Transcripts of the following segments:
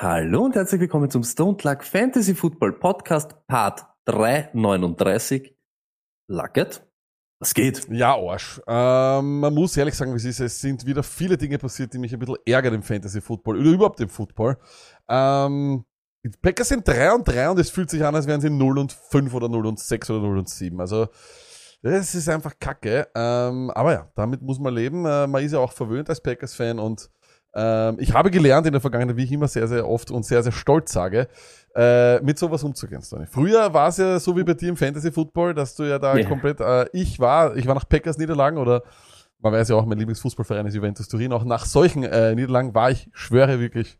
Hallo und herzlich willkommen zum Stone Luck Fantasy Football Podcast Part 339. Lucket, was geht? Ja, Arsch. Ähm, man muss ehrlich sagen, wie es ist. Es sind wieder viele Dinge passiert, die mich ein bisschen ärgern im Fantasy Football oder überhaupt im Football. Ähm, die Packers sind 3 und 3 und es fühlt sich an, als wären sie 0 und 5 oder 0 und 6 oder 0 und 7. Also, das ist einfach kacke. Ähm, aber ja, damit muss man leben. Äh, man ist ja auch verwöhnt als Packers-Fan und ich habe gelernt in der Vergangenheit, wie ich immer sehr, sehr oft und sehr, sehr stolz sage, äh, mit sowas umzugehen, Stoney. Früher war es ja so wie bei dir im Fantasy Football, dass du ja da Ja. komplett, äh, ich war, ich war nach Packers Niederlagen oder man weiß ja auch, mein Lieblingsfußballverein ist Juventus Turin, auch nach solchen äh, Niederlagen war ich, schwöre wirklich,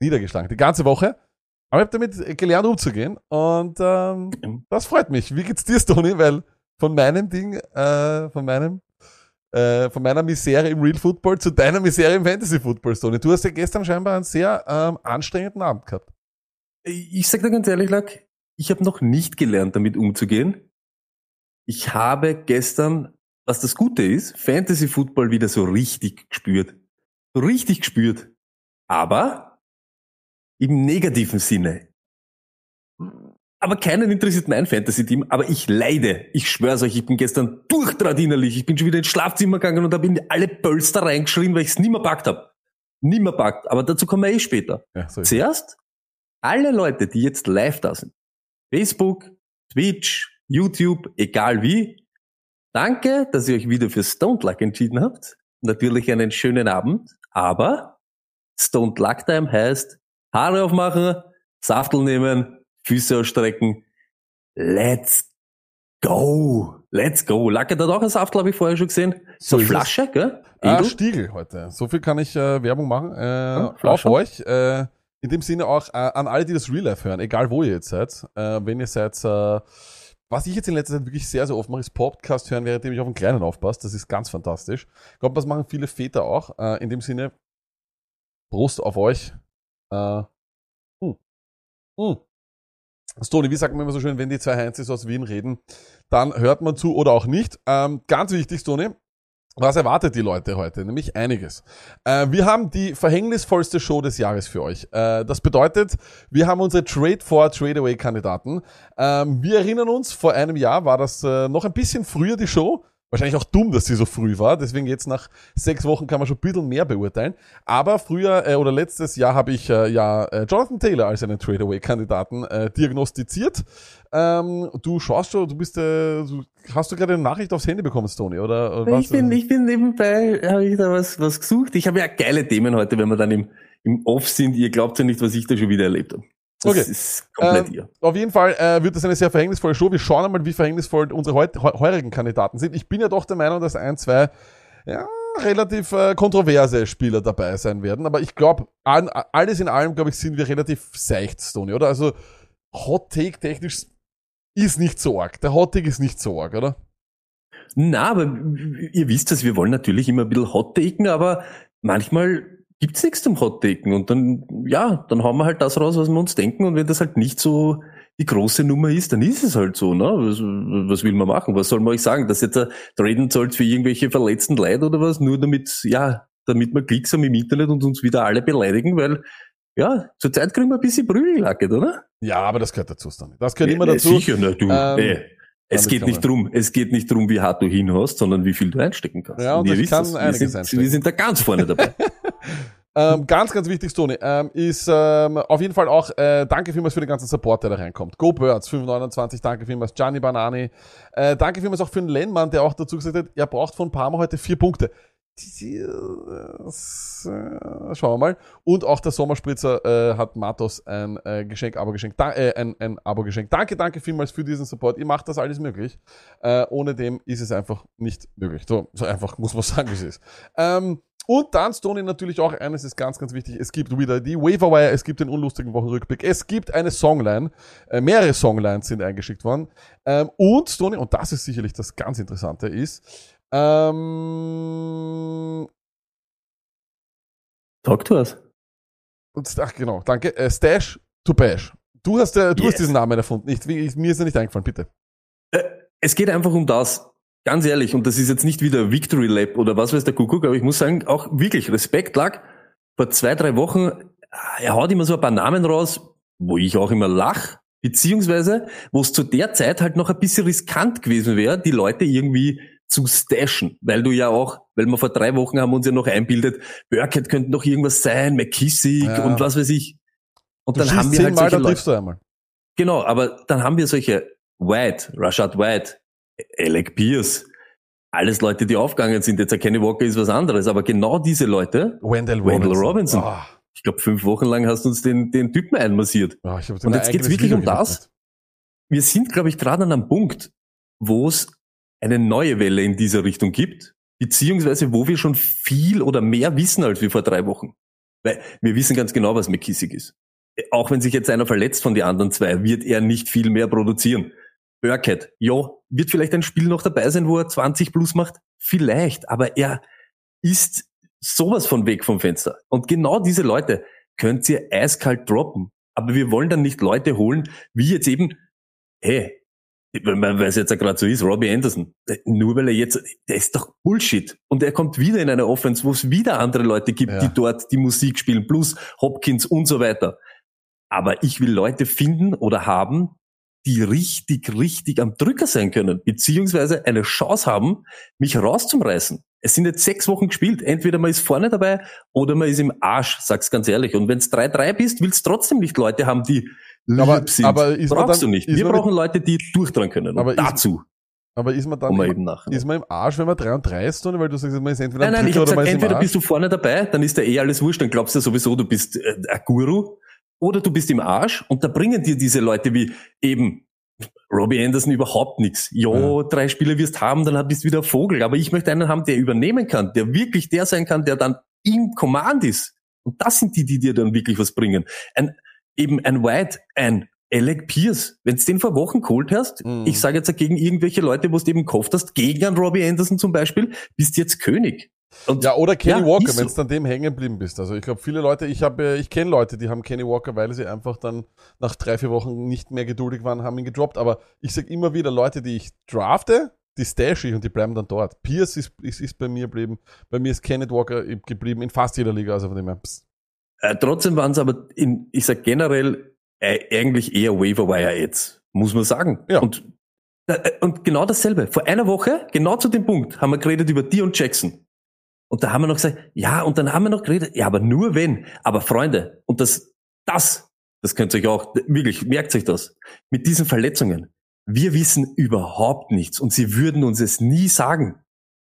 niedergeschlagen. Die ganze Woche. Aber ich habe damit gelernt umzugehen und ähm, das freut mich. Wie geht's dir, Stoney? Weil von meinem Ding, äh, von meinem äh, von meiner Misere im Real Football zu deiner Misere im Fantasy Football, Stoney. Du hast ja gestern scheinbar einen sehr ähm, anstrengenden Abend gehabt. Ich sag dir ganz ehrlich, Luck, ich habe noch nicht gelernt, damit umzugehen. Ich habe gestern, was das Gute ist, Fantasy Football wieder so richtig gespürt. So richtig gespürt. Aber im negativen Sinne. Aber keinen interessiert mein Fantasy-Team, aber ich leide. Ich schwör's euch, ich bin gestern durchdraht innerlich. Ich bin schon wieder ins Schlafzimmer gegangen und habe in alle Pölster reingeschrien, weil ich es nimmer packt hab. Nimmer packt. Aber dazu kommen wir eh später. Ja, Zuerst, alle Leute, die jetzt live da sind, Facebook, Twitch, YouTube, egal wie, danke, dass ihr euch wieder für Stone Luck entschieden habt. Natürlich einen schönen Abend, aber Stone Luck Time heißt Haare aufmachen, Saftel nehmen, Füße ausstrecken. Let's go. Let's go. Luck hat auch einen Saftel, habe ich vorher schon gesehen. So So, ist es. Flasche, gell? Ah, Edel. Stiegel heute. So viel kann ich äh, Werbung machen. Äh, auf Flasche. euch. Äh, in dem Sinne auch äh, an alle, die das Real Life hören, egal wo ihr jetzt seid. Äh, wenn ihr seid, äh, was ich jetzt in letzter Zeit wirklich sehr, sehr oft mache, ist Podcast hören, während ich auf den Kleinen aufpasst. Das ist ganz fantastisch. Ich glaube, das machen viele Väter auch. Äh, in dem Sinne, Prost auf euch. Äh, hm. Hm. Stoni, wie sagt man immer so schön, wenn die zwei Heinzes aus Wien reden, dann hört man zu oder auch nicht. Ähm, ganz wichtig, Stoni, was erwartet die Leute heute? Nämlich einiges. Äh, wir haben die verhängnisvollste Show des Jahres für euch. Äh, das bedeutet, wir haben unsere Trade for Trade Away Kandidaten. Ähm, wir erinnern uns, vor einem Jahr war das äh, noch ein bisschen früher die Show. Wahrscheinlich auch dumm, dass sie so früh war. Deswegen jetzt nach sechs Wochen kann man schon ein bisschen mehr beurteilen. Aber früher äh, oder letztes Jahr habe ich äh, ja äh, Jonathan Taylor als einen Trade Away Kandidaten äh, diagnostiziert. Ähm, du schaust schon, du bist, äh, du, hast du gerade eine Nachricht aufs Handy bekommen, Tony, oder? oder Ich bin, ich bin nebenbei, habe ich da was, was gesucht. Ich habe ja geile Themen heute, wenn wir dann im, im Off sind. Ihr glaubt ja nicht, was ich da schon wieder erlebt habe. Das Okay. ist komplett Ähm, ihr. Auf jeden Fall äh, wird das eine sehr verhängnisvolle Show. Wir schauen einmal, wie verhängnisvoll unsere heut, heu- heurigen Kandidaten sind. Ich bin ja doch der Meinung, dass ein, zwei ja, relativ äh, kontroverse Spieler dabei sein werden. Aber ich glaube, alles in allem, glaube ich, sind wir relativ seicht, Stony, oder? Also Hot Take technisch ist nicht so arg. Der Hot Take ist nicht so arg, oder? Na, aber ihr wisst es, wir wollen natürlich immer ein bisschen hot-taken, aber manchmal gibt's nichts zum hot-taken und dann, ja, dann hauen wir halt das raus, was wir uns denken und wenn das halt nicht so die große Nummer ist, dann ist es halt so, ne? Was, was will man machen? Was soll man euch sagen? Dass jetzt äh, traden sollt für irgendwelche verletzten Leute oder was? Nur damit, ja, damit wir Klicks haben im Internet und uns wieder alle beleidigen, weil, ja, zurzeit kriegen wir ein bisschen Prügellacket, oder? Ja, aber das gehört dazu, Stony. Das gehört immer Ja, dazu. Sicher, na, du. Ähm, ey, es geht nicht drum, es geht nicht drum, wie hart du hinhaust, sondern wie viel du einstecken kannst. Ja, und ich wisst kann das. wir einiges sind, einstecken. Wir sind da ganz vorne dabei. Ähm, ganz, ganz wichtig, Tony, ähm, ist ähm, auf jeden Fall auch, äh, danke vielmals für den ganzen Support, der da reinkommt. Go Birds, 529, danke vielmals. Gianni Banani, äh, danke vielmals auch für den Lennmann, der auch dazu gesagt hat, er braucht von Parma heute vier Punkte. Äh, schauen wir mal. Und auch der Sommerspritzer äh, hat Matos ein äh, Geschenk, Abo geschenkt, äh, ein, ein Abo geschenkt. Danke, danke vielmals für diesen Support. Ihr macht das alles möglich. Äh, ohne dem ist es einfach nicht möglich. So, so einfach muss man sagen, wie es ist. Ähm, Und dann, Stoney, natürlich auch eines ist ganz, ganz wichtig. Es gibt wieder die Waverwire, es gibt den unlustigen Wochenrückblick, es gibt eine Songline, äh, mehrere Songlines sind eingeschickt worden. Ähm, und, Stoney, und das ist sicherlich das ganz Interessante, ist, ähm, Talk to us. ach genau, danke, äh, Stash to Bash. Du hast, äh, du Yes. hast diesen Namen erfunden. Ich, ich, mir ist er nicht eingefallen, bitte. Es geht einfach um das. Ganz ehrlich, und das ist jetzt nicht wieder Victory Lab oder was weiß der Kuckuck, aber ich muss sagen, auch wirklich Respekt lag. Vor zwei, drei Wochen, er haut immer so ein paar Namen raus, wo ich auch immer lach, beziehungsweise, wo es zu der Zeit halt noch ein bisschen riskant gewesen wäre, die Leute irgendwie zu stashen, weil du ja auch, weil wir vor drei Wochen haben uns ja noch einbildet, Burkett könnte noch irgendwas sein, McKissick Ja. und was weiß ich. Und Du dann haben wir halt solche dann Leute. triffst du einmal. Genau, aber dann haben wir solche White, Rashad White, Alec Pierce, alles Leute, die aufgegangen sind. Jetzt Kenny Walker ist was anderes, aber genau diese Leute, Wendell Wendell Robinson. Robinson. Ah, ich glaube, fünf Wochen lang hast du uns den, den Typen einmassiert. hab Und jetzt geht's wirklich um das. Wir sind, glaube ich, gerade an einem Punkt, wo es eine neue Welle in dieser Richtung gibt, beziehungsweise wo wir schon viel oder mehr wissen als wir vor drei Wochen. Weil wir wissen ganz genau, was McKissick ist. Auch wenn sich jetzt einer verletzt von den anderen zwei, wird er nicht viel mehr produzieren. Burkhead, ja, wird vielleicht ein Spiel noch dabei sein, wo er 20 plus macht? Vielleicht, aber er ist sowas von weg vom Fenster. Und genau diese Leute könnt ihr eiskalt droppen. Aber wir wollen dann nicht Leute holen, wie jetzt eben, hey, weil es jetzt ja gerade so ist, Robbie Anderson, der- nur weil er jetzt, der ist doch Bullshit. Und er kommt wieder in eine Offense, wo es wieder andere Leute gibt, Ja. die dort die Musik spielen, plus Hopkins und so weiter. Aber ich will Leute finden oder haben, die richtig, richtig am Drücker sein können, beziehungsweise eine Chance haben, mich rauszureißen. Es sind jetzt sechs Wochen gespielt. Entweder man ist vorne dabei oder man ist im Arsch, sag's ganz ehrlich. Und wenn's 3-3 bist, willst trotzdem nicht Leute haben, die Aber- lieb sind. aber ist man Brauchst dann- du nicht. Wir brauchen Leute, die durchdrehen können. Aber dazu Aber ist man dann immer, eben nach. ist man im Arsch, wenn man 3 und 3 ist, oder? Weil du sagst, man ist entweder Nein, nein, ich man gesagt, im entweder bist du vorne dabei, dann ist da eh alles wurscht, dann glaubst du sowieso, du bist äh, ein Guru, oder du bist im Arsch und da bringen dir diese Leute wie eben Robbie Anderson überhaupt nichts. Ja, Ja. drei Spiele wirst haben, dann bist du wieder Vogel. Aber ich möchte einen haben, der übernehmen kann, der wirklich der sein kann, der dann im Command ist. Und das sind die, die dir dann wirklich was bringen. Ein, eben ein White, ein Alec Pierce, wenn du den vor Wochen geholt hast, Mhm. ich sage jetzt gegen irgendwelche Leute, wo du eben gekauft hast, gegen einen Robbie Anderson zum Beispiel, bist jetzt König. Und Ja, oder Kenny Ja, Walker, wenn du an dem hängen geblieben bist. Also ich glaube, viele Leute, ich habe, ich kenne Leute, die haben Kenny Walker, weil sie einfach dann nach drei, vier Wochen nicht mehr geduldig waren, haben ihn gedroppt. Aber ich sage immer wieder, Leute, die ich drafte, die stash ich und die bleiben dann dort. Pierce ist, ist, ist bei mir geblieben. Bei mir ist Kenneth Walker geblieben in fast jeder Liga, also von dem her. pss. Äh, trotzdem waren es aber, in, ich sag generell, äh, eigentlich eher Waiver-Wire-Ads, muss man sagen. Ja. Und, äh, und genau dasselbe. Vor einer Woche, genau zu dem Punkt, haben wir geredet über Dion Jackson. Und da haben wir noch gesagt, ja, und dann haben wir noch geredet, ja, aber nur wenn. Aber Freunde, und das, das, das könnt ihr euch auch, wirklich, merkt euch das, mit diesen Verletzungen, wir wissen überhaupt nichts und sie würden uns es nie sagen.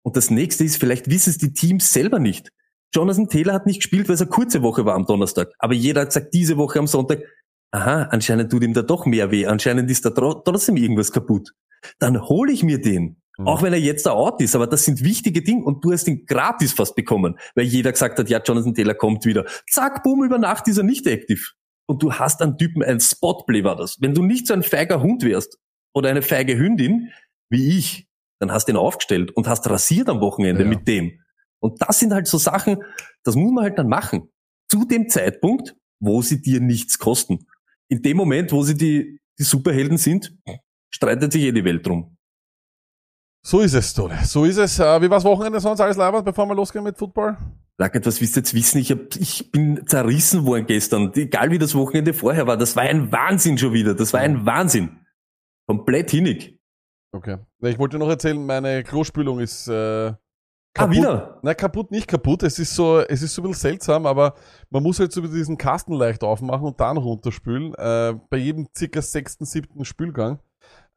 Und das nächste ist, vielleicht wissen es die Teams selber nicht. Jonathan Taylor hat nicht gespielt, weil es eine kurze Woche war am Donnerstag. Aber jeder hat gesagt, diese Woche am Sonntag, aha, anscheinend tut ihm da doch mehr weh, anscheinend ist da tro trotzdem irgendwas kaputt. Dann hole ich mir den. Mhm. Auch wenn er jetzt da out ist, aber das sind wichtige Dinge und du hast ihn gratis fast bekommen, weil jeder gesagt hat, ja, Jonathan Taylor kommt wieder. Zack, boom, über Nacht ist er nicht aktiv. Und du hast einen Typen, ein Spotplay war das. Wenn du nicht so ein feiger Hund wärst oder eine feige Hündin, wie ich, dann hast du ihn aufgestellt und hast rasiert am Wochenende Ja. mit dem. Und das sind halt so Sachen, das muss man halt dann machen. Zu dem Zeitpunkt, wo sie dir nichts kosten. In dem Moment, wo sie die, die Superhelden sind, streitet sich eh die Welt drum. So ist es, Tone. So ist es. Äh, wie war's Wochenende sonst alles leibend, bevor wir losgehen mit Football? Lackert, was wisst ihr jetzt wissen? Ich, hab, ich bin zerrissen worden gestern. Egal wie das Wochenende vorher war. Das war ein Wahnsinn schon wieder. Das war ein Wahnsinn. Komplett hinnig. Okay. Ich wollte noch erzählen, meine Klospülung ist äh, Ah, kaputt. wieder? Na, kaputt, nicht kaputt. Es ist so, es ist so ein bisschen seltsam, aber man muss halt so diesen Kasten leicht aufmachen und dann runterspülen. Äh, bei jedem circa sechsten, siebten Spülgang.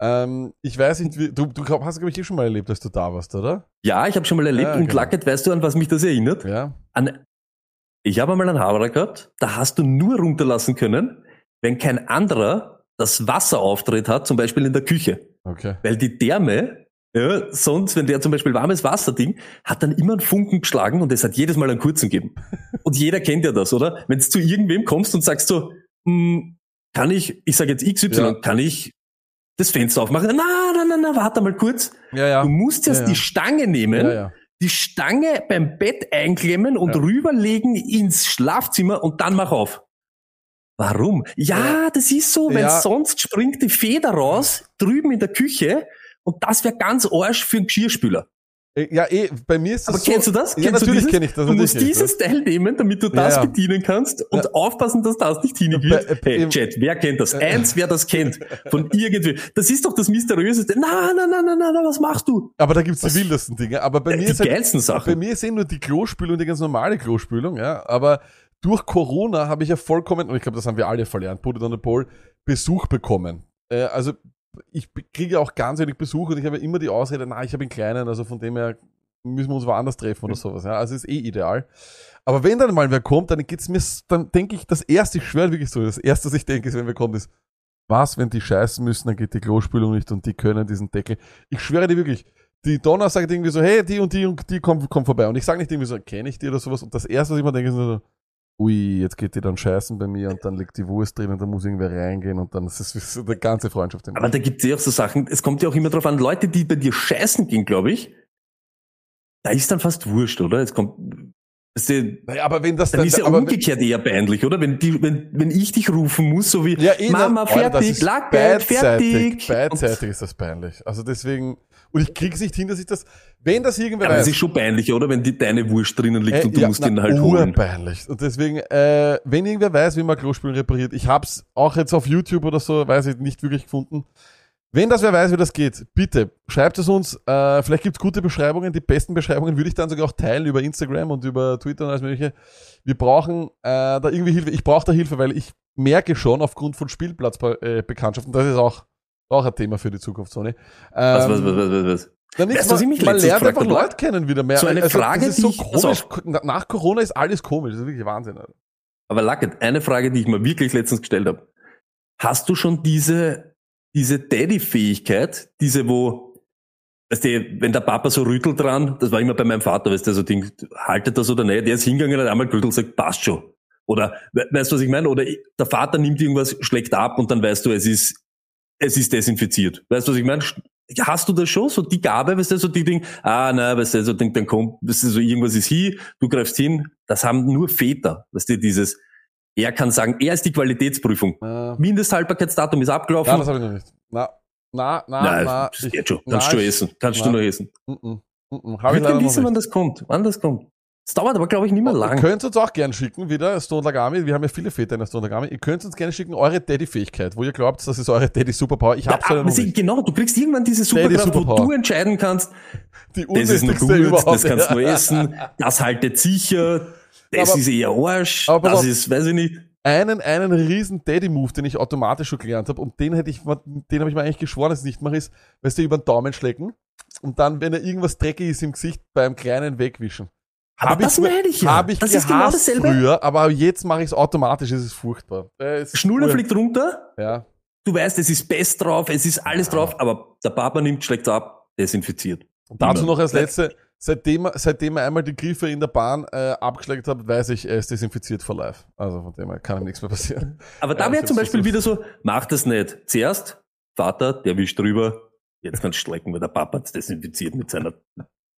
Ähm, ich weiß nicht, wie, du, du hast, glaube ich, eh schon mal erlebt, dass du da warst, oder? Ja, ich habe schon mal erlebt. Ja, und genau. Lackert, weißt du, an was mich das erinnert? Ja. An, ich habe einmal einen Haberer gehabt, da hast du nur runterlassen können, wenn kein anderer das Wasser auftritt hat, zum Beispiel in der Küche. Okay. Weil die Därme Ja, sonst, wenn der zum Beispiel warmes Wasser-Ding, hat dann immer einen Funken geschlagen und es hat jedes Mal einen kurzen gegeben. Und jeder kennt ja das, oder? Wenn du zu irgendwem kommst und sagst so, hm, kann ich, ich sage jetzt XY, Ja. kann ich das Fenster aufmachen? Na, na, na, na, warte mal kurz. Ja, ja. Du musst erst Ja, ja. die Stange nehmen, Ja, die Stange beim Bett einklemmen und rüberlegen ins Schlafzimmer und dann mach auf. Warum? Ja, das ist so, weil sonst springt die Feder raus, drüben in der Küche, und das wäre ganz arsch für einen Geschirrspüler. Äh, Ja, eh, bei mir ist das Aber so, kennst du das? Ja, Kennst natürlich dieses? kenn ich das, Du musst dieses Teil nehmen, damit du Ja, das ja. bedienen kannst und Ja. aufpassen, dass das nicht hingeht. Bei- äh, Hey, Chat, wer kennt das? Eins, wer das kennt. Von irgendwie. Das ist doch das Mysteriöseste. Na, na, na, na, na, na, was machst du? Aber da gibt's die Was? wildesten Dinge. Aber bei Äh, mir die ist halt, geilsten bei Sachen. mir ist eh nur die Klospülung, die ganz normale Klospülung, ja. Aber durch Corona habe ich ja vollkommen, und ich glaube, das haben wir alle verlernt, it on the Pole, Besuch bekommen. Äh, also ich kriege auch ganz wenig Besuch und ich habe immer die Ausrede, na, ich habe einen kleinen, also von dem her müssen wir uns woanders treffen oder sowas. Ja, also ist eh ideal. Aber wenn dann mal wer kommt, dann geht's mir, dann denke ich, das erste, ich schwöre wirklich so, das erste, was ich denke, ist, wenn wer kommt, ist, was, wenn die scheißen müssen, dann geht die Klospülung nicht und die können diesen Deckel. Ich schwöre dir wirklich, die Donner sagt irgendwie so, hey, die und die und die kommen, kommen vorbei. Und ich sage nicht irgendwie so, kenne ich die oder sowas. Und das erste, was ich mir denke, ist so, ui, jetzt geht die dann scheißen bei mir und dann liegt die Wurst drin und dann muss irgendwer reingehen und dann ist es so eine ganze Freundschaft. Aber da gibt's ja auch so Sachen, es kommt ja auch immer drauf an, Leute, die bei dir scheißen gehen, glaube ich, da ist dann fast wurscht, oder? Es kommt, weißt du, naja, aber wenn das dann ist ja umgekehrt eher peinlich, oder? Wenn, die, wenn, wenn ich dich rufen muss, so wie, Ja, eh, Mama, das fertig, ist Lack, beidseitig, fertig. Beidseitig ist das peinlich. Also deswegen, und ich krieg's nicht hin, dass ich das, wenn das irgendwer es weiß, ist schon peinlich, oder? Wenn die, deine Wurst drinnen liegt Äh, und du ja, musst na, ihn halt holen. urpeinlich. Und deswegen, äh, wenn irgendwer weiß, wie man Klospülen repariert, ich hab's auch jetzt auf YouTube oder so, weiß ich, nicht wirklich gefunden. Wenn das wer weiß, wie das geht, bitte schreibt es uns. Äh, vielleicht gibt's gute Beschreibungen. Die besten Beschreibungen würde ich dann sogar auch teilen über Instagram und über Twitter und alles mögliche. Wir brauchen äh, da irgendwie Hilfe. Ich brauche da Hilfe, weil ich merke schon aufgrund von Spielplatzbekanntschaften, das ist auch, auch ein Thema für die Zukunft, Sony. Ähm, Was, was, was, was, was, was? dann ist Weißt man, mich man lernt einfach Leute kennen wieder mehr. Also, So eine Frage, das ist so die ich- komisch. Na- Nach Corona ist alles komisch. Das ist wirklich Wahnsinn. Alter. Aber Lacket, eine Frage, die ich mir wirklich letztens gestellt habe. Hast du schon diese, diese Daddy-Fähigkeit, diese, wo, weißt du, wenn der Papa so rüttelt dran, das war immer bei meinem Vater, weißt du, so Ding, haltet das oder nicht, der ist hingegangen, hat einmal gerüttelt und sagt, passt schon. Oder, we- weißt du, was ich meine? Oder der Vater nimmt irgendwas, schlägt ab und dann weißt du, es ist, es ist desinfiziert. Weißt du, was ich meine? Hast du das schon? So die Gabe, weißt du, so die Ding, ah, na, weißt du, so Ding, dann kommt, weißt du, so irgendwas ist hier, du greifst hin. Das haben nur Väter, weißt du, dieses, er kann sagen, er ist die Qualitätsprüfung. Äh, Mindesthaltbarkeitsdatum ist abgelaufen. ja, das habe ich noch nicht. Na, na, na, na. das geht schon. Kannst na, du essen. Kannst na. du noch essen. Mm -mm, mm -mm, Ich noch wissen, wann das kommt. Wann das kommt. Es dauert aber, glaube ich, nicht mehr Ihr lang. könnt uns auch gerne schicken, wieder, Stone Lagami. Wir haben ja viele Väter in der Stone Lagami. Ihr könnt uns gerne schicken, eure Daddy-Fähigkeit, wo ihr glaubt, das ist eure Daddy-Superpower. Ich hab's leider noch sie- nicht. genau, du kriegst irgendwann diese Superkraft, wo du entscheiden kannst, Die das ist nur gut, überhaupt. das kannst du ja. nur essen, das haltet sicher, das Aber- ist eher Arsch, aber das auf. ist, weiß ich nicht. einen, einen riesen Daddy-Move, den ich automatisch schon gelernt habe, und den hätte ich, den habe ich mir eigentlich geschworen, dass ich nicht mache, ist, weißt du, über den Daumen schlecken und dann, wenn er irgendwas dreckig ist im Gesicht, beim Kleinen wegwischen. Aber Hab das ich- meine ich ja. Habe ich das ist genau dasselbe. früher, aber jetzt mache ich es automatisch, es ist furchtbar. Äh, es Schnuller fliegt runter, Ja. du weißt, es ist Best drauf, es ist alles drauf, aber der Papa nimmt, schlägt ab, desinfiziert. Und dazu Immer. noch als letzte, seitdem, seitdem er einmal die Griffe in der Bahn äh, abgeschlägt hat, weiß ich, er ist desinfiziert for life. Also von dem her kann ihm nichts mehr passieren. Aber da Ja, wäre zum Beispiel so- wieder so, mach das nicht. Zuerst, Vater, der wischt drüber, jetzt kannst du strecken, weil der Papa hat's desinfiziert mit seiner.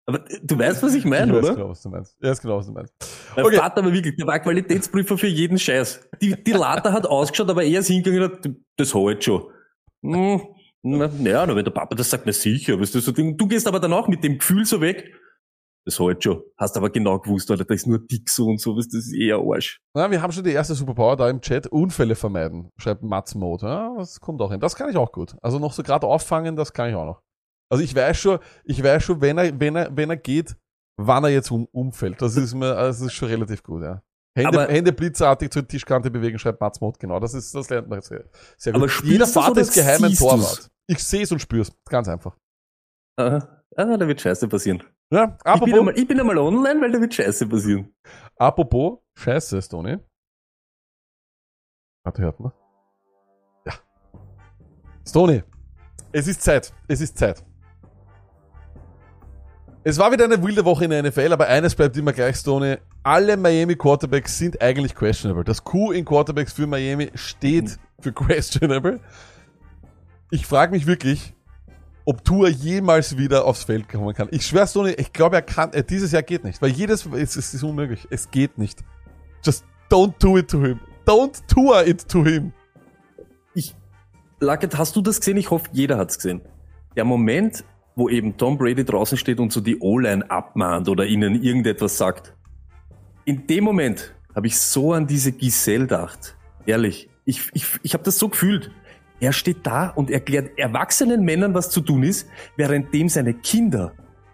Aber du weißt, was ich meine, ich weiß oder? genau, was du meinst. Ja, ist genau, was du meinst. Mein Okay. Vater war wirklich, der war Qualitätsprüfer für jeden Scheiß. Die, die Later hat ausgeschaut, aber er ist hingegangen und hat, das halt schon. Hm, na, ja, na, wenn der Papa das sagt, na sicher, weißt du, so Ding. Du gehst aber dann auch mit dem Gefühl so weg, das halt schon. Hast aber genau gewusst, Alter, da ist nur dick so und so, weißt du, das ist eher Arsch. Na, wir haben schon die erste Superpower da im Chat. Unfälle vermeiden, schreibt Mats Mode. Ja, das kommt auch hin. Das kann ich auch gut. Also noch so gerade auffangen, das kann ich auch noch. Also ich weiß schon, ich weiß schon, wenn er, wenn er, wenn er geht, wann er jetzt um, umfällt. Das ist mir, also das ist schon relativ gut, ja. Hände, Aber- Hände blitzartig zur Tischkante bewegen, schreibt Mats Mode, genau. Das ist, das lernt man sehr, sehr gut. Aber Jeder Vater ist geheim ein Torwart. du's? Ich sehe es und spür's. Ganz einfach. Aha. Ah, da wird Scheiße passieren. Ja, Ich bin, apropos, einmal, ich bin einmal online, weil da wird Scheiße passieren. apropos, scheiße, Stony. Warte, hört man? Ja. Stony, es ist Zeit. Es ist Zeit. Es war wieder eine wilde Woche in der NFL, aber eines bleibt immer gleich, Stoney. Alle Miami Quarterbacks sind eigentlich questionable. Das Q in Quarterbacks für Miami steht für questionable. Ich frage mich wirklich, ob Tua jemals wieder aufs Feld kommen kann. Ich schwör's Stoney, ich glaube, er kann, äh, dieses Jahr geht nicht, weil jedes, es, es ist unmöglich. Es geht nicht. Just don't do it to him. Don't tour it to him. Ich, Luckett, hast du das gesehen? Ich hoffe, jeder hat's gesehen. Der Moment, wo eben Tom Brady draußen steht und so die O-Line abmahnt oder ihnen irgendetwas sagt. In dem Moment habe ich so an diese Giselle gedacht. Ehrlich. Ich, ich, ich habe das so gefühlt. Er steht da und erklärt erwachsenen Männern, was zu tun ist, währenddem seine Kinder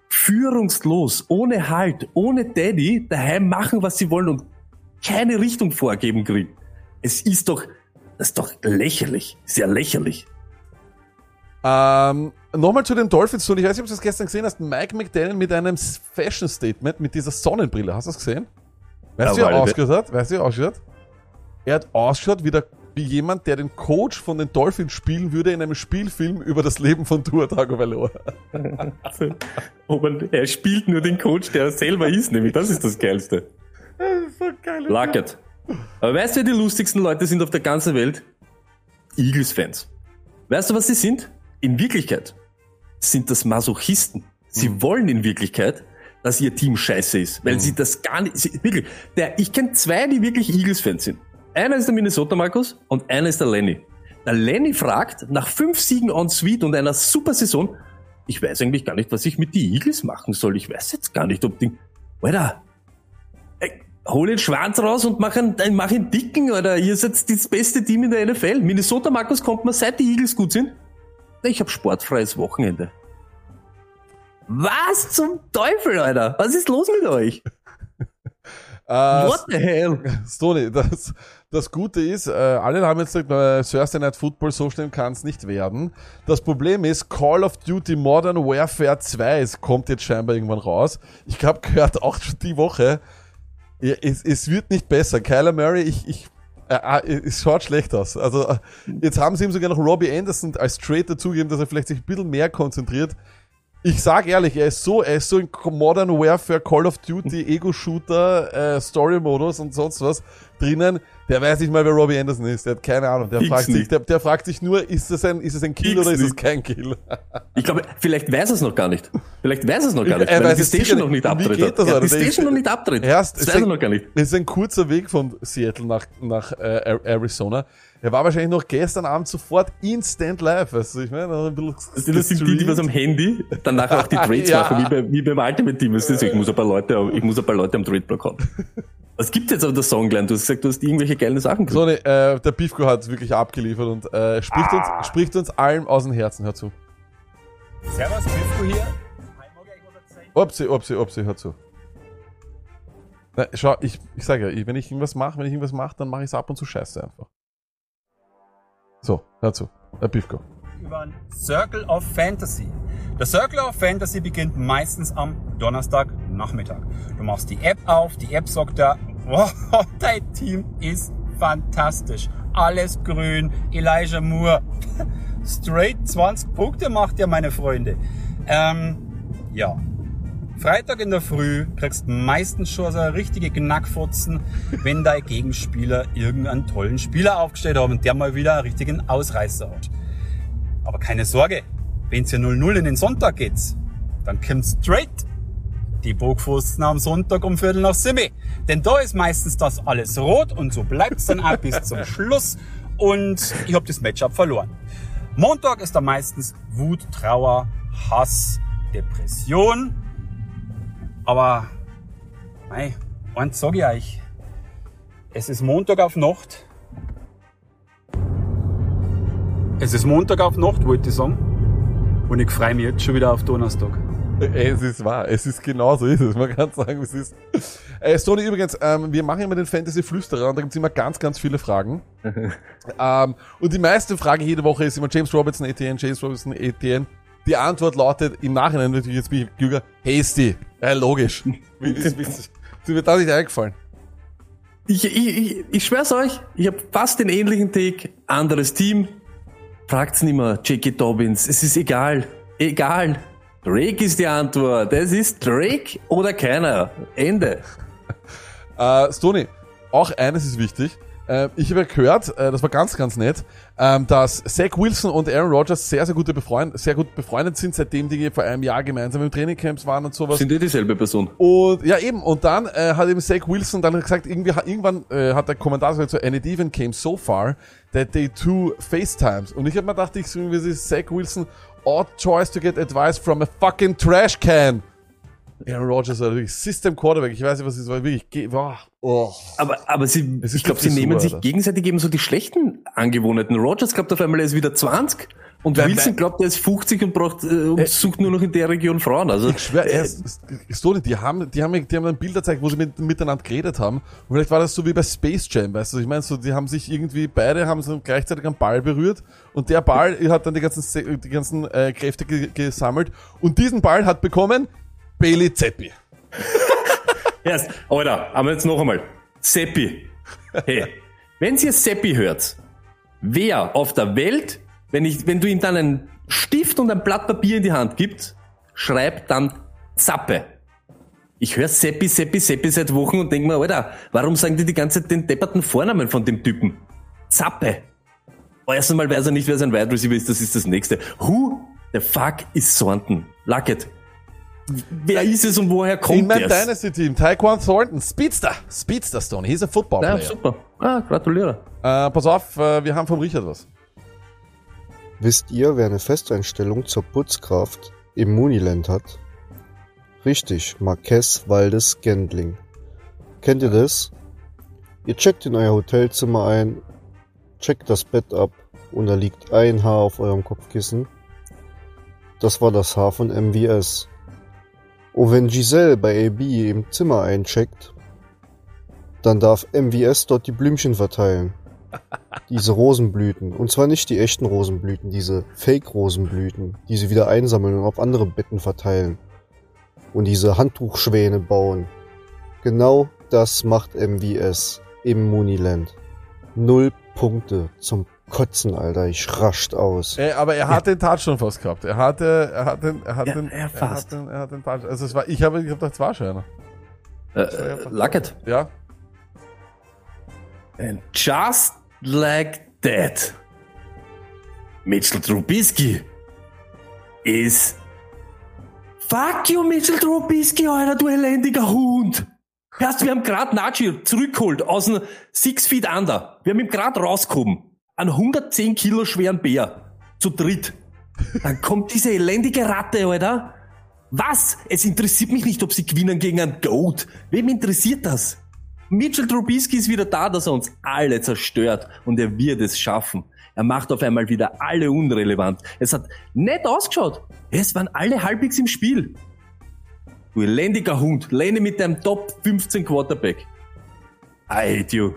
führungslos, ohne Halt, ohne Daddy daheim machen, was sie wollen und keine Richtung vorgeben kriegen. Es ist doch, das ist doch lächerlich. Sehr lächerlich. Ähm, Nochmal zu den Dolphins, und ich weiß nicht, ob du das gestern gesehen hast, Mike McDaniel mit einem Fashion Statement mit dieser Sonnenbrille. Hast du das gesehen? Weißt du, wie Ja, er ausgeschaut hat? Weißt du, wie er ausgeschaut hat? Er hat ausgeschaut wie, der, wie jemand, der den Coach von den Dolphins spielen würde in einem Spielfilm über das Leben von Tua Tagovailoa. Aber er spielt nur den Coach, der er selber ist, nämlich das ist das Geilste. so geil. Luckett. Aber weißt du, wer die lustigsten Leute sind auf der ganzen Welt? Eagles-Fans. Weißt du, was sie sind? In Wirklichkeit sind das Masochisten. Sie wollen in Wirklichkeit, dass ihr Team scheiße ist, weil sie das gar nicht, sie, wirklich, der, ich kenne zwei, die wirklich Eagles-Fans sind. Einer ist der Minnesota Markus und einer ist der Lenny. Der Lenny fragt, nach fünf Siegen on Suite und einer super Saison, ich weiß eigentlich gar nicht, was ich mit die Eagles machen soll. Ich weiß jetzt gar nicht, ob die, Alter, Ey, hol den Schwanz raus und mach einen, mach einen dicken, oder ihr seid das beste Team in der NFL. Minnesota Markus kommt mal, seit die Eagles gut sind. Ich habe sportfreies Wochenende. Was zum Teufel, Alter? Was ist los mit euch? Äh, What the hell? Stoney, das, das Gute ist, äh, alle haben jetzt gesagt, äh, Thursday Night Football, so schlimm kann es nicht werden. Das Problem ist, Call of Duty Modern Warfare 2 es kommt jetzt scheinbar irgendwann raus. Ich habe gehört, auch schon die Woche, es, es wird nicht besser. Kyler Murray, ich, ich, äh, äh, es schaut schlecht aus. Also äh, jetzt haben sie ihm sogar noch Robbie Anderson als Trade dazugegeben, dass er vielleicht sich ein bisschen mehr konzentriert. Ich sag ehrlich, er ist so, er ist so in Modern Warfare, Call of Duty, Ego-Shooter, äh, Story-Modus und sonst was drinnen. Der weiß nicht mal, wer Robbie Anderson ist. Der hat keine Ahnung. Der fragt sich, der, der fragt sich nur, ist das ein, ist es ein Kill Fix oder ist es kein Kill? Ich glaube, vielleicht weiß er es noch gar nicht. Vielleicht weiß er es noch gar Ich- nicht, er weil weiß die es Station noch nicht. abtritt. Wie geht das, er Alter? die Station noch nicht abtritt. Erst, das es weiß er ist noch gar nicht. ein- Es ist ein kurzer Weg von Seattle nach, nach äh, Arizona. Er war wahrscheinlich noch gestern Abend sofort instant live. Also ich meine, ein bisschen Also Das sind die, die was am Handy danach auch die Trades Ja. machen, wie, bei, wie beim Ultimate Team. Das ist, ich muss ein paar Leute, ich muss ein paar Leute am Trade-Block haben. Was gibt's jetzt auf der Songline? Du hast gesagt, du hast irgendwelche geilen Sachen So, ne, äh, der Beefco hat wirklich abgeliefert und äh, spricht, uns, spricht uns allen aus dem Herzen. Hör zu. Servus, Pifko hier. Opsi, Opsi, Opsi, hör zu. Na, schau, ich, ich sage ja, ich, wenn ich irgendwas mache, wenn ich irgendwas mache, dann mache ich es ab und zu scheiße einfach. So, hör zu. Der Beefco. Über ein Circle of Fantasy. Der Circle of Fantasy beginnt meistens am Donnerstagnachmittag. Du machst die App auf, die App sagt da, wow, dein Team ist fantastisch. Alles grün, Elijah Moore. Straight 20 Punkte macht er, meine Freunde. Ähm, ja. Freitag in der Früh kriegst meistens schon so richtige Knackfotzen, wenn dein Gegenspieler irgendeinen tollen Spieler aufgestellt hat und der mal wieder einen richtigen Ausreißer hat. Aber keine Sorge, wenn's ja 0-0 in den Sonntag geht, dann kommt straight die Burgpfosten am Sonntag um Viertel nach sieben. Denn da ist meistens das alles rot und so bleibt's dann auch bis zum Schluss. Und ich habe das Matchup verloren. Montag ist da meistens Wut, Trauer, Hass, Depression. Aber, mei, eins sag ich euch. Es ist Montag auf Nacht. Es ist Montag auf Nacht, wollte ich sagen. Und ich freue mich jetzt schon wieder auf Donnerstag. Es ist wahr, es ist genau so ist es. Man kann sagen, wie es ist. Äh, Stoney, übrigens, ähm, wir machen immer den Fantasy-Flüsterer und da gibt's immer ganz, ganz viele Fragen. ähm, und die meiste Frage jede Woche ist immer James Robinson, ETN, James Robinson, ETN. Die Antwort lautet im Nachhinein natürlich jetzt bin ich klüger, Hasty. Ja, logisch. Ist mir da nicht eingefallen. Ich, ich, ich, ich schwör's euch, ich habe fast den ähnlichen Take, anderes Team. Fragt's nicht mehr, J.K. Dobbins, es ist egal. Egal. Drake ist die Antwort. Es ist Drake oder keiner. Ende. Äh, Stony, auch eines ist wichtig. Äh, ich habe ja gehört, äh, das war ganz, ganz nett, ähm, dass Zach Wilson und Aaron Rodgers sehr, sehr, gute befreund sehr gut befreundet sind, seitdem die vor einem Jahr gemeinsam im Trainingcamps waren und sowas. Sind die dieselbe Person? Und ja, eben. Und dann äh, hat eben Zach Wilson dann gesagt, irgendwie, irgendwann äh, hat der Kommentar gesagt, so, and it even came so far that they do FaceTimes. Und ich habe mir gedacht, ich so, wie ist Zach Wilson, odd choice to get advice from a fucking trash can. Aaron Rodgers war wirklich System Quarterback. Ich weiß nicht, was es war. Wirklich, ge- boah, oh. Aber, aber sie, ist ich glaube, sie nehmen sich Alter. gegenseitig eben so die schlechten Angewohnheiten. Rogers glaubt auf einmal, er ist wieder 20 und Wilson glaubt, er ist 50 und braucht, äh, und sucht nur noch in der Region Frauen. Also, Ich schwör, erst, Stone, die haben, die haben, die haben ein Bild gezeigt, wo sie mit, miteinander geredet haben. Und vielleicht war das so wie bei Space Jam, weißt du? Ich meine, so, die haben sich irgendwie, beide haben so gleichzeitig einen Ball berührt. Und der Ball hat dann die ganzen, die ganzen äh, Kräfte ge gesammelt. Und diesen Ball hat bekommen Bailey Zeppi. Erst, Alter, aber jetzt noch einmal. Seppi. Hey, wenn ihr Seppi hört, wer auf der Welt, wenn, ich, wenn du ihm dann einen Stift und ein Blatt Papier in die Hand gibst, schreibt dann Zappe. Ich höre Seppi, Seppi, Seppi seit Wochen und denk mir, Alter, warum sagen die die ganze Zeit den depperten Vornamen von dem Typen? Zappe. Oh, erst einmal weiß er nicht, wer sein Wide Receiver ist, das ist das nächste. Who the fuck is Thornton? Luckett. Wer ist es und woher kommt In meinem der? Dynasty Team, Taekwon Thornton, Speedster. Speedster Stone, he's a football Ja, player. super. Ah, gratuliere. Äh, pass auf, äh, wir haben vom Richard was. Wisst ihr, wer eine Festeinstellung zur Putzkraft im Muniland hat? Richtig, Marquez Waldes Gendling. Kennt ihr das? Ihr checkt in euer Hotelzimmer ein, checkt das Bett ab und da liegt ein Haar auf eurem Kopfkissen. Das war das Haar von MVS. Und wenn Giselle bei AB im Zimmer eincheckt, dann darf MVS dort die Blümchen verteilen. Diese Rosenblüten. Und zwar nicht die echten Rosenblüten, diese Fake-Rosenblüten, die sie wieder einsammeln und auf andere Betten verteilen. Und diese Handtuchschwäne bauen. Genau das macht MVS im Muniland. Null Punkte zum Kotzen, Alter. Ich rascht aus. Äh, aber er hat den Touchdown fast gehabt. Er hatte, er hat den, er hat Ja, den, ja, fast. Er hat den, er hat den Touchdown. Also es war, ich habe, ich habe gedacht, es war schon einer. Äh, Luckett. Ja. And just like that, Mitchell Trubisky ist... Fuck you, Mitchell Trubisky, Alter, du elendiger Hund! Hörst, wir haben grad Najee zurückgeholt aus dem Six Feet Under. Wir haben ihn grad rausgehoben. Einen 110 Kilo schweren Bär. Zu dritt. Dann kommt diese elendige Ratte, Alter. Was? Es interessiert mich nicht, ob sie gewinnen gegen einen Goat. Wem interessiert das? Mitchell Trubisky ist wieder da, dass er uns alle zerstört und er wird es schaffen. Er macht auf einmal wieder alle unrelevant. Es hat nett ausgeschaut. Es waren alle halbwegs im Spiel. Du elendiger Hund, lehne mit deinem Top 15 Quarterback. I hate you.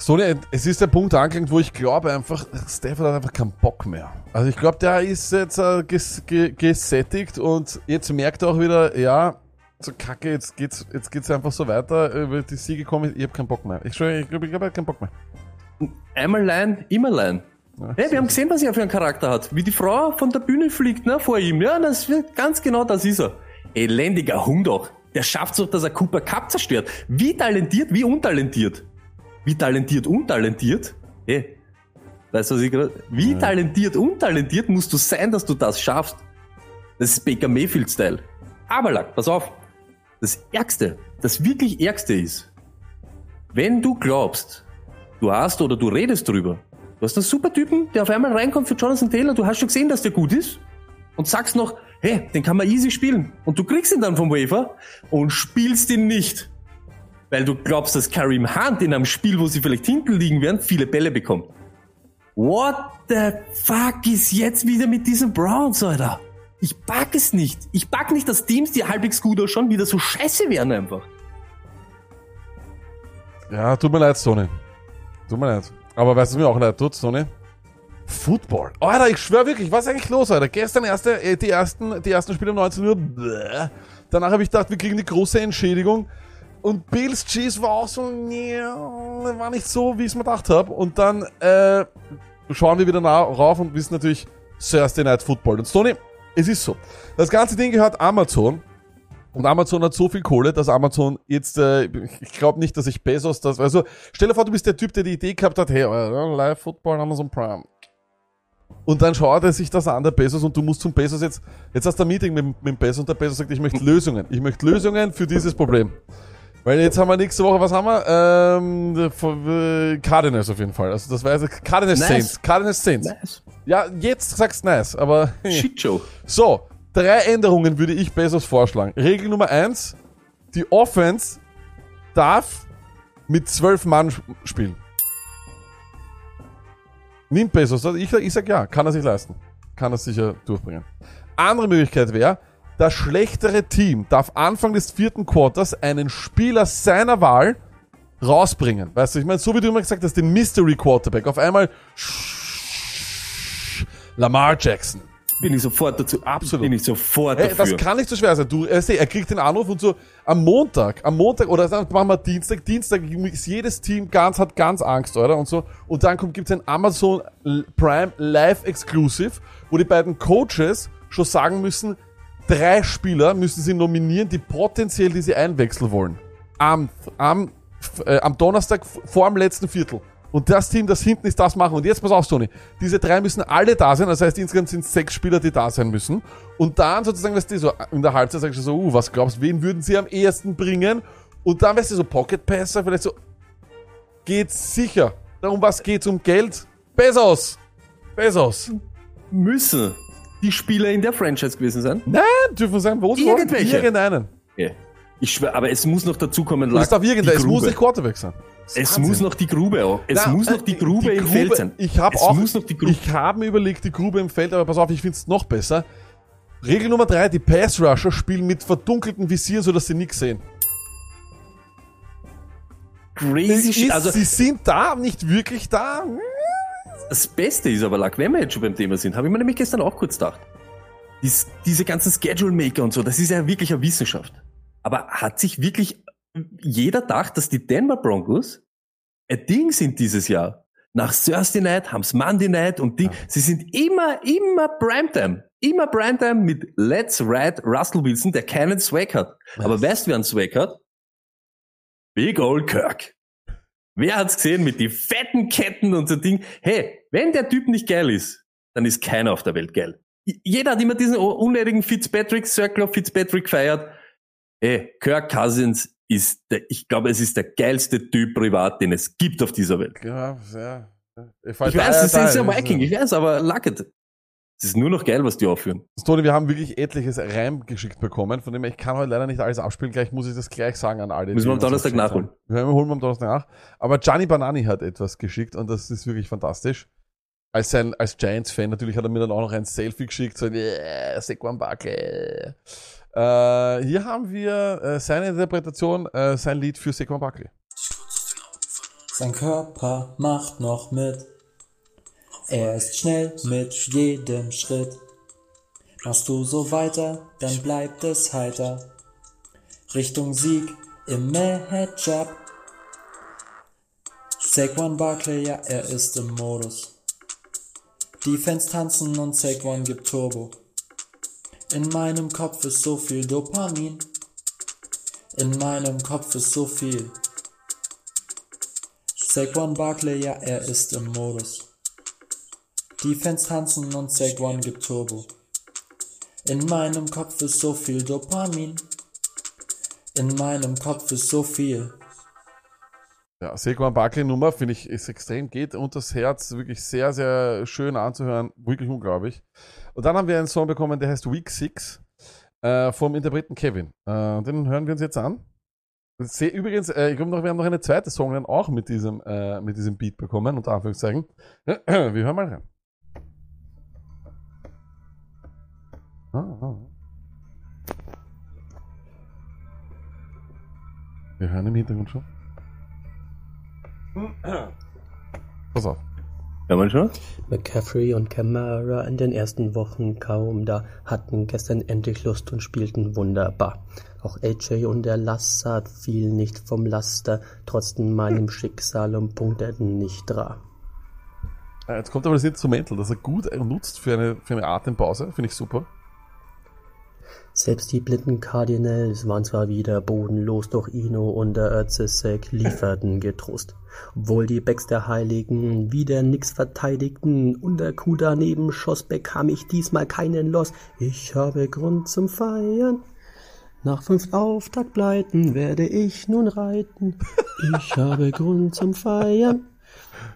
So, ne, es ist der Punkt angelangt, wo ich glaube einfach, Stafford hat einfach keinen Bock mehr. Also ich glaube, der ist jetzt äh, ges ge gesättigt und jetzt merkt er auch wieder, ja, so kacke, jetzt geht's, jetzt geht's einfach so weiter, über die Siege kommen, ich habe keinen Bock mehr. Ich schwöre, ich glaube, ich, glaub, er hat keinen Bock mehr. Einmal Line, immer Line. hey, wir haben gesehen, was er für einen Charakter hat. Wie die Frau von der Bühne fliegt, ne, vor ihm. Ja, das wird ganz genau das ist er. Elendiger Hund auch. Der schafft's doch, dass er Cooper Cup zerstört. Wie talentiert, wie untalentiert. Wie talentiert, untalentiert? Hey, weißt du, was ich gerade... Wie talentiert, untalentiert musst du sein, dass du das schaffst? Das ist Baker Mayfield-Style. Aber Lack, pass auf. Das Ärgste, das wirklich Ärgste ist, wenn du glaubst, du hast oder du redest drüber, du hast einen super Typen, der auf einmal reinkommt für Jonathan Taylor, du hast schon gesehen, dass der gut ist und sagst noch, hey, den kann man easy spielen und du kriegst ihn dann vom Wafer und spielst ihn nicht, weil du glaubst, dass Kareem Hunt in einem Spiel, wo sie vielleicht hinten liegen werden, viele Bälle bekommt. What the fuck ist jetzt wieder mit diesen Browns, Alter? Ich pack es nicht. Ich pack nicht, dass Teams, die halbwegs gut ausschauen, wieder so scheiße werden einfach. Ja, tut mir leid, Sony. Tut mir leid. Aber weißt du, mir auch leid tut, Sony? Football. Alter, ich schwör wirklich, was ist eigentlich los, Alter? Gestern erste, äh, die ersten, die ersten Spiele um 19 Uhr. Bläh. Danach habe ich gedacht, wir kriegen die große Entschädigung. Und Bills Cheese war auch so, ja, war nicht so, wie ich es mir gedacht habe. Und dann äh, schauen wir wieder nah rauf und wissen natürlich Thursday Night Football. Und Sony, es ist so. Das ganze Ding gehört Amazon. Und Amazon hat so viel Kohle, dass Amazon jetzt, äh, ich glaube nicht, dass ich Bezos das, also stell dir vor, du bist der Typ, der die Idee gehabt hat, hey, äh, Live Football, Amazon Prime. Und dann schaut er sich das an, der Bezos, und du musst zum Bezos jetzt, jetzt hast du ein Meeting mit, mit dem Bezos und der Bezos sagt, ich möchte Lösungen. Ich möchte Lösungen für dieses Problem. Weil jetzt haben wir nächste Woche, was haben wir? Ähm, äh, Cardinals auf jeden Fall. Also das weiß ich, Cardinals Nice. Saints. Cardinals Saints. Nice. Ja, jetzt sagst nice, aber Shitshow. so, drei Änderungen würde ich Bezos vorschlagen. Regel Nummer eins, die Offense darf mit zwölf Mann sp- spielen. Nimmt Bezos das? Ich, ich sag ja, kann er sich leisten. Kann er sicher durchbringen. Andere Möglichkeit wäre, das schlechtere Team darf Anfang des vierten Quarters einen Spieler seiner Wahl rausbringen. Weißt du, ich meine, so wie du immer gesagt hast, den Mystery Quarterback. Auf einmal Lamar Jackson. Bin ich sofort dazu. Absolut. Bin ich sofort Hey, dafür. das kann nicht so schwer sein. Du, äh, er kriegt den Anruf und so am Montag, am Montag oder sagen, machen wir Dienstag, Dienstag ist jedes Team ganz, hat ganz Angst, oder? Und so. Und dann kommt, gibt's ein Amazon Prime Live Exclusive, wo die beiden Coaches schon sagen müssen, drei Spieler müssen sie nominieren, die potenziell diese einwechseln wollen. Am, am, äh, am Donnerstag vor dem letzten Viertel. Und das Team, das hinten ist, das machen. Und jetzt pass auf, Tony. Diese drei müssen alle da sein. Das heißt, insgesamt sind sechs Spieler, die da sein müssen. Und dann sozusagen, weißt du, so in der Halbzeit sagst du so, uh, was glaubst du, wen würden sie am ehesten bringen? Und dann, weißt du, so Pocket Passer, vielleicht so, geht's sicher. Darum was geht's um Geld? Bezos! Bezos! Müssen die Spieler in der Franchise gewesen sein? Nein, dürfen sein, wo sie wollen. Irgendwelche. Irgendeinen. Ja. Ich schwör, aber es muss noch dazukommen, Und es darf irgendein, die es muss Grube. nicht Quarterback sein. Es muss noch die Grube auch. Es Na, muss noch äh, die Grube im Feld sein. Ich habe es auch, muss noch die Grube. ich habe mir überlegt, die Grube im Feld, aber pass auf, ich find's noch besser. Regel Nummer drei, die Pass Rusher spielen mit verdunkelten Visieren, sodass sie nichts sehen. Crazy Es shit. ist, Also sie sind da, nicht wirklich da. Das Beste ist aber, Lack, wenn wir jetzt schon beim Thema sind, habe ich mir nämlich gestern auch kurz gedacht. Dies, diese ganzen Schedule Maker und so, das ist ja wirklich eine Wissenschaft. Aber hat sich wirklich jeder gedacht, dass die Denver Broncos ein Ding sind dieses Jahr? Nach Thursday Night haben's Monday Night und Ding. Sie sind immer, immer Primetime. Immer Primetime mit Let's Ride Russell Wilson, der keinen Swag hat. Aber weißt du, wer einen Swag hat? Big Old Kirk. Wer hat's gesehen mit die fetten Ketten und so Ding? Hey, wenn der Typ nicht geil ist, dann ist keiner auf der Welt geil. Jeder hat immer diesen unnötigen Fitzpatrick Circle of Fitzpatrick gefeiert. Hey, Kirk Cousins ist der, ich glaube, es ist der geilste Typ privat, den es gibt auf dieser Welt. Ja, ja. Ich weiß, das ist ja Viking, ich weiß, aber Lucket. Es ist nur noch geil, was die aufführen. Toni, wir haben wirklich etliches Reim geschickt bekommen, von dem ich kann heute leider nicht alles abspielen. Gleich muss ich das gleich sagen an alle. Müssen wir am Donnerstag nachholen. haben. Wir holen wir am Donnerstag nach. Aber Gianni Banani hat etwas geschickt und das ist wirklich fantastisch. Als sein, als Giants-Fan natürlich hat er mir dann auch noch ein Selfie geschickt, so yeah, Saquon Barkley. Äh, hier haben wir äh, seine Interpretation, äh, sein Lied für Saquon Barkley. Sein Körper macht noch mit. Er ist schnell mit jedem Schritt. Machst du so weiter, dann bleibt es heiter. Richtung Sieg im Matchup. Saquon Barkley, ja, er ist im Modus. Defense tanzen und Saquon gibt Turbo. In meinem Kopf ist so viel Dopamin. In meinem Kopf ist so viel. Saquon Barkley, ja, er ist im Modus. Defense tanzen und Saquon gibt Turbo. In meinem Kopf ist so viel Dopamin. In meinem Kopf ist so viel. Ja, Saquon Barkley Nummer finde ich ist extrem, geht unters Herz, wirklich sehr, sehr schön anzuhören, wirklich unglaublich. Und dann haben wir einen Song bekommen, der heißt Week 6 äh, vom Interpreten Kevin. Äh, den hören wir uns jetzt an. Übrigens, äh, ich glaube noch, wir haben noch eine zweite Song dann auch mit diesem, äh, mit diesem Beat bekommen, unter Anführungszeichen. Wir hören mal rein. Ah, ah. Wir hören im Hintergrund schon. Pass auf. Hört man schon? McCaffrey und Camara in den ersten Wochen kaum da, hatten gestern endlich Lust und spielten wunderbar. Auch AJ und der Lassard fielen nicht vom Laster, trotzten meinem Schicksal und punkteten nicht dra. Äh, Jetzt kommt aber das Instrumental, das er gut nutzt für eine, für eine Atempause. Finde ich super. Selbst die blinden Cardinals waren zwar wieder bodenlos, doch Ino und der Erzesek lieferten Getrost. Obwohl die Backs der Heiligen wieder nix verteidigten und der Kuh daneben schoss, bekam ich diesmal keinen Loss. Ich habe Grund zum Feiern. Nach fünf Auftaktpleiten werde ich nun reiten. Ich habe Grund zum Feiern.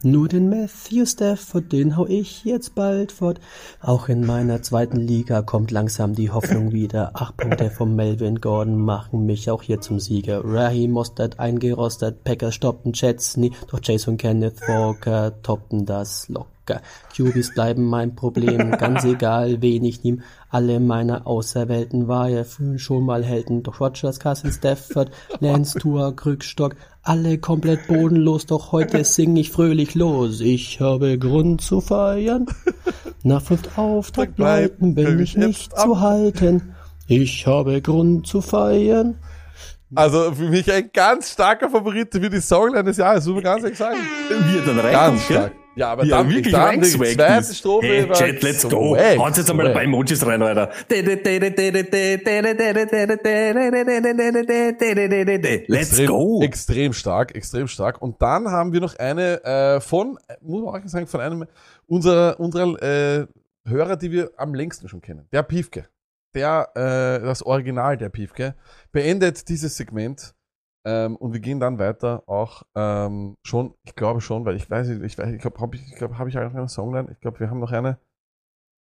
Nur den Matthew Stafford, den hau ich jetzt bald fort. Auch in meiner zweiten Liga kommt langsam die Hoffnung wieder. Acht Punkte vom Melvin Gordon machen mich auch hier zum Sieger. Raheem Mostert eingerostet, Packers stoppten Jets nie, doch Jason Kenneth Walker toppten das locker. QBs bleiben mein Problem, ganz egal wen ich nehm. Alle meiner Auserwählten war ja früher schon mal Helden, doch Rogers, Carson Stafford, Lance Tour, Krückstock, alle komplett bodenlos, doch heute sing ich fröhlich los. Ich habe Grund zu feiern. Nach fünf Auftaktpleiten bin ich nicht zu halten. Ich habe Grund zu feiern. Also für mich ein ganz starker Favorit für die Songline des Jahres, muss man ganz ehrlich sagen. Wie er dann Ganz reinkommt, gell? stark. Ja, aber Ja, dann, wirklich dann die zweite. Strophe Hey, war Chat, let's go. swag, Haut jetzt einmal ein paar Emojis rein, Alter. Let's extrem, go. Extrem stark, extrem stark. Und dann haben wir noch eine äh, von, muss man auch sagen, von einem unserer, unserer äh, Hörer, die wir am längsten schon kennen. Der Piefke. Der, äh, das Original der Piefke, beendet dieses Segment. Ähm, und wir gehen dann weiter auch ähm, schon, ich glaube schon, weil ich weiß nicht, ich weiß, ich glaube, habe ich, ich glaube, habe ich auch noch eine Songline? Ich glaube, wir haben noch eine.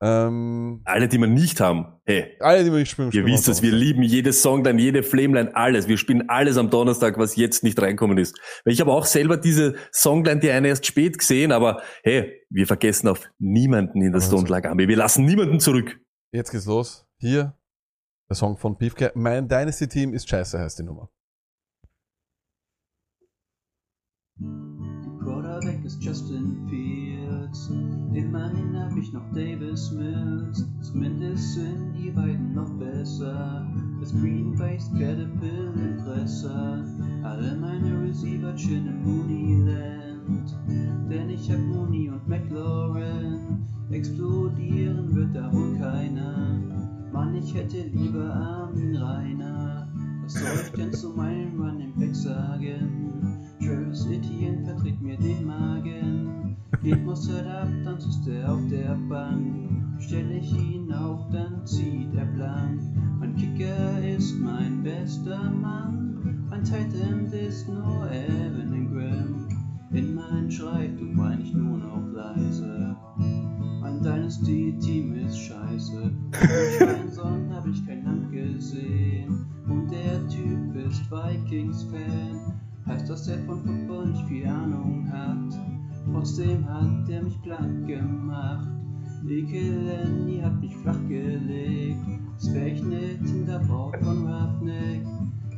Ähm, Alle, die wir nicht haben, hey, alle, die wir nicht spielen, ihr spielen wisst wir es, wir lieben jedes Songline, jede Flameline, alles. Wir spielen alles am Donnerstag, was jetzt nicht reinkommen ist. Weil ich habe auch selber diese Songline, die eine erst spät gesehen, aber hey, wir vergessen auf niemanden in der Also. Stone Lag Army. Wir lassen niemanden zurück. Jetzt geht's los. Hier, der Song von Piefke. Mein Dynasty Team ist scheiße, heißt die Nummer. Quarterback ist Justin Fields. Immerhin hab ich noch Davis Mills. Zumindest sind die beiden noch besser. Das Green Bay's Caterpillar-Interesse. Alle meine Receiver chillen im Mooneyland. Denn ich hab Mooney und McLaurin. Explodieren wird da wohl keiner. Mann, ich hätte lieber Armin Rainer. Was soll ich denn zu meinem Running Back sagen? Travis Etienne vertritt mir den Magen. Geht Mossad ab, dann sitzt er auf der Bank. Stell ich ihn auf, dann zieht er blank. Mein Kicker ist mein bester Mann. Mein Tight End ist nur Evan Ingram. In mein Schreibtuch wein ich nur noch leise. Mein Dynasty-Team ist scheiße. Durch Schweinson hab ich kein Land gesehen. Und der Typ ist Vikings-Fan. Heißt, dass er von Football nicht viel Ahnung hat. Trotzdem hat er mich platt gemacht. Ekeleni hat mich flachgelegt. Das wär ich ne Tinderbraut von Roughneck.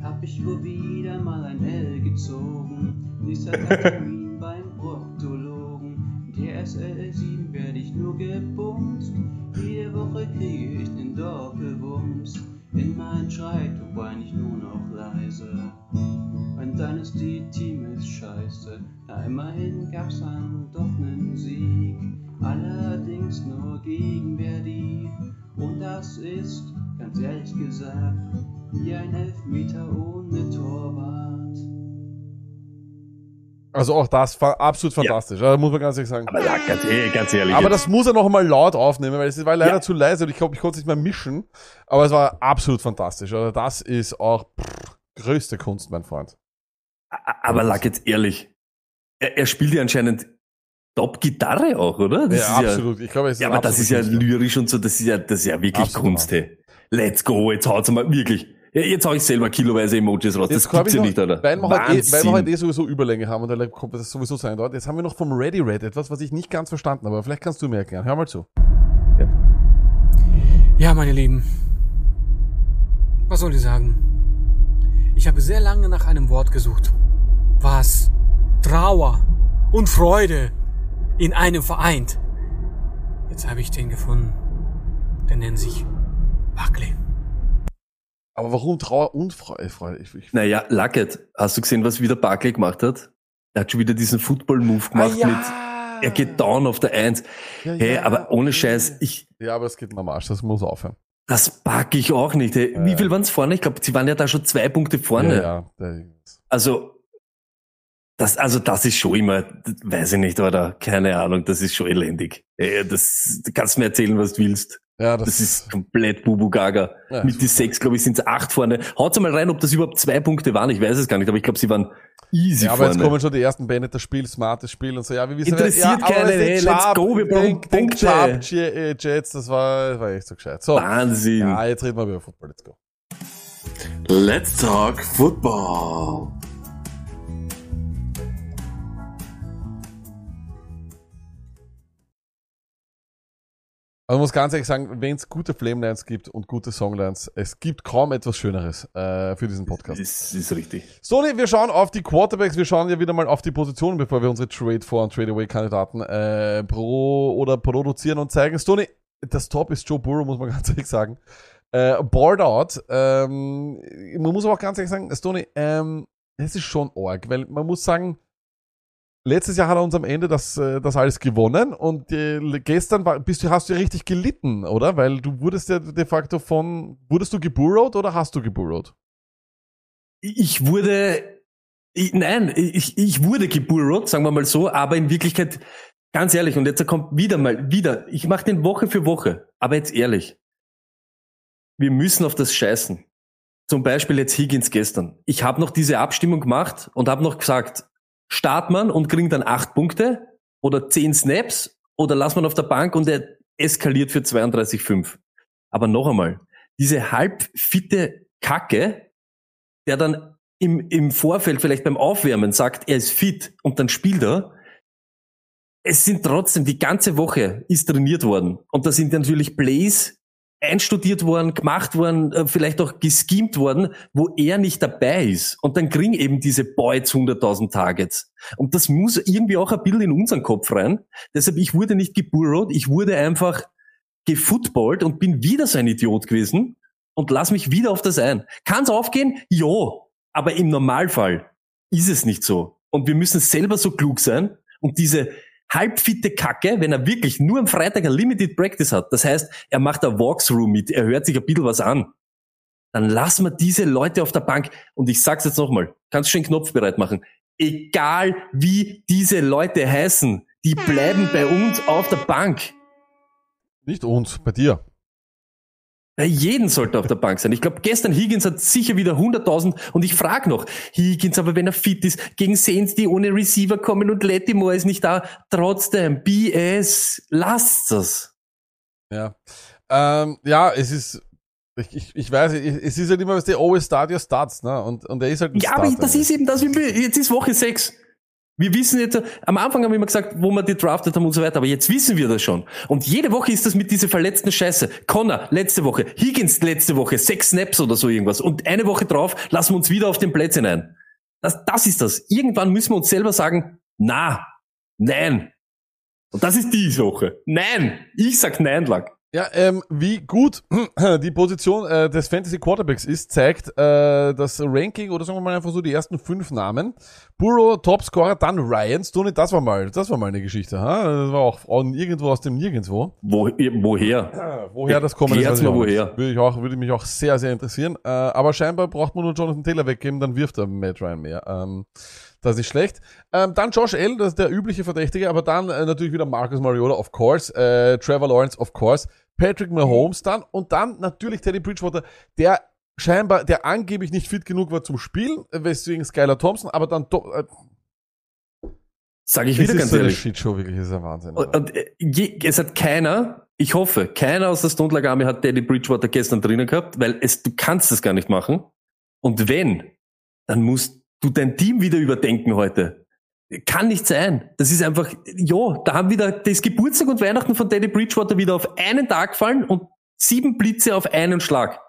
Hab ich wohl wieder mal ein L gezogen. Nächster Tag Termin beim Proktologen. In der SL7 werde ich nur gebumst. Jede Woche kriege ich den Doppelwumms. In mein Schreibtuch wein ich nur noch leise. Mein Dynasty-Team ist scheiße. Na, immerhin gab's dann doch nen Sieg. Allerdings nur gegen Verdi. Und das ist, ganz ehrlich gesagt, wie ein Elfmeter ohne Torwart. Also auch das war absolut fantastisch. Also muss man ganz ehrlich sagen. Aber ja, ganz, hey, ganz ehrlich. Aber jetzt. das muss er noch mal laut aufnehmen, weil es war leider Ja. zu leise und ich glaube, ich konnte es nicht mehr mischen. Aber es war absolut fantastisch. Also das ist auch pff, größte Kunst, mein Freund. Aber lag jetzt ehrlich. Er, er spielt ja anscheinend Top-Gitarre auch, oder? Das ja, ist absolut. ich glaube, es ist Ja, aber das ist ja lyrisch und so, das ist ja, das ist ja wirklich Absolut. Kunst, hey. Let's go, jetzt haut's mal, wirklich. Ja, jetzt hau ich selber kiloweise Emojis raus, das Jetzt hab gibt's ja nicht, oder? Weil wir, halt eh, weil wir halt eh sowieso Überlänge haben und dann kommt das sowieso sein dort. Jetzt haben wir noch vom Ready Red etwas, was ich nicht ganz verstanden habe. Aber vielleicht kannst du mir erklären. Hör mal zu. Ja, meine Lieben. Was soll ich sagen? Ich habe sehr lange nach einem Wort gesucht, was Trauer und Freude in einem vereint. Jetzt habe ich den gefunden. Der nennt sich Buckley. Aber warum Trauer und Freude? Freude? Ich, ich, Naja, Luckett, hast du gesehen, was wieder Barkley gemacht hat? Er hat schon wieder diesen Football-Move gemacht Ah, ja. mit, er geht down auf der Eins. Ja, Hey, ja, aber ohne. Scheiß, ich, Ja, aber es geht mir am Arsch. Das muss aufhören. Das packe ich auch nicht. Hey. Wie viel waren es vorne? Ich glaube, sie waren ja da schon zwei Punkte vorne. Ja, ja. Der- Also, das, also das ist schon immer, weiß ich nicht, oder keine Ahnung, das ist schon elendig. Äh, Das, du kannst mir erzählen, was du willst. Ja, das, Das ist komplett Bubu Gaga. Ja, Mit die sechs, glaube ich, sind es acht vorne. Haut's mal rein, ob das überhaupt zwei Punkte waren. Ich weiß es gar nicht, aber ich glaube, sie waren easy ja, aber jetzt vorne. kommen schon die ersten beendet das Spiel, smartes Spiel und so. Ja, wir wissen Interessiert ja, ist hey, let's Sharp, go, wir brauchen denk, denk Punkte. Sharp, J- äh, Jets, das war, das war echt so gescheit. So. Wahnsinn. Ja, jetzt reden wir über Football, let's go. Let's talk football. Also muss ganz ehrlich sagen, wenn es gute Flamelines gibt und gute Songlines, es gibt kaum etwas Schöneres äh, für diesen Podcast. Das ist richtig. Sony, wir schauen auf die Quarterbacks, wir schauen ja wieder mal auf die Positionen, bevor wir unsere Trade vor und Trade Away Kandidaten äh, pro oder produzieren und zeigen. Sony, das Top ist Joe Burrow, muss man ganz ehrlich sagen. Äh, bored out. Ähm, man muss aber auch ganz ehrlich sagen, Stoney, ähm, es ist schon arg, weil man muss sagen, letztes Jahr hat er uns am Ende das, äh, das alles gewonnen und äh, gestern war, bist du, hast du richtig gelitten, oder? Weil du wurdest ja de facto von, wurdest du geburrowt oder hast du geburrowt? Ich wurde, ich, nein, ich, ich wurde geburrowt, sagen wir mal so, aber in Wirklichkeit, ganz ehrlich, und jetzt kommt wieder mal, wieder, ich mache den Woche für Woche, aber jetzt ehrlich, wir müssen auf das scheißen. Zum Beispiel jetzt Higgins gestern. Ich habe noch diese Abstimmung gemacht und habe noch gesagt, start man und kriegt dann acht Punkte oder zehn Snaps oder lass man auf der Bank und er eskaliert für 32,5. Aber noch einmal, diese halbfitte Kacke, der dann im, im Vorfeld vielleicht beim Aufwärmen sagt, er ist fit und dann spielt er. Es sind trotzdem, die ganze Woche ist trainiert worden. Und da sind natürlich Plays einstudiert worden, gemacht worden, äh, vielleicht auch geschemt worden, wo er nicht dabei ist. Und dann kriegen eben diese Boys 100.000 Targets. Und das muss irgendwie auch ein bisschen in unseren Kopf rein. Deshalb, ich wurde nicht geburrowt, ich wurde einfach gefootballt und bin wieder so ein Idiot gewesen und lass mich wieder auf das ein. Kann's aufgehen? Ja. Aber im Normalfall ist es nicht so. Und wir müssen selber so klug sein und diese halbfitte Kacke, wenn er wirklich nur am Freitag ein Limited Practice hat, das heißt, er macht ein Walkthrough mit, er hört sich ein bisschen was an, dann lassen wir diese Leute auf der Bank. Und ich sag's jetzt nochmal, kannst schon den Knopf bereit machen. Egal wie diese Leute heißen, die bleiben bei uns auf der Bank. Nicht uns, bei dir. Bei jedem sollte auf der Bank sein. Ich glaube, gestern Higgins hat sicher wieder 100.000 und ich frage noch, Higgins, aber wenn er fit ist, gegen Saints, die ohne Receiver kommen und Lattimore ist nicht da, trotzdem, BS, lasst das. Ja. Ähm, ja, es ist, ich, ich, ich weiß, es ist halt immer, was der always start your starts, ne? Und, und er ist halt ein Ja, aber Starter. das ist eben das, wie wir- jetzt ist Woche 6. Wir wissen jetzt, am Anfang haben wir immer gesagt, wo wir die drafted haben und so weiter, aber jetzt wissen wir das schon. Und jede Woche ist das mit dieser verletzten Scheiße. Connor, letzte Woche, Higgins letzte Woche, sechs Snaps oder so irgendwas. Und eine Woche drauf lassen wir uns wieder auf den Plätzen ein. Das, das ist das. Irgendwann müssen wir uns selber sagen, na, nein. Und das ist die Woche. Nein. Ich sag nein, Lack. Ja, ähm, wie gut die Position äh, des Fantasy Quarterbacks ist, zeigt äh, das Ranking oder sagen wir mal einfach so die ersten fünf Namen. Burrow, Topscorer, dann Ryan, Stoney, das war mal, das war mal eine Geschichte, ha? Das war auch von irgendwo aus dem Nirgendwo. Wo, woher? Woher das kommt, das mir auch nicht. woher. Würde, ich auch, würde mich auch sehr, sehr interessieren. Äh, aber scheinbar braucht man nur Jonathan Taylor weggeben, dann wirft er Matt Ryan mehr. Ähm, das ist schlecht. Ähm, dann Josh L., das ist der übliche Verdächtige, aber dann äh, natürlich wieder Marcus Mariota, of course, äh, Trevor Lawrence, of course, Patrick Mahomes dann und dann natürlich Teddy Bridgewater, der scheinbar, der angeblich nicht fit genug war zum Spielen, weswegen Skylar Thompson, aber dann doch, äh, Sag ich wieder ganz so eine ehrlich. Shitshow, wirklich, das ist ein Wahnsinn. Und, und äh, je, es hat keiner, ich hoffe, keiner aus der Lag Army hat Teddy Bridgewater gestern drinnen gehabt, weil es, du kannst das gar nicht machen. Und wenn, dann musst du dein Team wieder überdenken heute. Kann nicht sein. Das ist einfach, ja, da haben wieder das Geburtstag und Weihnachten von Teddy Bridgewater wieder auf einen Tag fallen und sieben Blitze auf einen Schlag.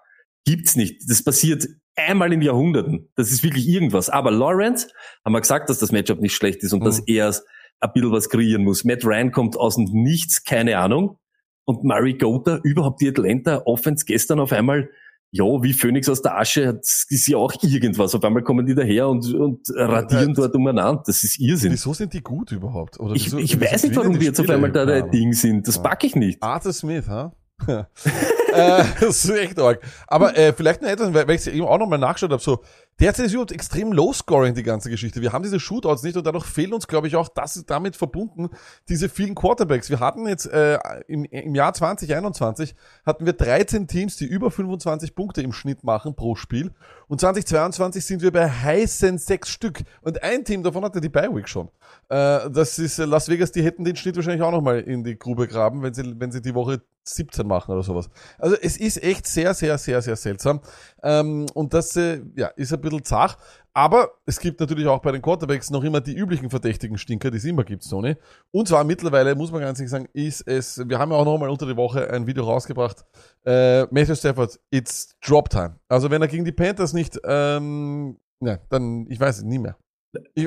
Gibt's nicht. Das passiert einmal in Jahrhunderten. Das ist wirklich irgendwas. Aber Lawrence, haben wir gesagt, dass das Matchup nicht schlecht ist und Mhm. dass er ein bisschen was kreieren muss. Matt Ryan kommt aus dem Nichts, keine Ahnung. Und Murray Gota, überhaupt die Atlanta Offense gestern auf einmal, ja, wie Phoenix aus der Asche, hat- ist ja auch irgendwas. Auf einmal kommen die daher und, und radieren dort umeinander. Das ist Irrsinn. Wieso sind die gut überhaupt? Oder Ich, wieso, ich wieso weiß nicht, warum die jetzt auf einmal da der. Ding sind. Das Ja. pack ich nicht. Arthur Smith, ha? äh, das ist echt arg. Aber äh, vielleicht noch etwas, weil ich eben auch nochmal nachgeschaut habe, so, derzeit ist überhaupt extrem low-scoring, die ganze Geschichte. Wir haben diese Shootouts nicht und dadurch fehlen uns, glaube ich, auch, das ist damit verbunden, diese vielen Quarterbacks. Wir hatten jetzt äh, im, im Jahr 2021 hatten wir 13 Teams, die über 25 Punkte im Schnitt machen pro Spiel. Und 2022 sind wir bei heißen sechs Stück. Und ein Team davon hatte die Bi-Week schon. Äh, das ist äh, Las Vegas, die hätten den Schnitt wahrscheinlich auch nochmal in die Grube graben, wenn sie, wenn sie die Woche 17 machen oder sowas. Also es ist echt sehr, sehr, sehr, sehr seltsam. Ähm, und das äh, ja, ist ein bisschen zart. Aber es gibt natürlich auch bei den Quarterbacks noch immer die üblichen verdächtigen Stinker, die es immer gibt, Sony. Und zwar mittlerweile, muss man ganz ehrlich sagen, ist es, wir haben ja auch noch mal unter die Woche ein Video rausgebracht, äh, Matthew Stafford, it's drop time. Also wenn er gegen die Panthers nicht, ähm, ne, dann, ich weiß es nie mehr.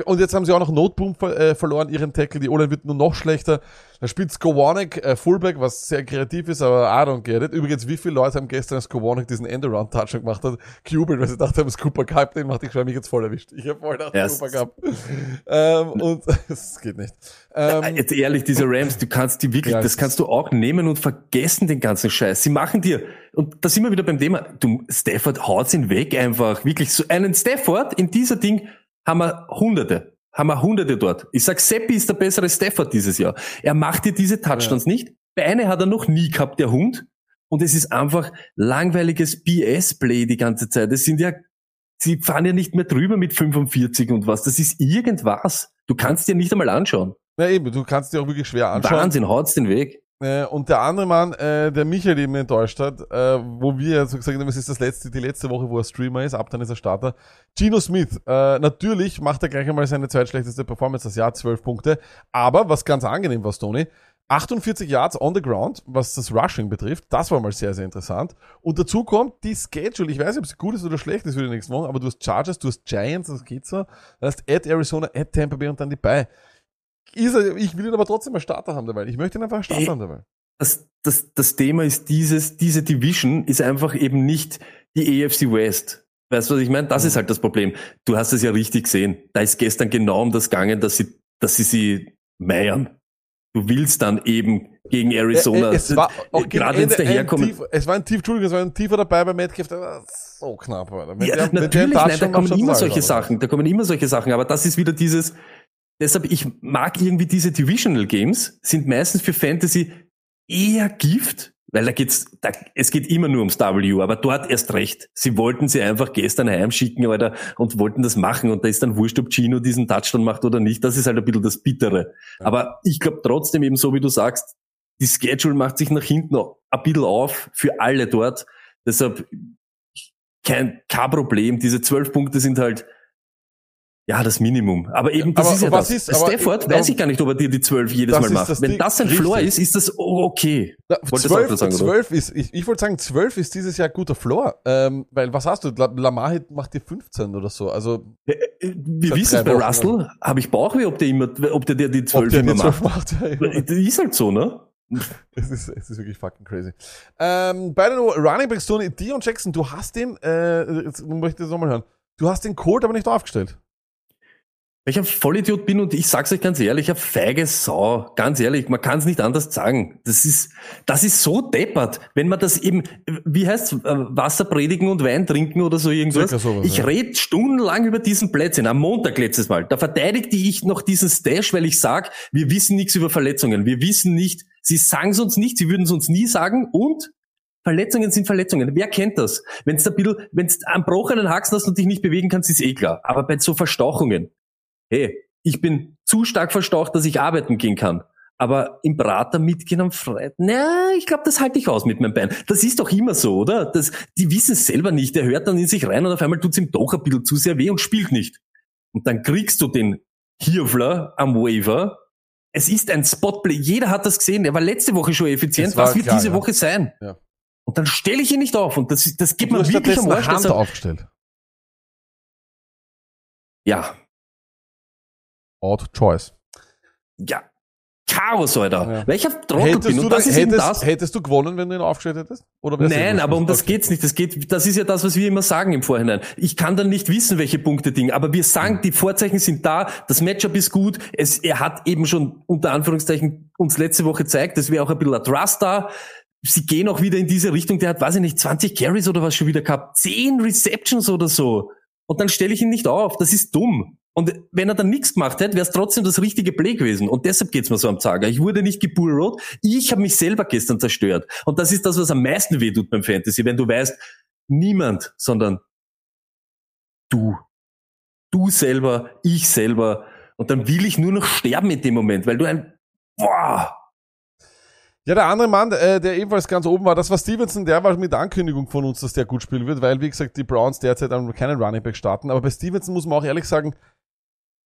Und jetzt haben sie auch noch Noteboom ver äh, verloren, ihren Tackle. Die O-Line wird nur noch schlechter. Da spielt Skowanek äh, Fullback, was sehr kreativ ist, aber I don't get it. Übrigens, wie viele Leute haben gestern Skowanek diesen Endaround-Touch gemacht hat? Cubit, weil sie dachten, haben, Cooper Cup, den macht ich mich jetzt voll erwischt. Ich habe voll gedacht, Ja, Cooper es- Cup. ähm, und es geht nicht. Ähm, Jetzt ehrlich, diese Rams, du kannst die wirklich, Ja, das es kannst du auch nehmen und vergessen den ganzen Scheiß. Sie machen dir, und da sind wir wieder beim Thema, du, Stafford haut ihn weg einfach, wirklich so einen Stafford in dieser Ding haben wir Hunderte. Haben wir Hunderte dort. Ich sag, Seppi ist der bessere Stafford dieses Jahr. Er macht dir diese Touchdowns nicht. Bei einer hat er noch nie gehabt, der Hund. Und es ist einfach langweiliges BS-Play die ganze Zeit. Das sind ja, sie fahren ja nicht mehr drüber mit 45 und was. Das ist irgendwas. Du kannst dir nicht einmal anschauen. na eben, du kannst dir auch wirklich schwer anschauen. Wahnsinn, haut's den Weg. Äh, und der andere Mann, äh, der Michael eben enttäuscht hat, äh, wo wir so gesagt haben, es ist das letzte, die letzte Woche, wo er Streamer ist, ab dann ist er Starter. Gino Smith, äh, natürlich macht er gleich einmal seine zweitschlechteste Performance das Jahr, 12 Punkte. Aber was ganz angenehm war, Tony, 48 Yards on the ground, was das Rushing betrifft, das war mal sehr, sehr interessant. Und dazu kommt die Schedule, ich weiß nicht, ob sie gut ist oder schlecht ist für die nächsten Wochen, aber du hast Chargers, du hast Giants, das geht so. Das heißt, at Arizona, at Tampa Bay und dann die Bay. Ist er, ich will ihn aber trotzdem als Starter haben dabei. Ich möchte ihn einfach als Starter Ey. haben dabei. Das, das, das Thema ist dieses, diese Division ist einfach eben nicht die AFC West. Weißt du, was ich meine? Das ist halt das Problem. Du hast es ja richtig gesehen. Da ist gestern genau um das gegangen, dass sie, dass sie sie meiern. Du willst dann eben gegen Arizona, Äh, äh, es war auch gegen gerade wenn es daherkommt. Tief, es war ein Tief, Entschuldigung, es war ein Tiefer dabei bei Metcalf, der war so knapp, Alter. Ja, der- natürlich, nein, da kommen immer solche. Sachen, da kommen immer solche Sachen, aber das ist wieder dieses, deshalb, ich mag irgendwie diese Divisional Games, sind meistens für Fantasy eher Gift, weil da geht's, da, es geht immer nur ums W, aber dort erst recht. Sie wollten sie einfach gestern heimschicken, Alter, und wollten das machen und da ist dann wurscht, ob Gino diesen Touchdown macht oder nicht, das ist halt ein bisschen das Bittere. Aber ich glaube trotzdem eben so, wie du sagst, die Schedule macht sich nach hinten ein bisschen auf für alle dort, deshalb kein, kein Problem. Diese zwölf Punkte sind halt, ja, das Minimum. Aber eben, das aber ist ja was das. ist- Stafford weiß ich gar nicht, ob er dir die zwölf jedes Das Mal macht. Wenn Ding. das sein Floor ist, ist das okay. Na, Wolltest du auch 12, was sagen, oder? 12 ist, ich, ich wollte sagen, 12 ist dieses Jahr guter Floor. Ähm, weil, was hast du? La- Lamar macht dir 15 oder so. Also, Äh, äh, Wir wissen es bei Wochen. Russell, habe ich Bauchweh, ob der immer, ob der, der die zwölf der immer die 12 macht. macht. Ja, ja. Das ist halt so, ne? Es ist, es ist wirklich fucking crazy. Ähm, bei den Running Backs, Dion Jackson, du hast den, äh, jetzt möchte ich das nochmal hören. Du hast den Colt aber nicht aufgestellt. Weil ich ein Vollidiot bin und ich sag's euch ganz ehrlich, ein feige Sau. Ganz ehrlich, man kann es nicht anders sagen. Das ist, das ist so deppert, wenn man das eben, wie heißt's, äh, Wasser predigen und Wein trinken oder so irgendwas. Sowas, ich ja. red stundenlang über diesen Plätzchen. Am Montag letztes Mal. Da verteidigte ich noch diesen Stash, weil ich sag, wir wissen nichts über Verletzungen. Wir wissen nicht, sie sagen's uns nicht, sie würden es uns nie sagen und Verletzungen sind Verletzungen. Wer kennt das? Wenn du ein bisschen, wenn du einen gebrochenen Haxen hast und dich nicht bewegen kannst, ist eh klar. Aber bei so Verstauchungen, hey, ich bin zu stark verstaucht, dass ich arbeiten gehen kann. Aber im Prater mitgehen am Freitag, na, ich glaube, das halte ich aus mit meinem Bein. Das ist doch immer so, oder? Das, die wissen es selber nicht. Der hört dann in sich rein und auf einmal tut's ihm doch ein bisschen zu sehr weh und spielt nicht. Und dann kriegst du den Hirfler am Waiver. Es ist ein Spotplay. Jeder hat das gesehen. Er war letzte Woche schon effizient. Was wird klar, diese ja. Woche sein? Ja. Und dann stelle ich ihn nicht auf. Und das, das gibt hast wirklich am Arsch. Hand aufgestellt. Ja, Odd Choice. ja. Chaos, Alter. Ja. Welcher Trottel Hättest bin. du, Und das, ist hättest, das. hättest du gewonnen, wenn du ihn aufgestellt hättest? Nein, aber um das Okay. geht's nicht. Das geht, das ist ja das, was wir immer sagen im Vorhinein. Ich kann dann nicht wissen, welche Punkte Ding, aber wir sagen, die Vorzeichen sind da, das Matchup ist gut. Es, er hat eben schon unter Anführungszeichen uns letzte Woche gezeigt, es wäre auch ein bisschen ein Trust da. sie gehen auch wieder in diese Richtung, der hat, weiß ich nicht, 20 Carries oder was schon wieder gehabt, 10 Receptions oder so. Und dann stelle ich ihn nicht auf. Das ist dumm. Und wenn er dann nichts gemacht hätte, wäre es trotzdem das richtige Play gewesen. Und deshalb geht's mir so am Zager. Ich wurde nicht gebullrot. Ich habe mich selber gestern zerstört. Und das ist das, was am meisten weh tut beim Fantasy, wenn du weißt, niemand, sondern du. Du selber, ich selber. Und dann will ich nur noch sterben in dem Moment, weil du ein, boah, Ja, der andere Mann, äh, der ebenfalls ganz oben war, das war Stevenson, der war mit der Ankündigung von uns, dass der gut spielen wird, weil, wie gesagt, die Browns derzeit keinen Running Back starten. Aber bei Stevenson muss man auch ehrlich sagen,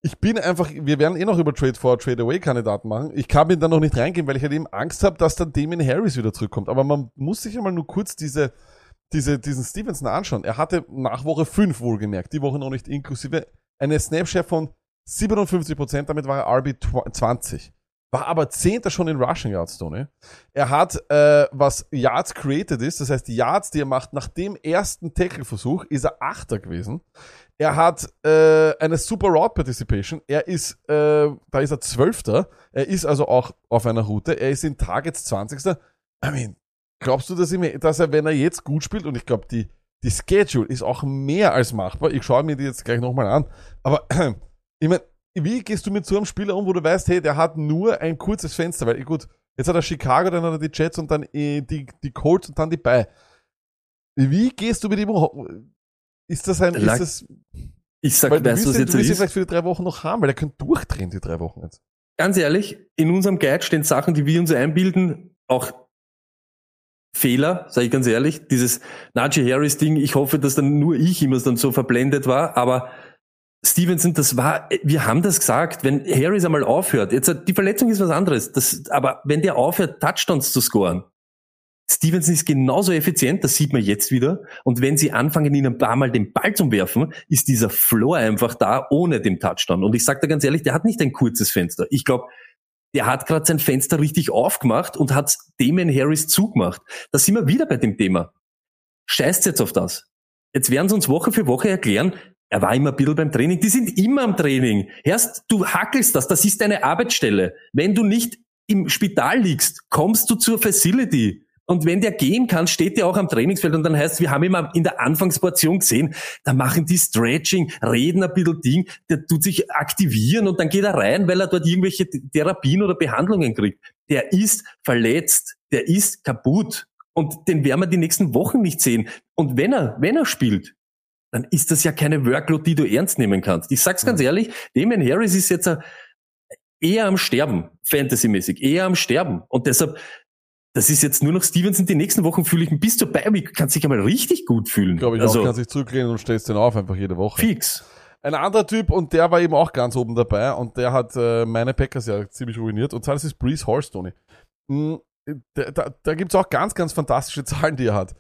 ich bin einfach, wir werden eh noch über Trade for Trade Away Kandidaten machen. Ich kann mir da noch nicht reingehen, weil ich halt eben Angst habe, dass dann Damien Harris wieder zurückkommt. Aber man muss sich einmal nur kurz diese, diese, diesen Stevenson anschauen. Er hatte nach Woche 5 wohlgemerkt, die Woche noch nicht inklusive, eine Snapshare von 57%, damit war er RB 20. War aber Zehnter schon in Rushing Yards, Tony. Er hat, äh, was Yards created ist, das heißt die Yards, die er macht nach dem ersten Tackle-Versuch, ist er Achter gewesen. Er hat äh, eine super Route Participation. Er ist, äh, da ist er Zwölfter. Er ist also auch auf einer Route. Er ist in Targets 20. I mean, glaubst du, dass, ihm, dass er, wenn er jetzt gut spielt, und ich glaube, die, die Schedule ist auch mehr als machbar. Ich schaue mir die jetzt gleich nochmal an. Aber ich meine, wie gehst du mit so einem Spieler um, wo du weißt, hey, der hat nur ein kurzes Fenster, weil gut, jetzt hat er Chicago, dann hat er die Jets und dann äh, die, die Colts und dann die Bay. Wie gehst du mit ihm um? Ist das ein, ist Lag- das, ich sag, weil weißt du, was jetzt du ist? vielleicht für die drei Wochen noch haben, weil er könnte durchdrehen, die drei Wochen jetzt. Ganz ehrlich, in unserem Guide stehen Sachen, die wir uns einbilden, auch Fehler, sage ich ganz ehrlich. Dieses Najee Harris Ding, ich hoffe, dass dann nur ich immer dann so verblendet war, aber Stevenson, das war, wir haben das gesagt, wenn Harris einmal aufhört, jetzt die Verletzung ist was anderes, das, aber wenn der aufhört, Touchdowns zu scoren, Stevenson ist genauso effizient, das sieht man jetzt wieder. Und wenn sie anfangen, ihn ein paar Mal den Ball zu werfen, ist dieser Floor einfach da ohne den Touchdown. Und ich sage dir ganz ehrlich, der hat nicht ein kurzes Fenster. Ich glaube, der hat gerade sein Fenster richtig aufgemacht und hat Damien Harris zugemacht. Da sind wir wieder bei dem Thema. Scheißt jetzt auf das. Jetzt werden sie uns Woche für Woche erklären, er war immer ein bisschen beim Training. Die sind immer am Training. Erst du hackelst das, das ist deine Arbeitsstelle. Wenn du nicht im Spital liegst, kommst du zur Facility. Und wenn der gehen kann, steht der auch am Trainingsfeld und dann heißt, wir haben mal in der Anfangsportion gesehen, da machen die Stretching, reden ein bisschen Ding, der tut sich aktivieren und dann geht er rein, weil er dort irgendwelche Therapien oder Behandlungen kriegt. Der ist verletzt, der ist kaputt und den werden wir die nächsten Wochen nicht sehen. Und wenn er, wenn er spielt, dann ist das ja keine Workload, die du ernst nehmen kannst. Ich sag's ganz ehrlich, Damien Harris ist jetzt ein- eher am Sterben, fantasymäßig, eher am Sterben. Und deshalb, das ist jetzt nur noch Stevenson. Die nächsten Wochen fühle ich mich bis zur Bye-Week, kannst dich einmal richtig gut fühlen. Glaube ich also, auch, kannst dich zurücklehnen und stellst den auf einfach jede Woche. fix. Ein anderer Typ, und der war eben auch ganz oben dabei, und der hat äh, meine Packers ja ziemlich ruiniert, und zwar das ist Breeze Horse, Tony. Da, da, da gibt's auch ganz, ganz fantastische Zahlen, die er hat.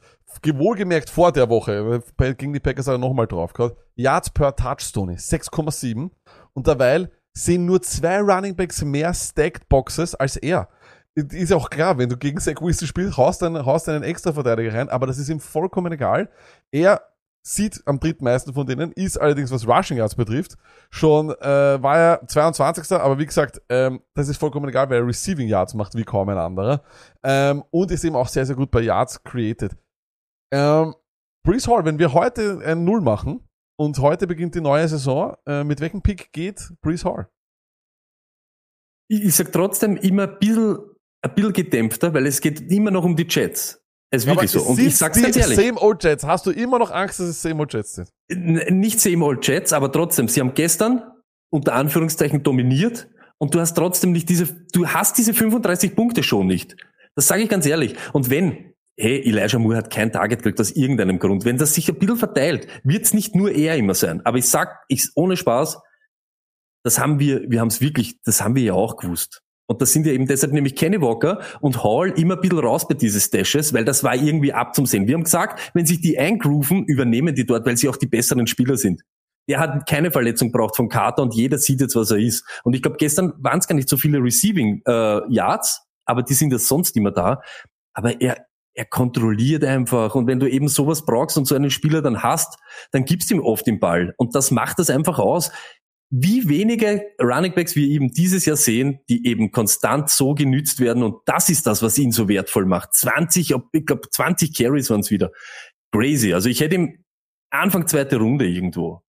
Wohlgemerkt vor der Woche, gegen die Packers hat er nochmal drauf. Yards per Touch, Tony, 6,7. Und derweil sehen nur zwei Running Backs mehr Stacked Boxes als er. Ist ja auch klar, wenn du gegen Zach Wilson spielst, haust einen, haust einen extra Verteidiger rein, aber das ist ihm vollkommen egal. Er sieht am drittmeisten von denen, ist allerdings, was Rushing Yards betrifft, schon, äh, war er 22. Aber wie gesagt, ähm, das ist vollkommen egal, weil er Receiving Yards macht wie kaum ein anderer. Ähm, und ist eben auch sehr, sehr gut bei Yards created. Ähm, Brees Hall, wenn wir heute ein Null machen und heute beginnt die neue Saison, äh, mit welchem Pick geht Brees Hall? Ich, ich sag trotzdem immer ein bisschen, ein bisschen gedämpfter, weil es geht immer noch um die Jets. Es ist wirklich so. Und ich sag's ganz ehrlich. Same Old Jets. Hast du immer noch Angst, dass es Same Old Jets sind? Nicht same old Jets, aber trotzdem, sie haben gestern unter Anführungszeichen dominiert und du hast trotzdem nicht diese, du hast diese 35 Punkte schon nicht. Das sage ich ganz ehrlich. Und wenn, hey, Elijah Moore hat kein Target gekriegt aus irgendeinem Grund, wenn das sich ein bisschen verteilt, wird's nicht nur er immer sein. Aber ich sag, ich, ohne Spaß, das haben wir, wir haben es wirklich, das haben wir ja auch gewusst. Und das sind ja eben deshalb nämlich Kenny Walker und Hall immer ein bisschen raus bei diese Stashes, weil das war irgendwie abzusehen. Wir haben gesagt, wenn sich die eingrooven, übernehmen die dort, weil sie auch die besseren Spieler sind. Der hat keine Verletzung braucht von Carter und jeder sieht jetzt, was er ist. Und ich glaube, gestern waren es gar nicht so viele Receiving äh, Yards, aber die sind ja sonst immer da. Aber er, er kontrolliert einfach. Und wenn du eben sowas brauchst und so einen Spieler dann hast, dann gibst du ihm oft den Ball. Und das macht das einfach aus. Wie wenige Running Backs wir eben dieses Jahr sehen, die eben konstant so genützt werden und das ist das, was ihn so wertvoll macht. 20, ob- ich glaube 20 Carries waren es wieder. Crazy. Also ich hätte ihm Anfang zweite Runde irgendwo.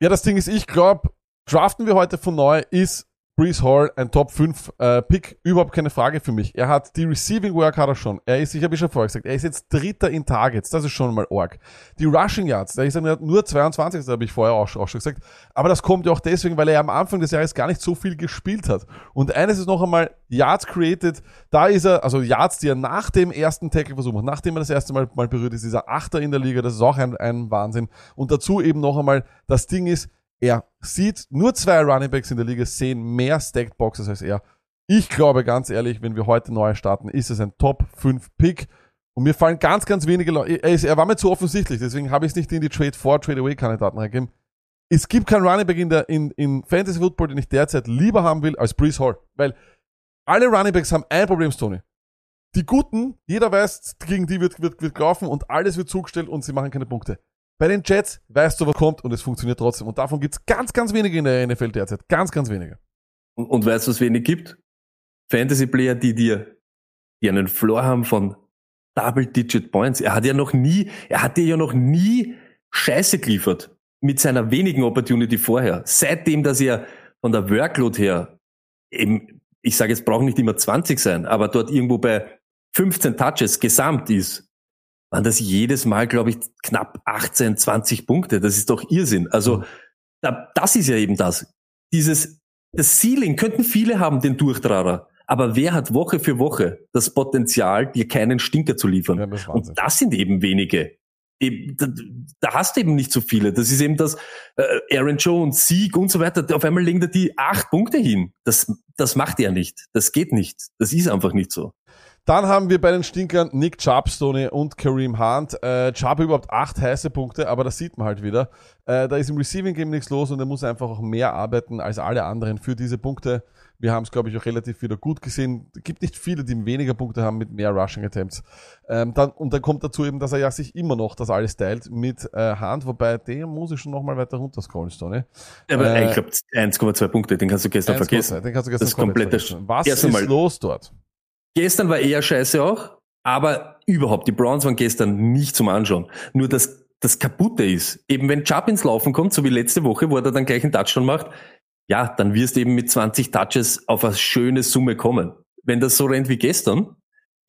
Ja, das Ding ist, ich glaube, draften wir heute von neu, ist Brees Hall ein Top 5 äh, Pick, überhaupt keine Frage für mich. Er hat die Receiving Work hat er schon. Er ist, ich habe schon vorher gesagt, er ist jetzt Dritter in Targets, das ist schon mal arg. Die Rushing Yards, da ist er nur 22, das habe ich vorher auch, auch schon gesagt. Aber das kommt ja auch deswegen, weil er am Anfang des Jahres gar nicht so viel gespielt hat. Und eines ist noch einmal Yards created, da ist er, also Yards, die er nach dem ersten Tackle versucht macht, nachdem er das erste Mal, mal berührt ist, dieser Achter in der Liga, das ist auch ein, ein Wahnsinn. Und dazu eben noch einmal, das Ding ist, er sieht, nur zwei Running Backs in der Liga sehen mehr Stacked Boxes als er. Ich glaube ganz ehrlich, wenn wir heute neu starten, ist es ein Top 5 Pick. Und mir fallen ganz, ganz wenige Leute, er, er war mir zu offensichtlich, deswegen habe ich es nicht in die Trade for Trade Away Kandidaten reingegeben. Es gibt keinen Running Back in der, in, in Fantasy Football, den ich derzeit lieber haben will als Brees Hall. Weil alle Running Backs haben ein Problem, Tony. Die Guten, jeder weiß, gegen die wird, wird, wird gelaufen und alles wird zugestellt und sie machen keine Punkte. Bei den Jets weißt du, was kommt und es funktioniert trotzdem. Und davon gibt's ganz, ganz wenige in der NFL derzeit. Ganz, ganz wenige. Und, und weißt du, was wenig gibt? Fantasy-Player, die dir, die einen Floor haben von Double-Digit Points. Er hat ja noch nie, er hat dir ja noch nie Scheiße geliefert. Mit seiner wenigen Opportunity vorher. Seitdem, dass er von der Workload her eben, ich sage jetzt, brauchen nicht immer 20 sein, aber dort irgendwo bei 15 Touches gesamt ist, waren das jedes Mal, glaube ich, knapp 18, 20 Punkte. Das ist doch Irrsinn. Also, da, das ist ja eben das. Dieses, das Ceiling könnten viele haben, den Durchtrarer. Aber wer hat Woche für Woche das Potenzial, dir keinen Stinker zu liefern? Ja, das. Und das sind eben wenige. Eben, da, da hast du eben nicht so viele. Das ist eben das äh, Aaron Jones, Sieg und so weiter. Auf einmal legen da die acht Punkte hin. Das, das macht er nicht. Das geht nicht. Das ist einfach nicht so. Dann haben wir bei den Stinkern Nick Chubb, Stoney und Kareem Hunt. Äh, Chubb überhaupt acht heiße Punkte, aber das sieht man halt wieder. Äh, da ist im Receiving Game nichts los und er muss einfach auch mehr arbeiten als alle anderen für diese Punkte. Wir haben es, glaube ich, auch relativ wieder gut gesehen. Es gibt nicht viele, die weniger Punkte haben mit mehr Rushing Attempts. Ähm, dann, und dann kommt dazu eben, dass er ja sich immer noch das alles teilt mit äh, Hunt, wobei der muss ich schon noch mal weiter runter scrollen, Stoney. Aber Äh, ich glaube, 1,2 Punkte, den kannst du gestern 1,2, vergessen. Den kannst du gestern Das komplett vergessen. Was ist los dort? Gestern war eher scheiße auch, aber überhaupt, die Browns waren gestern nicht zum Anschauen. Nur das, das Kaputte ist, eben wenn Chubb ins Laufen kommt, so wie letzte Woche, wo er dann gleich einen Touchdown macht, ja, dann wirst du eben mit 20 Touches auf eine schöne Summe kommen. Wenn das so rennt wie gestern,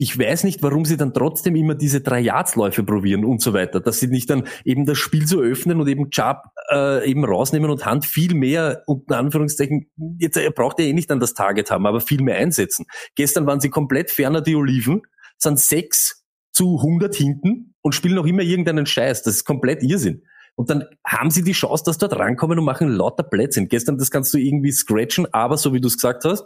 ich weiß nicht, warum sie dann trotzdem immer diese Drei-Yards-Läufe probieren und so weiter, dass sie nicht dann eben das Spiel so öffnen und eben Chubb äh, eben rausnehmen und Hand viel mehr, unter Anführungszeichen, jetzt er braucht ja eh nicht dann das Target haben, aber viel mehr einsetzen. Gestern waren sie komplett ferner, die Oliven, sind sechs zu 100 hinten und spielen noch immer irgendeinen Scheiß. Das ist komplett Irrsinn. Und dann haben sie die Chance, dass dort rankommen und machen lauter Plätzchen. Gestern, das kannst du irgendwie scratchen, aber so wie du es gesagt hast,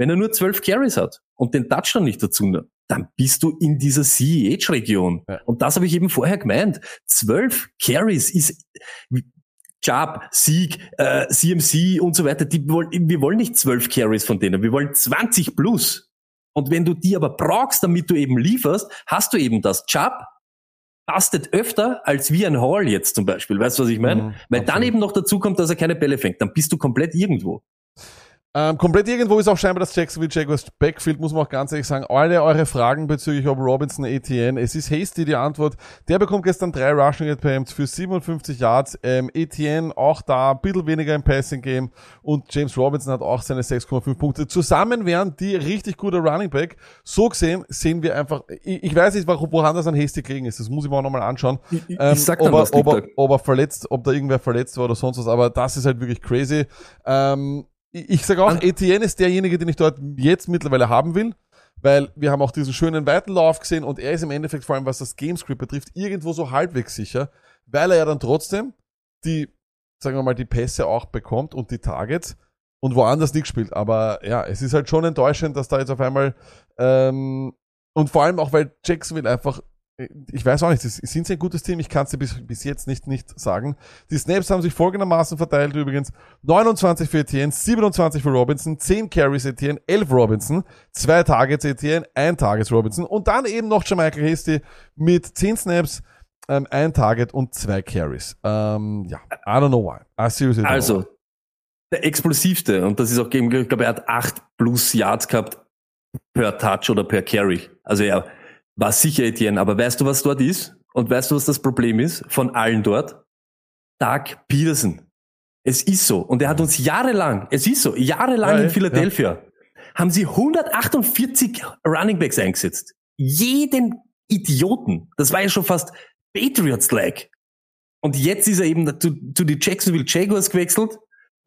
wenn er nur zwölf Carries hat und den Touchdown nicht dazu nimmt, dann bist du in dieser CEH-Region. Ja. Und das habe ich eben vorher gemeint. Zwölf Carries ist Job, Sieg, äh, CMC und so weiter. Die, wollen- wir wollen nicht zwölf Carries von denen, wir wollen 20 plus. Und wenn du die aber brauchst, damit du eben lieferst, hast du eben das. Job bastet öfter als wie ein Hall jetzt zum Beispiel. Weißt du, was ich meine? Mhm, Weil dann absolut. eben noch dazu kommt, dass er keine Bälle fängt. Dann bist du komplett irgendwo. Ähm, komplett irgendwo ist auch scheinbar das Jacksonville Jaguars Backfield, muss man auch ganz ehrlich sagen. Alle eure Fragen bezüglich ob Robinson, Etienne, es ist Hasty die Antwort. Der bekommt gestern drei Rushing Attempts für 57 Yards. Ähm, Etienne auch da, ein bisschen weniger im Passing Game. Und James Robinson hat auch seine 6,5 Punkte. Zusammen wären die richtig guter Running Back. So gesehen sehen wir einfach, ich, ich weiß nicht, woran das an Hasty kriegen ist. Das muss ich mir auch nochmal anschauen. Ich, ich Ähm, sag dann ob, er, was, ob, er, liegt da. ob er verletzt, ob da irgendwer verletzt war oder sonst was, aber das ist halt wirklich crazy. Ähm, ich sage auch, An- Etienne ist derjenige, den ich dort jetzt mittlerweile haben will, weil wir haben auch diesen schönen weiten Lauf gesehen und er ist im Endeffekt, vor allem was das Gamescript betrifft, irgendwo so halbwegs sicher, weil er ja dann trotzdem die, sagen wir mal, die Pässe auch bekommt und die Targets und woanders nicht spielt. Aber ja, es ist halt schon enttäuschend, dass da jetzt auf einmal ähm, und vor allem auch, weil Jacksonville einfach ich weiß auch nicht, sind sie ein gutes Team? Ich kann es dir bis, bis jetzt nicht, nicht sagen. Die Snaps haben sich folgendermaßen verteilt übrigens. 29 für Etienne, 27 für Robinson, 10 Carries Etienne, 11 Robinson, 2 Targets Etienne, 1 Targets Robinson und dann eben noch Jamichael Hasty mit 10 Snaps, ähm, 1 Target und 2 Carries. Ähm, ja, I don't know why. I seriously don't know Also, why. der explosivste. Und das ist auch gegen, ich glaube, er hat acht plus Yards gehabt per Touch oder per Carry. Also er war sicher Etienne. Aber weißt du, was dort ist? Und weißt du, was das Problem ist von allen dort? Doug Peterson. Es ist so. Und er hat uns jahrelang, es ist so, jahrelang Ja, in ja, Philadelphia, haben sie 148 Running Backs eingesetzt. Jeden Idioten. Das war ja schon fast Patriots-like. Und jetzt ist er eben zu, zu die Jacksonville Jaguars gewechselt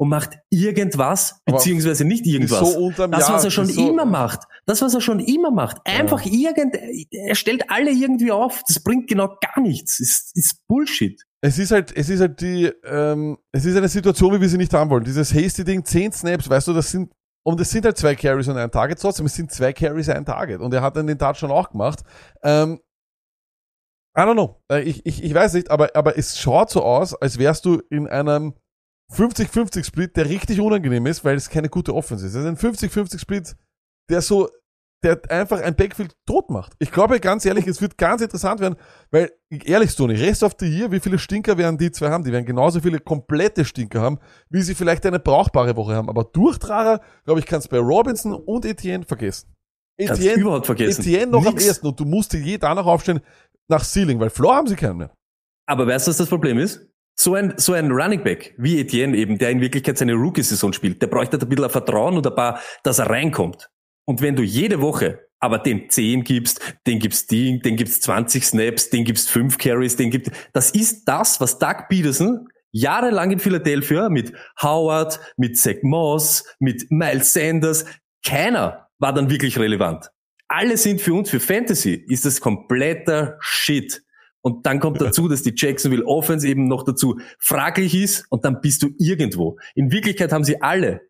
und macht irgendwas, beziehungsweise nicht irgendwas. so das, was er schon so- immer macht. Das, was er schon immer macht. Einfach irgend, er stellt alle irgendwie auf. Das bringt genau gar nichts. Ist, ist Bullshit. Es ist halt, es ist halt die, ähm, es ist eine Situation, wie wir sie nicht haben wollen. Dieses Hasty-Ding, 10 Snaps, weißt du, das sind, und es sind halt zwei Carries und ein Target, trotzdem, es sind zwei Carries, ein Target. Und er hat dann den Touchdown auch gemacht. Ähm, I don't know. Äh, Ich, ich, ich weiß nicht, aber, aber es schaut so aus, als wärst du in einem 50-50-Split, der richtig unangenehm ist, weil es keine gute Offense ist. Es ist ein 50-50-Split, der so, der einfach ein Backfield tot macht. Ich glaube ganz ehrlich, es wird ganz interessant werden, weil, ehrlich, Tony, Rest of the Year, wie viele Stinker werden die zwei haben? Die werden genauso viele komplette Stinker haben, wie sie vielleicht eine brauchbare Woche haben. Aber Durchtrager, glaube ich, kannst bei Robinson und Etienne vergessen. Du überhaupt vergessen. Etienne noch am Nix. ersten und du musst je danach aufstellen nach Ceiling, weil Floor haben sie keinen mehr. Aber weißt du, was das Problem ist? So ein, so ein Running Back wie Etienne eben, der in Wirklichkeit seine Rookie-Saison spielt, der bräuchte ein bisschen Vertrauen und ein paar, dass er reinkommt. Und wenn du jede Woche aber dem 10 gibst, den gibst den, den gibst 20 Snaps, den gibst 5 Carries, den gibt, das ist das, was Doug Peterson jahrelang in Philadelphia mit Howard, mit Zach Moss, mit Miles Sanders, keiner war dann wirklich relevant. Alle sind für uns, für Fantasy, ist das kompletter Shit. Und dann kommt dazu, dass die Jacksonville Offense eben noch dazu fraglich ist und dann bist du irgendwo. In Wirklichkeit haben sie alle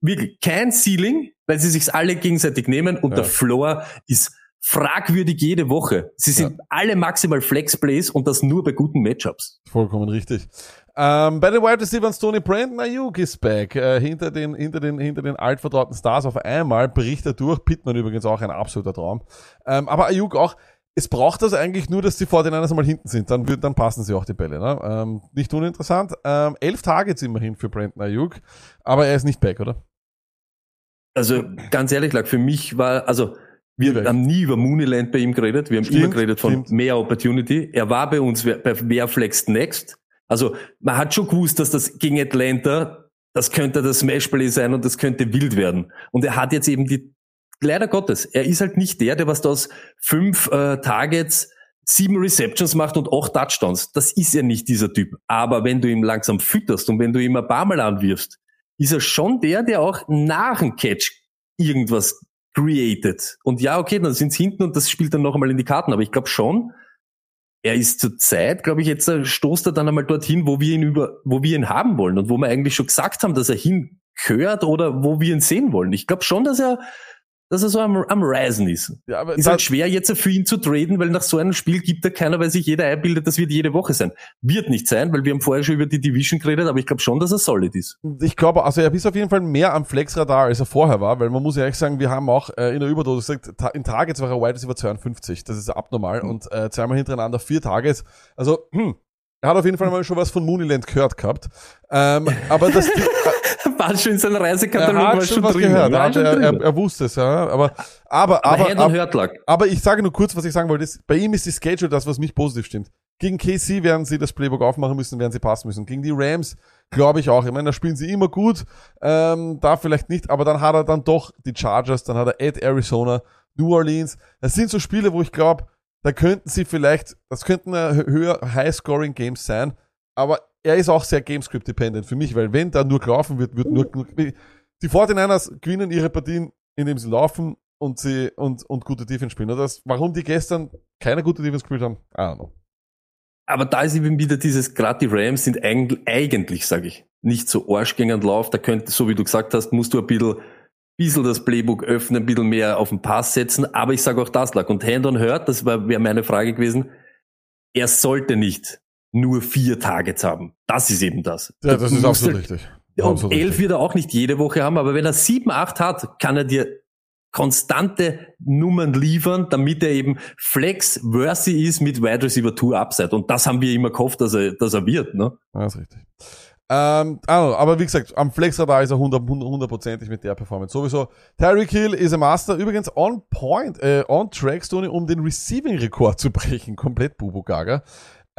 wirklich kein Ceiling, weil sie sich alle gegenseitig nehmen und Ja. der Floor ist fragwürdig jede Woche. Sie sind alle maximal Flex-Plays und das nur bei guten Matchups. Vollkommen richtig. Ähm, bei den Wide Receivers Tony Brandon Ayuk ist back. Äh, hinter den, hinter den, hinter den altvertrauten Stars auf einmal bricht er durch. Pittman übrigens auch ein absoluter Traum. Ähm, aber Ayuk auch, es braucht das eigentlich nur, dass die 49ers einmal hinten sind. Dann, dann passen sie auch die Bälle. Ne? Ähm, nicht uninteressant. Ähm, elf Targets immerhin für Brandon Ayuk. Aber er ist nicht back, oder? Also ganz ehrlich, lag für mich war, also wir Weg. haben nie über Mooneyland bei ihm geredet. Wir haben Stimmt, immer geredet von stimmt. mehr Opportunity. Er war bei uns bei Wer Flex Next. Also man hat schon gewusst, dass das gegen Atlanta, das könnte das Smashplay sein und das könnte wild werden. Und er hat jetzt eben die, leider Gottes, er ist halt nicht der, der was da aus fünf äh, Targets sieben Receptions macht und acht Touchdowns. Das ist er nicht, dieser Typ. Aber wenn du ihn langsam fütterst und wenn du ihm ein paar Mal anwirfst, ist er schon der, der auch nach dem Catch irgendwas created. Und ja, okay, dann sind's hinten und das spielt dann noch einmal in die Karten. Aber ich glaube schon, er ist zur Zeit, glaube ich, jetzt stoßt er dann einmal dorthin, wo wir ihn über, wo wir ihn haben wollen und wo wir eigentlich schon gesagt haben, dass er hingehört oder wo wir ihn sehen wollen. Ich glaube schon, dass er, dass er so am, am Risen ist. Ja, aber Ist halt schwer jetzt für ihn zu traden, weil nach so einem Spiel gibt er keiner, weil sich jeder einbildet, das wird jede Woche sein. Wird nicht sein, weil wir haben vorher schon über die Division geredet, aber ich glaube schon, dass er solid ist. Ich glaube, also er ist auf jeden Fall mehr am Flexradar, als er vorher war, weil man muss ja ehrlich sagen, wir haben auch äh, in der Überdosis gesagt, ta- in Targets war er Wide Receiver 52. Das ist abnormal. Und äh, zweimal hintereinander vier Targets. Also, hm, er hat auf jeden Fall mal schon was von Mooneyland gehört gehabt. Ähm, aber das, War schon in seiner Reisekatalog, er hat schon schon was drin. gehört. Er, hat, er, er, er wusste es, ja. Aber, aber, aber aber, aber ich sage nur kurz, was ich sagen wollte. Ist, bei ihm ist die Schedule das, was mich positiv stimmt. Gegen KC werden sie das Playbook aufmachen müssen, werden sie passen müssen. Gegen die Rams glaube ich auch. Ich meine, da spielen sie immer gut. Ähm, da vielleicht nicht, aber dann hat er dann doch die Chargers, dann hat er at Arizona, New Orleans. Das sind so Spiele, wo ich glaube, da könnten sie vielleicht, das könnten äh, höher High-Scoring-Games sein, aber er ist auch sehr Gamescript-dependent für mich, weil wenn da nur gelaufen wird, wird nur, nur die 49ers gewinnen ihre Partien, indem sie laufen und sie und, und gute Defense spielen. Oder das, warum die gestern keine gute Defense gespielt haben, I don't know. Aber da ist eben wieder dieses, gerade die Rams sind eigentlich, eigentlich sage ich, nicht so arschgängend Lauf. Da könnte, so wie du gesagt hast, musst du ein bisschen, bisschen das Playbook öffnen, ein bisschen mehr auf den Pass setzen. Aber ich sage auch das lag. Und Hand on Hurt, das war- wäre meine Frage gewesen, er sollte nicht nur vier Targets haben. Das ist eben das. Ja, Du das ist musst absolut halt- richtig. Und Absolut elf richtig. wird er auch nicht jede Woche haben, aber wenn er sieben, acht hat, kann er dir konstante Nummern liefern, damit er eben flex-worthy ist mit Wide Receiver 2 Upside. Und das haben wir immer gehofft, dass er, dass er wird. Ne? Ja, ist richtig. Ähm, aber wie gesagt, am Flexradar ist er 100 hundertprozentig mit der Performance. Sowieso. Tyreek Hill ist ein Master. Übrigens on point, äh, on track, Stoney, um den Receiving-Rekord zu brechen. Komplett Bubu Gaga.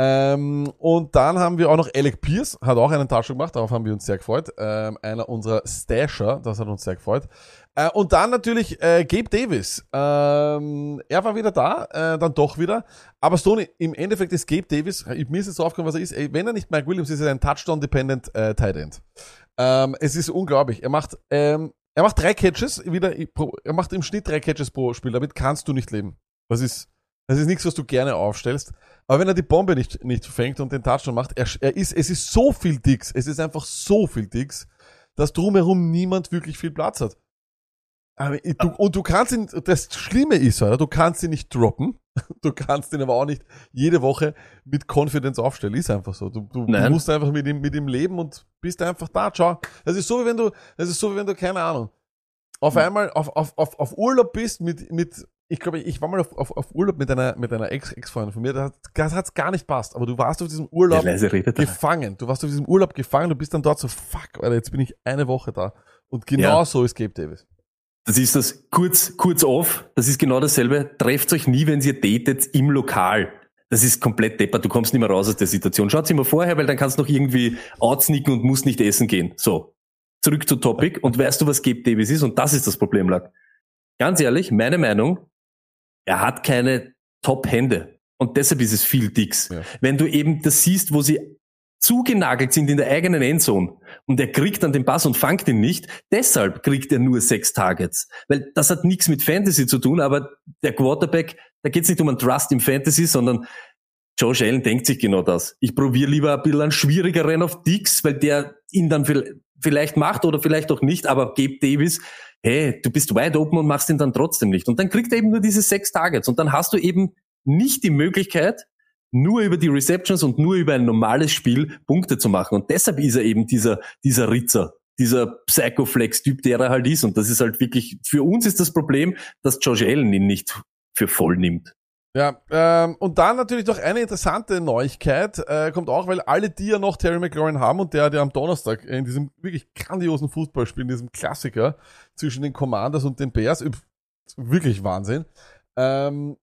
Ähm, und dann haben wir auch noch Alec Pierce, hat auch einen Touchdown gemacht, darauf haben wir uns sehr gefreut. Ähm, einer unserer Stasher, das hat uns sehr gefreut. Äh, und dann natürlich äh, Gabe Davis. Ähm, er war wieder da, äh, dann doch wieder. Aber Stoney, im Endeffekt ist Gabe Davis, mir ist jetzt so aufgekommen, was er ist. Ey, wenn er nicht Mike Williams ist, ist er ein Touchdown-dependent äh, Tight End. Ähm, es ist unglaublich. Er macht, ähm, er macht drei Catches, wieder, er macht im Schnitt drei Catches pro Spiel. Damit kannst du nicht leben. Das ist, das ist nichts, was du gerne aufstellst. Aber wenn er die Bombe nicht, nicht fängt und den Touchdown macht, er, er ist, es ist so viel Dicks, es ist einfach so viel Dicks, dass drumherum niemand wirklich viel Platz hat. Aber du, und du kannst ihn, das Schlimme ist, oder? du kannst ihn nicht droppen. Du kannst ihn aber auch nicht jede Woche mit Confidence aufstellen. Ist einfach so. Du, du, musst einfach mit ihm, mit ihm leben und bist einfach da. Ciao. Das ist so, wie wenn du, das ist so, wie wenn du, keine Ahnung, auf einmal auf, auf, auf, auf Urlaub bist mit, mit, ich glaube, ich war mal auf, auf, auf Urlaub mit einer, mit einer Ex, Ex-Freundin von mir, das, das hat's gar nicht passt, aber du warst auf diesem Urlaub gefangen. Du warst auf diesem Urlaub gefangen, du bist dann dort so, fuck, Alter, jetzt bin ich eine Woche da. Und genau Ja. so ist Gabe Davis. Das ist das kurz, kurz off. Das ist genau dasselbe. Trefft euch nie, wenn ihr datet, im Lokal. Das ist komplett deppert. Du kommst nicht mehr raus aus der Situation. Schaut's immer vorher, weil dann kannst du noch irgendwie outsneaken und musst nicht essen gehen. So. Zurück zu Topic. Und weißt du, was Gabe Davis ist? Und das ist das Problem, Lack. Ganz ehrlich, meine Meinung, er hat keine Top-Hände. Und deshalb ist es viel Dicks. Wenn du eben das siehst, wo sie zugenagelt sind in der eigenen Endzone und er kriegt dann den Pass und fangt ihn nicht, deshalb kriegt er nur sechs Targets. Weil das hat nichts mit Fantasy zu tun, aber der Quarterback, da geht es nicht um einen Trust im Fantasy, sondern Josh Allen denkt sich genau das. Ich probiere lieber ein bisschen einen schwierigeren auf Dix, weil der ihn dann vil- vielleicht macht oder vielleicht auch nicht, aber Gabe Davis, hey, du bist wide open und machst ihn dann trotzdem nicht. Und dann kriegt er eben nur diese sechs Targets und dann hast du eben nicht die Möglichkeit, nur über die Receptions und nur über ein normales Spiel Punkte zu machen. Und deshalb ist er eben dieser, dieser Ritzer, dieser Psychoflex-Typ, der er halt ist. Und das ist halt wirklich, für uns ist das Problem, dass Josh Allen ihn nicht für voll nimmt. Ja, ähm, und dann natürlich noch eine interessante Neuigkeit, äh, kommt auch, weil alle, die ja noch Terry McLaurin haben und der, der am Donnerstag in diesem wirklich grandiosen Fußballspiel, in diesem Klassiker zwischen den Commanders und den Bears, wirklich Wahnsinn, ähm,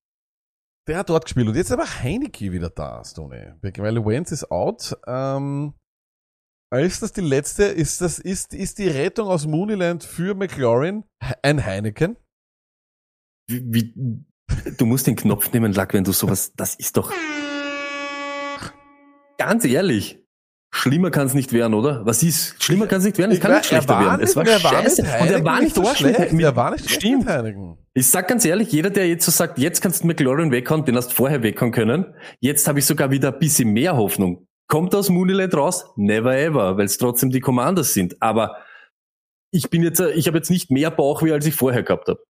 der hat dort gespielt. Und jetzt aber Heineke wieder da, Stoney. Weil Wentz ist out. Ähm, ist das die letzte? Ist das, ist, ist die Rettung aus Mooneyland für McLaurin ein Heineken? Wie, wie, du musst den Knopf nehmen, Lack, wenn du sowas, das ist doch, ganz ehrlich, schlimmer kann es nicht werden, oder? Was ist, schlimmer kann es nicht werden, es kann war- nicht schlechter er war werden. Es war nicht- war scheiße. mit Und er war nicht so schlecht. mit, Er war nicht schlecht Stimmt. Ich sag ganz ehrlich, jeder, der jetzt so sagt, jetzt kannst du McLaurin weghauen, den hast du vorher weghauen können. Jetzt habe ich sogar wieder ein bisschen mehr Hoffnung. Kommt aus Mooneyland raus? Never ever, weil es trotzdem die Commanders sind. Aber ich bin jetzt, äh, ich habe jetzt nicht mehr Bauchweh, als ich vorher gehabt habe.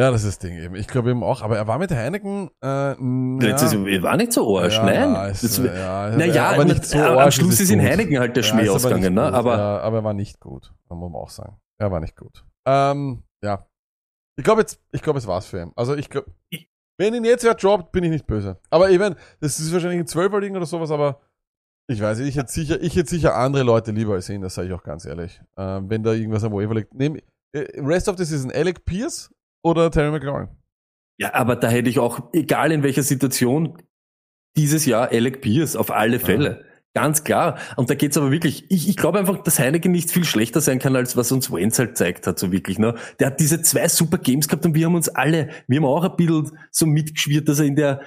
Ja, das ist das Ding eben. Ich glaube eben auch, aber er war mit Heineken, äh, na, Jetzt ist, er war nicht so arsch, Ja, nein. ja, ist, Das- äh, ja, naja, aber nicht so am arg, Schluss es ist in. Heineken halt der Ja, Schmäh ist aber ausgegangen, nicht ne? Aber ja, aber er war nicht gut, muss man auch sagen. Er war nicht gut. Ähm, ja. Ich glaube jetzt, ich glaube, es war's für ihn. Also ich glaube, wenn ihn jetzt wer droppt, bin ich nicht böse. Aber ich meine, das ist wahrscheinlich ein Zwölferling oder sowas, aber ich weiß nicht, ich hätte sicher, ich hätte sicher andere Leute lieber als ihn, das sage ich auch ganz ehrlich. Ähm, wenn da irgendwas am Waiver liegt. Nehm, äh, Rest of the Season, Alec Pierce oder Terry McLaurin? Ja, aber da hätte ich auch, egal in welcher Situation, dieses Jahr Alec Pierce auf alle Fälle. Ganz klar. Und da geht's aber wirklich, ich, ich glaube einfach, dass Heineken nicht viel schlechter sein kann, als was uns Wenz halt zeigt hat, so wirklich. Ne? Der hat diese zwei super Games gehabt und wir haben uns alle, wir haben auch ein bisschen so mitgeschwirrt, dass er in der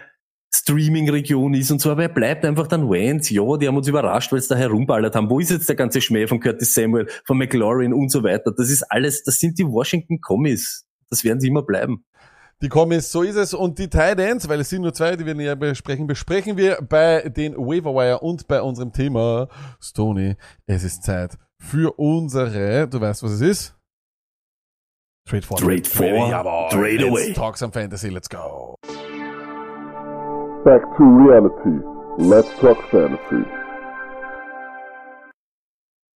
Streaming-Region ist und so, aber er bleibt einfach dann Wentz. Ja, die haben uns überrascht, weil sie da herumballert haben. Wo ist jetzt der ganze Schmäh von Curtis Samuel, von McLaurin und so weiter? Das ist alles, das sind die Washington Commies. Das werden sie immer bleiben. Die Kommis, so ist es. Und die Tight Ends, weil es sind nur zwei, die wir näher besprechen, besprechen wir bei den Waiverwire und bei unserem Thema Stony. Es ist Zeit für unsere, du weißt, was es ist? Trade for. Trade for, jawohl. trade Let's away. talk some fantasy, let's go. Back to reality. Let's talk fantasy.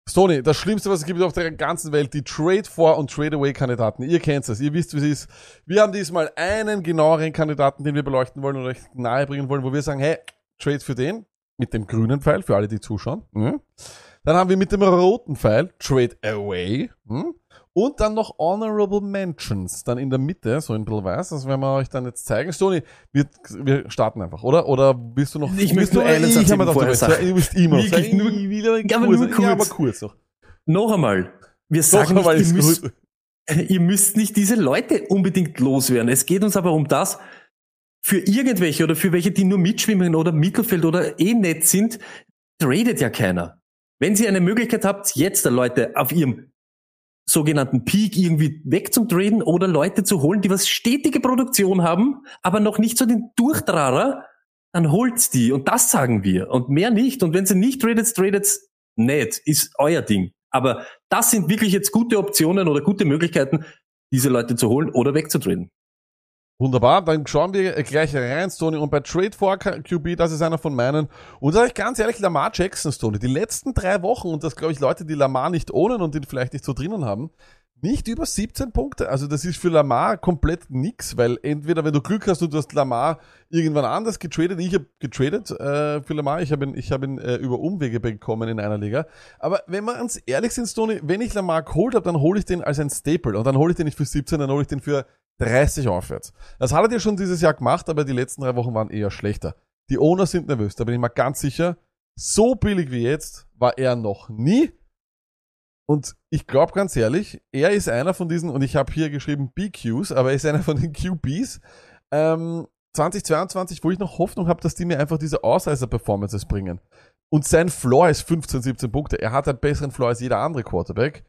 Stony, das Schlimmste, was es gibt auf der ganzen Welt, die Trade for und Trade away Kandidaten. Ihr kennt es, ihr wisst, wie es ist. Wir haben diesmal einen genaueren Kandidaten, den wir beleuchten wollen und euch nahebringen wollen, wo wir sagen, hey, Trade für den. mit dem grünen Pfeil, für alle, die zuschauen. Hm? Dann haben wir mit dem roten Pfeil Trade Away. Hm? Und dann noch Honorable Mentions, dann in der Mitte, so ein bisschen weiß. Das werden wir euch dann jetzt zeigen. Stoney, wir, wir starten einfach, oder? Oder bist du noch... Ich möchte nur einen Satz vorher sagen. Du bist immer noch Wirklich nur- aber aber kurz, nur Ja, aber kurz. kurz noch. Noch einmal. Wir sagen aber nicht, ihr müsst, ihr müsst nicht diese Leute unbedingt loswerden. Es geht uns aber um das, für irgendwelche oder für welche, die nur mitschwimmen oder Mittelfeld oder eh nett sind, tradet ja keiner. Wenn ihr eine Möglichkeit habt, jetzt Leute auf ihrem sogenannten Peak irgendwie wegzutraden oder Leute zu holen, die was stetige Produktion haben, aber noch nicht so den Durchtrarer, dann holt's die. Und das sagen wir. Und mehr nicht. Und wenn sie nicht tradet, tradet's nicht. Ist euer Ding. Aber das sind wirklich jetzt gute Optionen oder gute Möglichkeiten, diese Leute zu holen oder wegzutraden. Wunderbar, dann schauen wir gleich rein, Stoney. Und bei Trade for QB, das ist einer von meinen. Und sage ich ganz ehrlich, Lamar Jackson, Stoney, die letzten drei Wochen, und das glaube ich Leute, die Lamar nicht ohnen und den vielleicht nicht so drinnen haben, nicht über 17 Punkte. Also das ist für Lamar komplett nix, weil entweder wenn du Glück hast und du hast Lamar irgendwann anders getradet, ich habe getradet äh, für Lamar, ich habe ihn, ich hab ihn äh, über Umwege bekommen in einer Liga. Aber wenn wir uns ehrlich sind, Stoney, wenn ich Lamar geholt habe, dann hole ich den als ein Staple und dann hole ich den nicht für 17, dann hole ich den für 30 aufwärts. Das hat er dir schon dieses Jahr gemacht, aber die letzten drei Wochen waren eher schlechter. Die Owner sind nervös, da bin ich mal ganz sicher. So billig wie jetzt war er noch nie. Und ich glaube ganz ehrlich, er ist einer von diesen, und ich habe hier geschrieben BQs, aber er ist einer von den QBs. Ähm, 2022, wo ich noch Hoffnung habe, dass die mir einfach diese Ausreißer-Performances bringen. Und sein Floor ist 15, 17 Punkte. Er hat einen besseren Floor als jeder andere Quarterback.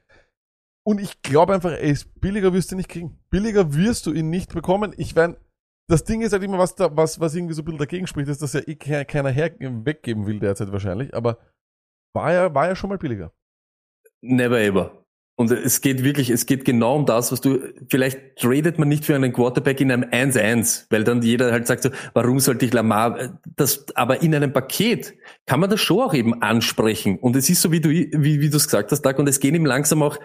Und ich glaube einfach, ist billiger wirst du ihn nicht kriegen. Billiger wirst du ihn nicht bekommen. Ich meine, das Ding ist halt immer, was da, was, was irgendwie so ein bisschen dagegen spricht, ist, dass ja eh ke- keiner her weggeben will derzeit wahrscheinlich. Aber war ja, war ja schon mal billiger. Never ever. Und es geht wirklich, es geht genau um das, was du, vielleicht tradet man nicht für einen Quarterback in einem 1-1, weil dann jeder halt sagt so, warum sollte ich Lamar, das, aber in einem Paket kann man das schon auch eben ansprechen. Und es ist so, wie du, wie, wie du es gesagt hast, Doug, und es gehen ihm langsam auch,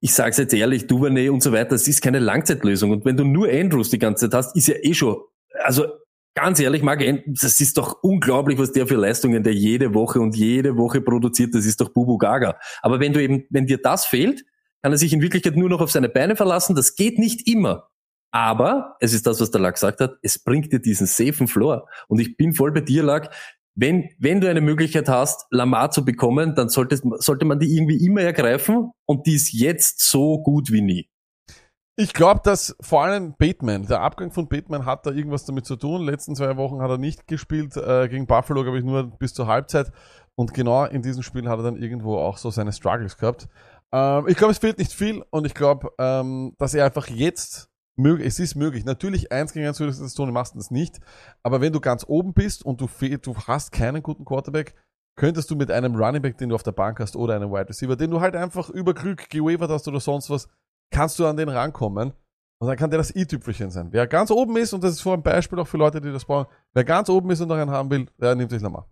ich sag's jetzt ehrlich, Duvernay und so weiter, das ist keine Langzeitlösung. Und wenn du nur Andrews die ganze Zeit hast, ist ja eh schon, also ganz ehrlich, Andrews, das ist doch unglaublich, was der für Leistungen der jede Woche und jede Woche produziert. Das ist doch Bubu Gaga. Aber wenn du eben, wenn dir das fehlt, kann er sich in Wirklichkeit nur noch auf seine Beine verlassen. Das geht nicht immer. Aber es ist das, was der Lack gesagt hat. Es bringt dir diesen safen Floor. Und ich bin voll bei dir, Lack. Wenn, wenn du eine Möglichkeit hast, Lamar zu bekommen, dann sollte, sollte man die irgendwie immer ergreifen. Und die ist jetzt so gut wie nie. Ich glaube, dass vor allem Bateman, der Abgang von Bateman hat da irgendwas damit zu tun. Letzten zwei Wochen hat er nicht gespielt. Äh, gegen Buffalo, glaube ich, nur bis zur Halbzeit. Und genau in diesem Spiel hat er dann irgendwo auch so seine Struggles gehabt. Ähm, ich glaube, es fehlt nicht viel und ich glaube, ähm, dass er einfach jetzt es ist möglich. Natürlich, eins gegen eins würdest du das tun, machst das nicht. Aber wenn du ganz oben bist und du, du hast keinen guten Quarterback, könntest du mit einem Running Back, den du auf der Bank hast, oder einem Wide Receiver, den du halt einfach über Glück gewavert hast oder sonst was, kannst du an den rankommen. Und dann kann der das i-Tüpfelchen sein. Wer ganz oben ist, und das ist vor ein Beispiel auch für Leute, die das brauchen, wer ganz oben ist und noch einen haben will, der nimmt sich Lamar.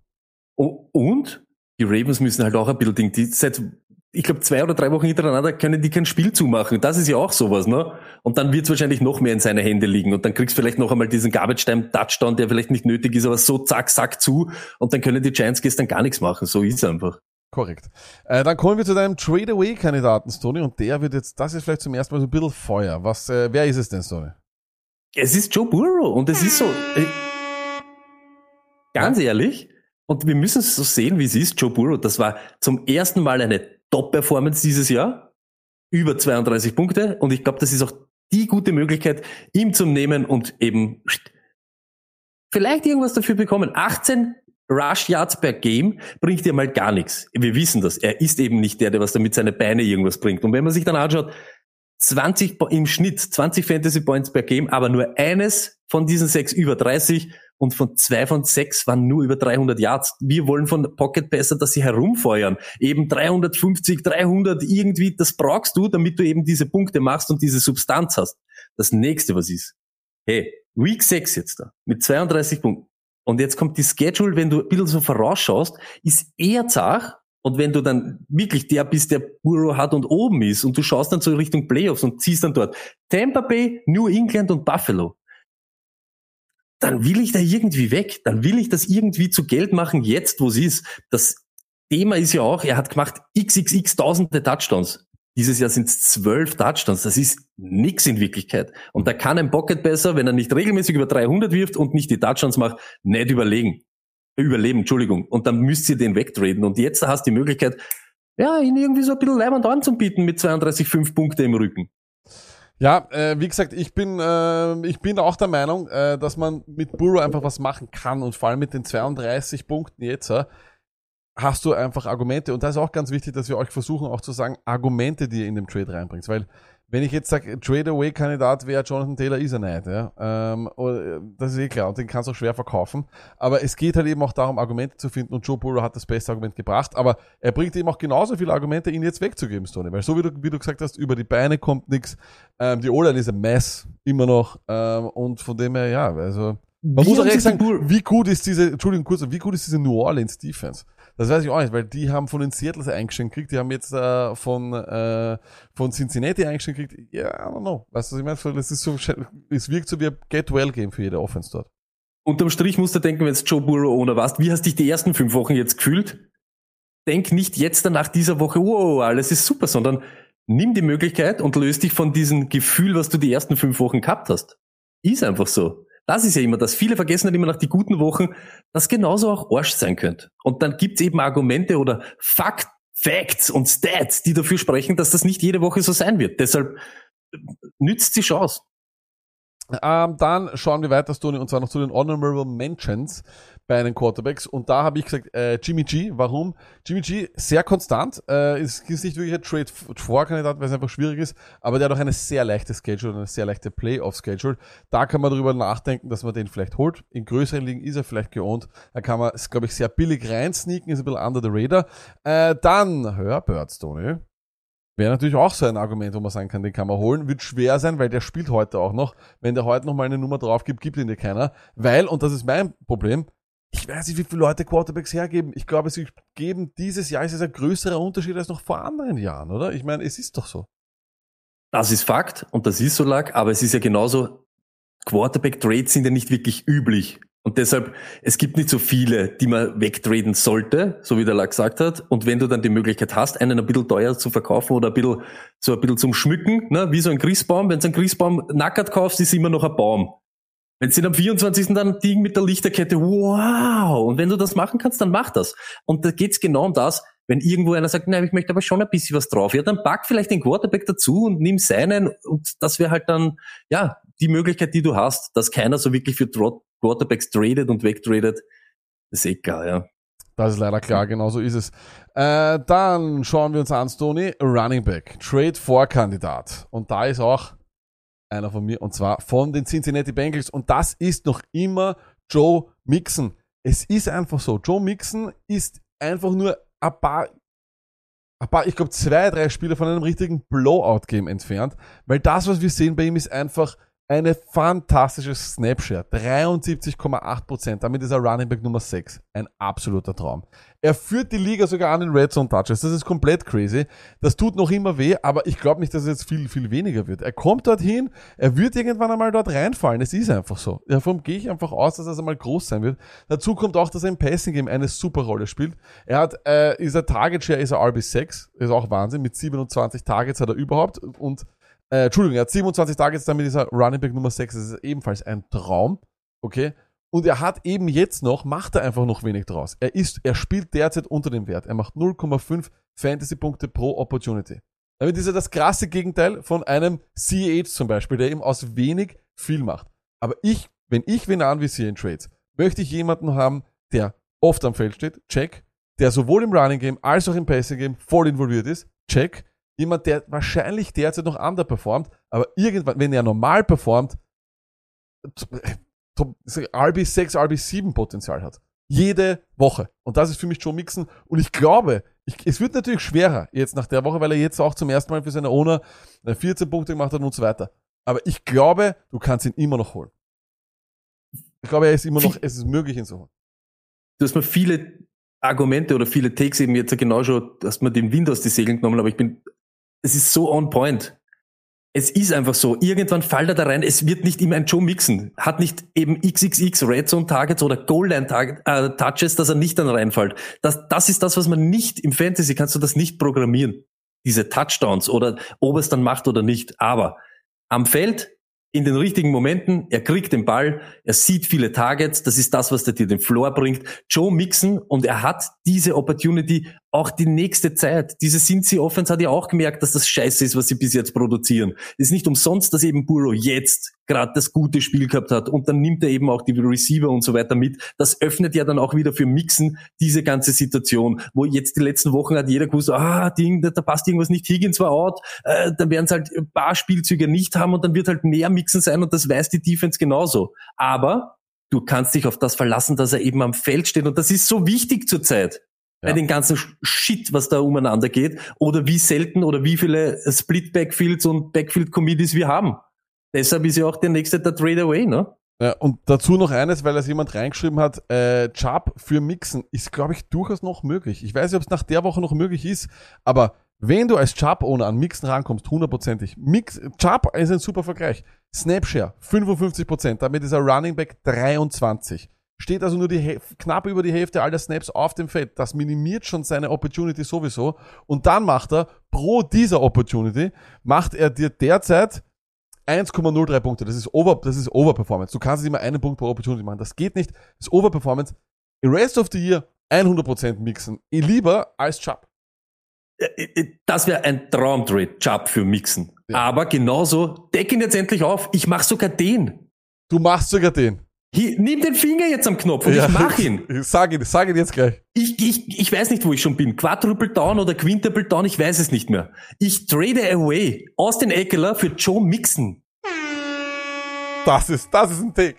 Und die Ravens müssen halt auch ein bisschen Ding, die seit, ich glaube, zwei oder drei Wochen hintereinander können die kein Spiel zumachen. Das ist ja auch sowas, ne? Und dann wird es wahrscheinlich noch mehr in seine Hände liegen. Und dann kriegst du vielleicht noch einmal diesen Garbage-Time-Touchdown, der vielleicht nicht nötig ist, aber so zack, zack zu. Und dann können die Giants gestern gar nichts machen. So ist es einfach. Korrekt. Äh, dann kommen wir zu deinem Trade-Away-Kandidaten, Stoney, und der wird jetzt, das ist vielleicht zum ersten Mal so ein bisschen Feuer. Was, äh, wer ist es denn, Stoney? Es ist Joe Burrow und es ist so, äh, ganz ehrlich, und wir müssen es so sehen, wie es ist, Joe Burrow, das war zum ersten Mal eine Top-Performance dieses Jahr, über 32 Punkte, und ich glaube, das ist auch die gute Möglichkeit, ihm zu nehmen und eben vielleicht irgendwas dafür bekommen. 18 Rush Yards per Game bringt dir mal gar nichts. Wir wissen das. Er ist eben nicht der, der was damit seine Beine irgendwas bringt. Und wenn man sich dann anschaut, 20 Po- im Schnitt, 20 Fantasy Points per Game, aber nur eines von diesen sechs über 30 und von zwei von sechs waren nur über 300 Yards. Wir wollen von Pocket Passer, dass sie herumfeuern. Eben 350, 300 irgendwie, das brauchst du, damit du eben diese Punkte machst und diese Substanz hast. Das nächste, was ist, hey, Week 6 jetzt da, mit 32 Punkten. Und jetzt kommt die Schedule, wenn du ein bisschen so vorausschaust, ist eher zart. Und wenn du dann wirklich der bist, der Burrow hat und oben ist und du schaust dann so Richtung Playoffs und ziehst dann dort Tampa Bay, New England und Buffalo. dann will ich da irgendwie weg. Dann will ich das irgendwie zu Geld machen, jetzt, wo es ist. Das Thema ist ja auch, er hat gemacht xxx tausende Touchdowns. Dieses Jahr sind es zwölf Touchdowns. Das ist nix in Wirklichkeit. Und da kann ein Pocket besser, wenn er nicht regelmäßig über 300 wirft und nicht die Touchdowns macht, nicht überlegen. Überleben, Entschuldigung. Und dann müsst ihr den wegtraden. Und jetzt hast du die Möglichkeit, ja, ihn irgendwie so ein bisschen Leiband anzubieten mit 32,5 Punkte im Rücken. Ja, äh, wie gesagt, ich bin, äh, ich bin auch der Meinung, äh, dass man mit Burrow einfach was machen kann und vor allem mit den 32 Punkten jetzt äh, hast du einfach Argumente und da ist auch ganz wichtig, dass wir euch versuchen auch zu sagen, Argumente, die ihr in dem Trade reinbringt, weil wenn ich jetzt sage, Trade-Away-Kandidat wäre Jonathan Taylor, ist er nicht. Ja? Ähm, das ist eh klar und den kannst du auch schwer verkaufen. Aber es geht halt eben auch darum, Argumente zu finden und Joe Burrow hat das beste Argument gebracht. Aber er bringt eben auch genauso viele Argumente, ihn jetzt wegzugeben, Stoney. Weil so wie du, wie du gesagt hast, über die Beine kommt nichts. Ähm, die O-Line ist ein Mess, immer noch. Ähm, und von dem her, ja, also... Man Wie muss auch ehrlich sagen, wie gut ist diese, Entschuldigung kurz, wie gut ist diese New Orleans Defense? Das weiß ich auch nicht, weil die haben von den Seattles eingestellt gekriegt, die haben jetzt äh, von, äh, von Cincinnati eingestellt gekriegt. Ja, I don't know. Weißt du, was ich meine? Das ist so, es wirkt so wie ein Get-Well-Game für jede Offense dort. Unterm Strich musst du denken, wenn es Joe Burrow ohne warst, wie hast dich die ersten fünf Wochen jetzt gefühlt? Denk nicht jetzt dann nach dieser Woche, wow, alles ist super, sondern nimm die Möglichkeit und löst dich von diesem Gefühl, was du die ersten fünf Wochen gehabt hast. Ist einfach so. Das ist ja immer das. Viele vergessen halt immer nach die guten Wochen, dass genauso auch Arsch sein könnte. Und dann gibt's eben Argumente oder Fakt, Facts und Stats, die dafür sprechen, dass das nicht jede Woche so sein wird. Deshalb äh, nützt die Chance. Ähm, dann schauen wir weiter, Tony, und zwar noch zu den Honorable Mentions bei den Quarterbacks. Und da habe ich gesagt, äh, Jimmy G. Warum? Jimmy G. sehr konstant. Äh, ist, ist nicht wirklich ein Trade-4-Kandidat, weil es einfach schwierig ist. Aber der hat auch eine sehr leichte Schedule, eine sehr leichte Playoff-Schedule. Da kann man darüber nachdenken, dass man den vielleicht holt. In größeren Ligen ist er vielleicht geohnt. Da kann man, glaube ich, sehr billig reinsneaken, ist ein bisschen under the radar. Äh, dann, hör Birds, Tony. Wäre natürlich auch so ein Argument, wo man sagen kann, den kann man holen. Wird schwer sein, weil der spielt heute auch noch. Wenn der heute noch mal eine Nummer drauf gibt, gibt ihn dir keiner. Weil, und das ist mein Problem, ich weiß nicht, wie viele Leute Quarterbacks hergeben. Ich glaube, sie geben dieses Jahr ist es ein größerer Unterschied als noch vor anderen Jahren, oder? Ich meine, es ist doch so. Das ist Fakt und das ist so lag, aber es ist ja genauso, Quarterback-Trades sind ja nicht wirklich üblich. Und deshalb, es gibt nicht so viele, die man wegtraden sollte, so wie der Lack gesagt hat. Und wenn du dann die Möglichkeit hast, einen ein bisschen teuer zu verkaufen oder ein bisschen, so ein bisschen zum Schmücken, ne, wie so ein Christbaum, wenn du einen Christbaum nackert kaufst, ist immer noch ein Baum. Wenn du am 24. dann Ding mit der Lichterkette, wow! Und wenn du das machen kannst, dann mach das. Und da geht's genau um das, wenn irgendwo einer sagt, nein, ich möchte aber schon ein bisschen was drauf, ja, dann pack vielleicht den Quarterback dazu und nimm seinen und das wäre halt dann, ja, die Möglichkeit, die du hast, dass keiner so wirklich für Quarterbacks tradet und wegtradet, ist eh klar, ja. Das ist leider klar, genau so ist es. Äh, dann schauen wir uns an, Stoney, Running Back, Trade for Kandidat. Und da ist auch einer von mir, und zwar von den Cincinnati Bengals. Und das ist noch immer Joe Mixon. Es ist einfach so. Joe Mixon ist einfach nur ein paar, ein paar ich glaube, zwei, drei Spiele von einem richtigen Blowout-Game entfernt. Weil das, was wir sehen bei ihm, ist einfach eine fantastische Snapshot. 73,8%. Damit ist er Running Back Nummer 6. Ein absoluter Traum. Er führt die Liga sogar an in Red Zone Touches. Das ist komplett crazy. Das tut noch immer weh, aber ich glaube nicht, dass es jetzt viel, viel weniger wird. Er kommt dorthin, er wird irgendwann einmal dort reinfallen. Es ist einfach so. Davon gehe ich einfach aus, dass er einmal groß sein wird. Dazu kommt auch, dass er im Passing Game eine super Rolle spielt. Er hat, äh, ist er Target Share, ist er RB6. Ist auch Wahnsinn. Mit 27 Targets hat er überhaupt und äh, Entschuldigung, er hat 27 Targets, damit ist er Running Back Nummer 6. Das ist ebenfalls ein Traum. Okay? Und er hat eben jetzt noch, macht er einfach noch wenig draus. Er ist, er spielt derzeit unter dem Wert. Er macht 0,5 Fantasy-Punkte pro Opportunity. Damit ist er das krasse Gegenteil von einem CH zum Beispiel, der eben aus wenig viel macht. Aber ich, wenn ich wen anvisiere in Trades, möchte ich jemanden haben, der oft am Feld steht, check, der sowohl im Running Game als auch im Passing Game voll involviert ist, check, jemand, der wahrscheinlich derzeit noch underperformt, aber irgendwann, wenn er normal performt, RB6, RB7 Potenzial hat. Jede Woche. Und das ist für mich Joe Mixon. Und ich glaube, ich, es wird natürlich schwerer jetzt nach der Woche, weil er jetzt auch zum ersten Mal für seine Owner 14 Punkte gemacht hat und so weiter. Aber ich glaube, du kannst ihn immer noch holen. Ich glaube, er ist immer noch, es ist möglich, ihn zu holen. Du hast mir viele Argumente oder viele Takes eben jetzt genau schon, dass man den Wind aus die Segeln genommen, aber ich bin, es ist so on point. Es ist einfach so. Irgendwann fällt er da rein. Es wird nicht immer ein Joe Mixon. Hat nicht eben XXX Red Zone Targets oder Goal Line Target, äh, Touches, dass er nicht dann reinfällt. Das, das ist das, was man nicht im Fantasy kannst du das nicht programmieren. Diese Touchdowns oder ob es dann macht oder nicht. Aber am Feld in den richtigen Momenten, er kriegt den Ball, er sieht viele Targets, das ist das, was der dir den Floor bringt. Joe Mixon und er hat diese Opportunity auch die nächste Zeit. Diese Cincy Offense hat ja auch gemerkt, dass das scheiße ist, was sie bis jetzt produzieren. Ist nicht umsonst, dass eben Burrow jetzt gerade das gute Spiel gehabt hat und dann nimmt er eben auch die Receiver und so weiter mit. Das öffnet ja dann auch wieder für Mixen diese ganze Situation, wo jetzt die letzten Wochen hat jeder gewusst, ah, Ding, da, da passt irgendwas nicht, Higgins war out, äh, dann werden es halt ein paar Spielzüge nicht haben und dann wird halt mehr Mixen sein und das weiß die Defense genauso. Aber du kannst dich auf das verlassen, dass er eben am Feld steht und das ist so wichtig zurzeit bei Ja. den ganzen Shit, was da umeinander geht, oder wie selten oder wie viele Split-Backfields und Backfield-Committees wir haben. Deshalb ist ja auch der nächste der Trade Away, ne? Ja, und dazu noch eines, weil es jemand reingeschrieben hat, äh, Chubb für Mixen ist, glaube ich, durchaus noch möglich. Ich weiß nicht, ob es nach der Woche noch möglich ist, aber wenn du als Chubb-Owner an Mixen rankommst, hundertprozentig, Mix, Chubb ist ein super Vergleich. Snapshare, 55%, damit ist er Running Back 23. Steht also nur die knapp über die Hälfte aller Snaps auf dem Feld. Das minimiert schon seine Opportunity sowieso. Und dann macht er pro dieser Opportunity, macht er dir derzeit 1,03 Punkte. Das ist Over, das ist Overperformance. Du kannst nicht immer einen Punkt pro Opportunity machen. Das geht nicht. Das ist Overperformance. Rest of the Year 100% mixen. Eh Lieber als Chubb. Das wäre ein Traumtrade, Job für Mixen. Aber genauso, deck ihn jetzt endlich auf. Ich mach sogar den. Du machst sogar den. Hier, nimm den Finger jetzt am Knopf und Ja. ich mach ihn. Sag ihn, sag ihn jetzt gleich. Ich, ich, ich weiß nicht, wo ich schon bin. Quadruple Down oder Quintuple Down, ich weiß es nicht mehr. Ich trade away Austin Eckler für Joe Mixon. Das ist, das ist ein Take.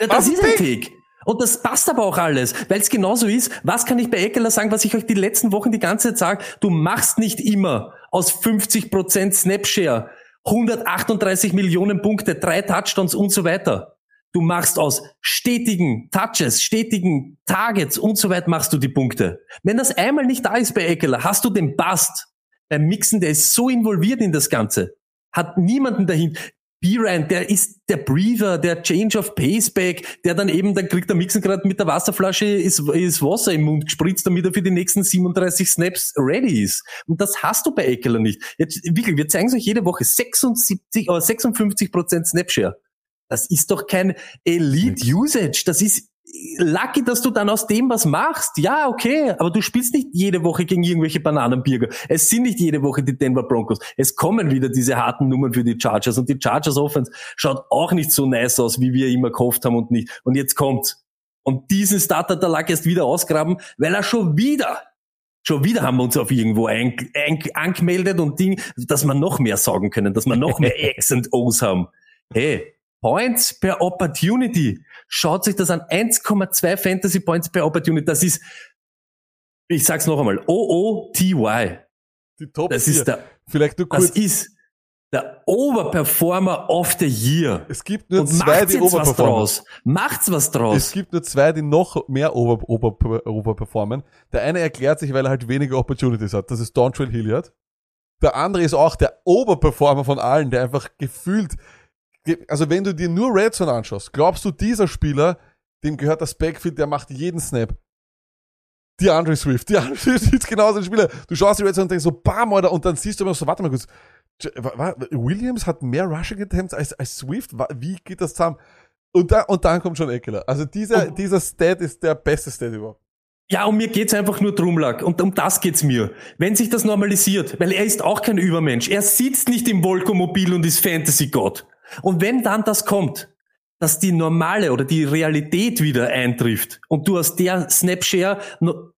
Ja, das ist ein Take? Take. Und das passt aber auch alles, weil es genauso ist. Was kann ich bei Eckler sagen, was ich euch die letzten Wochen die ganze Zeit sage? Du machst nicht immer aus 50% Snapshare 138 Millionen Punkte, drei Touchdowns und so weiter. Du machst aus stetigen Touches, stetigen Targets und so weiter machst du die Punkte. Wenn das einmal nicht da ist bei Eckler, hast du den Bast. Beim Mixen, der ist so involviert in das Ganze. Hat niemanden dahinter. B-Ryan, der ist der Breather, der Change of Paceback, der dann eben, dann kriegt der Mixen gerade mit der Wasserflasche ist, ist Wasser im Mund gespritzt, damit er für die nächsten 37 Snaps ready ist. Und das hast du bei Eckler nicht. Jetzt, wirklich, wir zeigen es euch jede Woche 76 oder 56 Prozent Snapshare. Das ist doch kein Elite Usage. Das ist lucky, dass du dann aus dem was machst. Ja, okay, aber du spielst nicht jede Woche gegen irgendwelche Bananenbürger. Es sind nicht jede Woche die Denver Broncos. Es kommen wieder diese harten Nummern für die Chargers und die Chargers Offense schaut auch nicht so nice aus, wie wir immer gehofft haben und nicht. Und jetzt kommt's. Und diesen Starter der Luck erst wieder ausgraben, weil er schon wieder Schon wieder haben wir uns auf irgendwo ein, ein, angemeldet und Ding, dass wir noch mehr sagen können, dass wir noch mehr X und O's haben. Hey, Points per Opportunity. Schaut sich das an. 1,2 Fantasy Points per Opportunity. Das ist, ich sag's noch einmal, O-O-T-Y. Die Top Das vier. ist der, Vielleicht nur das kurz. ist der Overperformer of the Year. Es gibt nur Und zwei, macht's die jetzt was overperformen. draus. Macht's was draus. Es gibt nur zwei, die noch mehr over, over, overperformen. Der eine erklärt sich, weil er halt weniger Opportunities hat. Das ist Dontrell Hilliard. Der andere ist auch der Oberperformer von allen, der einfach gefühlt, ge- also wenn du dir nur Red Zone anschaust, glaubst du, dieser Spieler, dem gehört das Backfield, der macht jeden Snap. Die Andre Swift, die Andre Swift ist genauso ein Spieler. Du schaust die Red Zone und denkst so, bam, Alter, und dann siehst du immer so, warte mal kurz, Williams hat mehr Rushing Attempts als, als Swift? Wie geht das zusammen? Und, da, und dann kommt schon Eckler. Also dieser, dieser Stat ist der beste Stat überhaupt. Ja, und mir geht's einfach nur drum, Lack. Und um das geht's mir. Wenn sich das normalisiert, weil er ist auch kein Übermensch. Er sitzt nicht im Volkomobil und ist Fantasy-Gott. Und wenn dann das kommt, dass die normale oder die Realität wieder eintrifft und du aus der Snapshare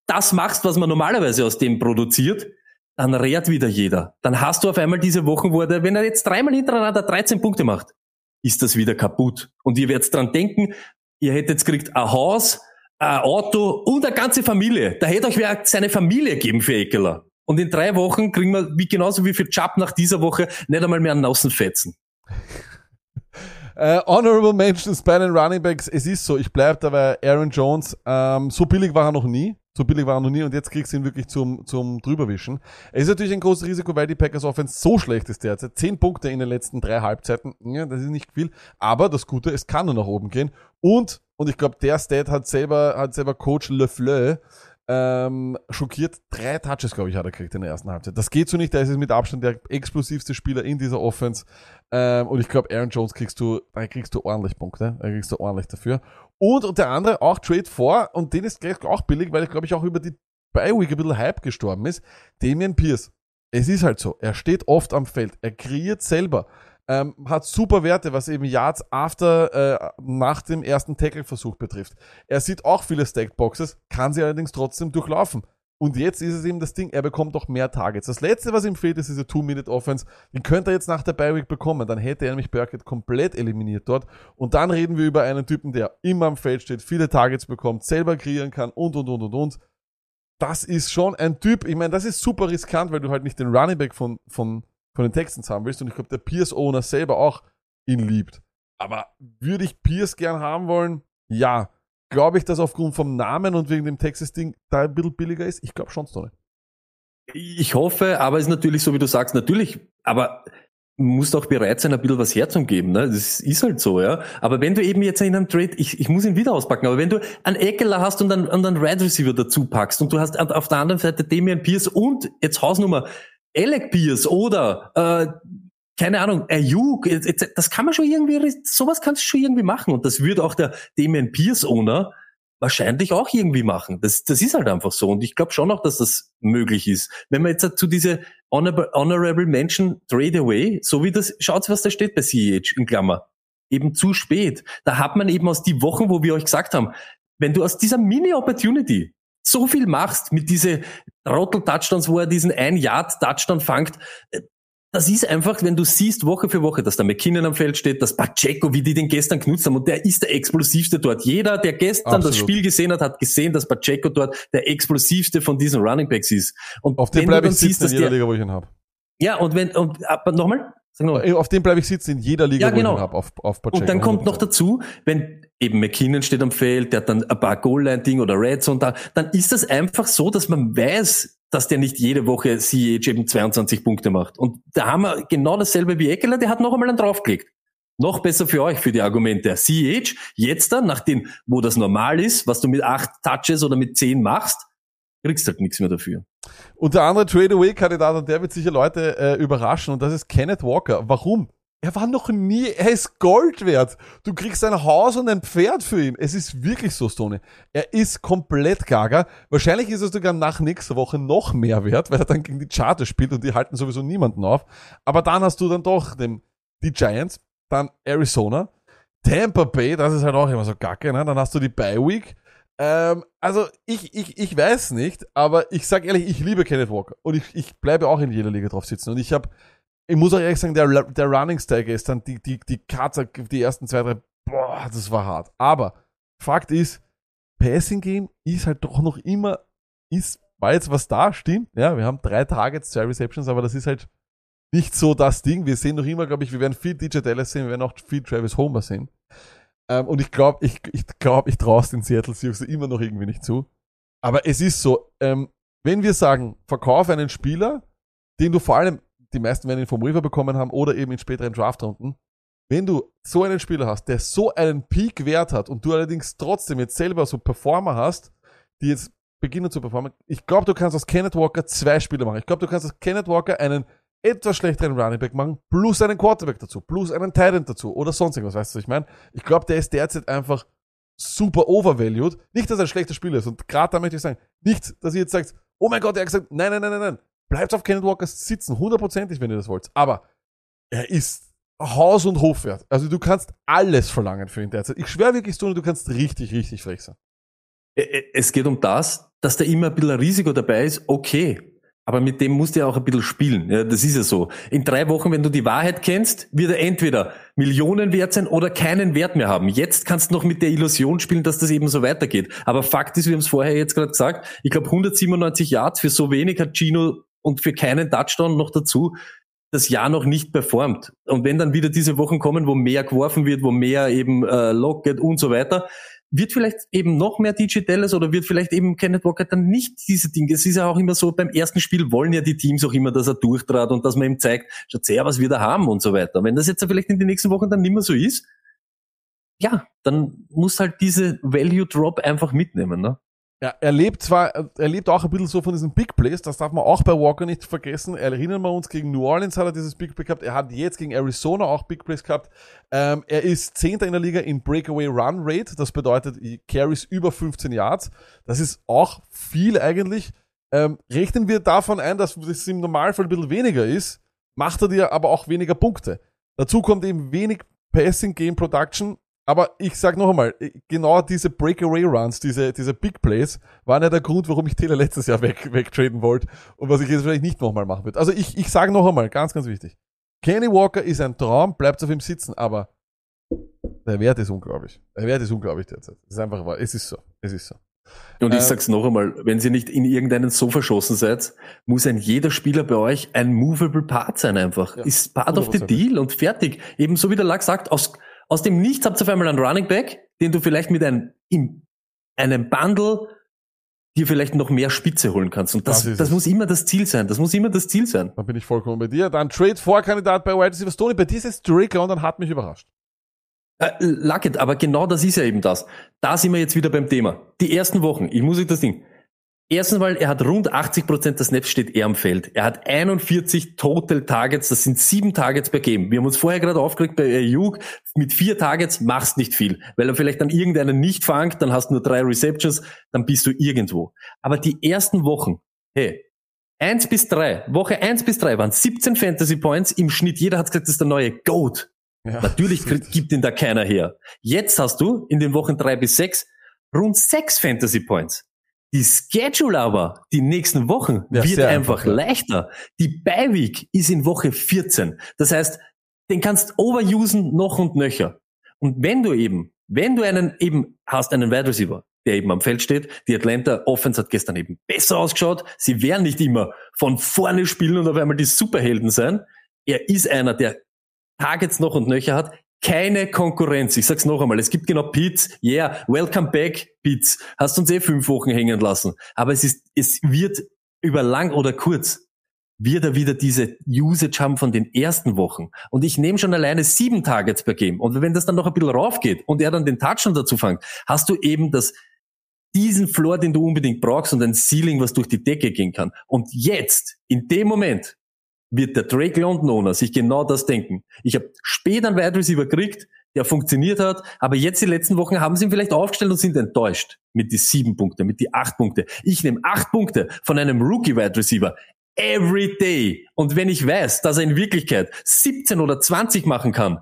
das machst, was man normalerweise aus dem produziert, dann rät wieder jeder. Dann hast du auf einmal diese Wochen, wo er, wenn er jetzt dreimal hintereinander 13 Punkte macht, ist das wieder kaputt. Und ihr werdet dran denken, ihr hättet gekriegt ein Haus, ein Auto und eine ganze Familie. Da hätte euch wer seine Familie geben für Ekeler. Und in drei Wochen kriegen wir, wie genauso wie für Chubb nach dieser Woche, nicht einmal mehr einen Außenfetzen. Äh, honorable Mentions bei den Running Backs. Es ist so, ich bleib dabei, Aaron Jones, ähm, so billig war er noch nie. So billig war er noch nie und jetzt kriegst du ihn wirklich zum, zum drüberwischen. Es ist natürlich ein großes Risiko, weil die Packers Offense so schlecht ist derzeit. Zehn Punkte in den letzten drei Halbzeiten, ja, das ist nicht viel. Aber das Gute, es kann nur nach oben gehen. Und, und ich glaube, der Stat hat selber, hat selber Coach LeFleur ähm, schockiert. Drei Touches, glaube ich, hat er gekriegt in der ersten Halbzeit. Das geht so nicht, da ist mit Abstand der explosivste Spieler in dieser Offense. Ähm, und ich glaube, Aaron Jones kriegst du, da kriegst du ordentlich Punkte. Da kriegst du ordentlich dafür. Und, und der andere auch Trade vor, und den ist gleich auch billig, weil ich glaube ich auch über die Bi-Week ein bisschen Hype gestorben ist. Damian Pierce. Es ist halt so. Er steht oft am Feld. Er kreiert selber. Ähm, hat super Werte, was eben Yards after, äh, nach dem ersten Tackle-Versuch betrifft. Er sieht auch viele Stacked Boxes, kann sie allerdings trotzdem durchlaufen. Und jetzt ist es eben das Ding, er bekommt auch mehr Targets. Das letzte, was ihm fehlt, ist diese Two-Minute-Offense. Den könnte er jetzt nach der Bi-Week bekommen. Dann hätte er nämlich Burkett komplett eliminiert dort. Und dann reden wir über einen Typen, der immer am Feld steht, viele Targets bekommt, selber kreieren kann und, und, und, und, und. Das ist schon ein Typ, ich meine, das ist super riskant, weil du halt nicht den Running Back von, von, von den Texans haben willst. Und ich glaube, der Pierce-Owner selber auch ihn liebt. Aber würde ich Pierce gern haben wollen? Ja. Glaube ich, dass aufgrund vom Namen und wegen dem Texas-Ding da ein bisschen billiger ist? Ich glaube schon, Stone. Ich hoffe, aber es ist natürlich so, wie du sagst, natürlich, aber musst auch bereit sein, ein bisschen was herzugeben. Ne? Das ist halt so, ja. Aber wenn du eben jetzt in einem Trade, ich, ich muss ihn wieder auspacken, aber wenn du einen Eckler hast und einen, einen Red Receiver dazu packst und du hast auf der anderen Seite Damian Pierce und jetzt Hausnummer Alec Pierce oder äh, keine Ahnung, Ayuk, das kann man schon irgendwie, sowas kannst du schon irgendwie machen. Und das würde auch der Damian Pierce-Owner wahrscheinlich auch irgendwie machen. Das, das ist halt einfach so. Und ich glaube schon auch, dass das möglich ist. Wenn man jetzt zu diese Honorable, Honorable Mention Trade Away, so wie das, schaut was da steht bei CEH in Klammer. Eben zu spät. Da hat man eben aus die Wochen, wo wir euch gesagt haben, wenn du aus dieser Mini-Opportunity so viel machst mit diese Trottel-Touchdowns, wo er diesen Ein-Yard-Touchdown fangt, das ist einfach, wenn du siehst Woche für Woche, dass der McKinnon am Feld steht, dass Pacheco, wie die den gestern genutzt haben, und der ist der explosivste dort. Jeder, der gestern Absolut. das Spiel gesehen hat, hat gesehen, dass Pacheco dort der explosivste von diesen Running Backs ist. Und Auf du bleibe ich siehst, dass in jeder der, Liga, wo ich ihn habe. ja, und wenn, und, aber nochmal? Nochmal. Auf dem bleibe ich sitzen in jeder Liga, Ja, wo genau. ich ihn habe, auf, auf Pacheco. Und dann kommt noch dazu, wenn eben McKinnon steht am Feld, der hat dann ein paar Goal-Line-Ding oder Red Zone da, dann ist das einfach so, dass man weiß, dass der nicht jede Woche CH eben 22 Punkte macht. Und da haben wir genau dasselbe wie Eckler, der hat noch einmal einen draufgelegt. Noch besser für euch, für die Argumente. CH, jetzt dann, nachdem, wo das normal ist, was du mit acht Touches oder mit zehn machst, kriegst halt nichts mehr dafür. Und der andere Trade-Away-Kandidat, und der wird sicher Leute äh, überraschen, und das ist Kenneth Walker. Warum? Er war noch nie, er ist Gold wert. Du kriegst ein Haus und ein Pferd für ihn. Es ist wirklich so, Stoney. Er ist komplett gaga. Wahrscheinlich ist er sogar nach nächster Woche noch mehr wert, weil er dann gegen die Chargers spielt und die halten sowieso niemanden auf. Aber dann hast du dann doch den, die Giants, dann Arizona, Tampa Bay, das ist halt auch immer so gacke, ne? Dann hast du die Bye Week. Ähm, also ich, ich, ich weiß nicht, aber ich sag ehrlich, ich liebe Kenneth Walker und ich, ich bleibe auch in jeder Liga drauf sitzen. Und ich habe, ich muss auch ehrlich sagen, der, der Running Stag ist dann die, die, die Cuts, die ersten zwei, drei, boah, das war hart. Aber Fakt ist, Passing Game ist halt doch noch immer, ist, war jetzt was da, stimmt. Ja, wir haben drei Targets, zwei Receptions, aber das ist halt nicht so das Ding. Wir sehen noch immer, glaube ich, wir werden viel DJ Dallas sehen, wir werden auch viel Travis Homer sehen. Ähm, und ich glaube, ich, ich glaube, ich traue es den Seattle Seahawks immer noch irgendwie nicht zu. Aber es ist so, ähm, wenn wir sagen, verkauf einen Spieler, den du vor allem, die meisten werden ihn vom River bekommen haben oder eben in späteren Draftrunden, wenn du so einen Spieler hast, der so einen Peak-Wert hat und du allerdings trotzdem jetzt selber so Performer hast, die jetzt beginnen zu performen, ich glaube, du kannst aus Kenneth Walker zwei Spieler machen. Ich glaube, du kannst aus Kenneth Walker einen etwas schlechteren Running Back machen, plus einen Quarterback dazu, plus einen Tight End dazu oder sonst irgendwas, weißt du, was ich meine? Ich glaube, der ist derzeit einfach super overvalued. Nicht, dass er ein schlechter Spieler ist. Und gerade da möchte ich sagen, nicht, dass ihr jetzt sagt, oh mein Gott, er hat gesagt, nein, nein, nein, nein, nein. Bleibt auf Kenneth Walker sitzen, hundertprozentig, wenn ihr das wollt. Aber er ist Haus- und Hofwert. Also du kannst alles verlangen für ihn derzeit. Ich schwöre wirklich, Stone, du kannst richtig, richtig frech sein. Es geht um das, dass da immer ein bisschen Risiko dabei ist, okay. Aber mit dem musst du ja auch ein bisschen spielen. Ja, das ist ja so. In drei Wochen, wenn du die Wahrheit kennst, wird er entweder Millionen wert sein oder keinen Wert mehr haben. Jetzt kannst du noch mit der Illusion spielen, dass das eben so weitergeht. Aber Fakt ist, wir haben es vorher jetzt gerade gesagt, ich glaube 197 Yards für so wenig hat Gino und für keinen Touchdown noch dazu das Jahr noch nicht performt. Und wenn dann wieder diese Wochen kommen, wo mehr geworfen wird, wo mehr eben äh, Lockett und so weiter, wird vielleicht eben noch mehr Dallas oder wird vielleicht eben Kenneth Walker dann nicht diese Dinge. Es ist ja auch immer so, beim ersten Spiel wollen ja die Teams auch immer, dass er durchtrat und dass man ihm zeigt, schaut sehr, was wir da haben und so weiter. Wenn das jetzt vielleicht in den nächsten Wochen dann nicht mehr so ist, ja, dann muss halt diese Value Drop einfach mitnehmen, ne? Ja, er lebt zwar, er lebt auch ein bisschen so von diesen Big Plays, das darf man auch bei Walker nicht vergessen. Erinnern wir uns, gegen New Orleans hat er dieses Big Play gehabt, er hat jetzt gegen Arizona auch Big Plays gehabt. Ähm, er ist Zehnter in der Liga in Breakaway Run Rate, das bedeutet Carries über 15 Yards. Das ist auch viel eigentlich. Ähm, rechnen wir davon ein, dass das im Normalfall ein bisschen weniger ist, macht er dir aber auch weniger Punkte. Dazu kommt eben wenig Passing Game Production aber ich sag noch einmal, genau diese Breakaway Runs, diese, diese Big Plays, waren ja der Grund, warum ich Taylor letztes Jahr weg, wegtraden wollte und was ich jetzt vielleicht nicht nochmal machen würde. Also ich, ich sage noch einmal, ganz, ganz wichtig. Kenny Walker ist ein Traum, bleibt auf ihm sitzen, aber der Wert ist unglaublich. Der Wert ist unglaublich derzeit. Es ist einfach wahr. Es ist so. Es ist so. Und ich Ähm, sag's noch einmal, wenn ihr nicht in irgendeinen so verschossen seid, muss ein jeder Spieler bei euch ein movable Part sein einfach. Ja, ist part of the 100%. deal und fertig. Ebenso wie der Lack sagt, aus, aus dem Nichts habt ihr auf einmal einen Running Back, den du vielleicht mit einem, in einem Bundle dir vielleicht noch mehr Spitze holen kannst. Und das, Das das, muss immer das Ziel sein. Das muss immer das Ziel sein. Da bin ich vollkommen bei dir. Dann Trade-Vorkandidat bei Wide Receiver Stoney. Bei dir ist es Drake London, hat mich überrascht. Äh, Lucket, aber genau das ist ja eben das. Da sind wir jetzt wieder beim Thema. Die ersten Wochen, ich muss euch das Ding. Erstens mal, er hat rund 80 Prozent der Snaps steht er am Feld. Er hat 41 Total Targets, das sind sieben Targets per Game. Wir haben uns vorher gerade aufgeregt bei Ayuk, mit vier Targets machst nicht viel. Weil er vielleicht dann irgendeinen nicht fangt, dann hast du nur drei Receptions, dann bist du irgendwo. Aber die ersten Wochen, hey, eins bis drei, Woche eins bis drei waren 17 Fantasy Points im Schnitt. Jeder hat gesagt, das ist der neue Goat. Ja, Natürlich gibt ihn da keiner her. Jetzt hast du in den Wochen drei bis sechs rund sechs Fantasy Points. Die Schedule aber, die nächsten Wochen, Ja, wird einfach einfach, ja. leichter. Die Bye-Week ist in Woche 14. Das heißt, den kannst overusen noch und nöcher. Und wenn du eben, wenn du einen eben hast, einen Wide Receiver, der eben am Feld steht, die Atlanta Offense hat gestern eben besser ausgeschaut. Sie werden nicht immer von vorne spielen und auf einmal die Superhelden sein. Er ist einer, der Targets noch und nöcher hat, keine Konkurrenz. Ich sag's noch einmal, es gibt genau Pitts, yeah, welcome back, Pitts. Hast uns eh fünf Wochen hängen lassen. Aber es ist, es wird über lang oder kurz, wird er wieder diese Usage haben von den ersten Wochen. Und ich nehme schon alleine sieben Targets per Game. Und wenn das dann noch ein bisschen raufgeht und er dann den Touchdown dazu fängt, hast du eben das, diesen Floor, den du unbedingt brauchst und ein Ceiling, was durch die Decke gehen kann. Und jetzt, in dem Moment, wird der Drake London Owner sich genau das denken. Ich habe spät einen Wide Receiver gekriegt, der funktioniert hat, aber jetzt die letzten Wochen haben sie ihn vielleicht aufgestellt und sind enttäuscht mit die sieben Punkte, mit die acht Punkte. Ich nehme acht Punkte von einem Rookie Wide Receiver every day. Und wenn ich weiß, dass er in Wirklichkeit 17 oder 20 machen kann,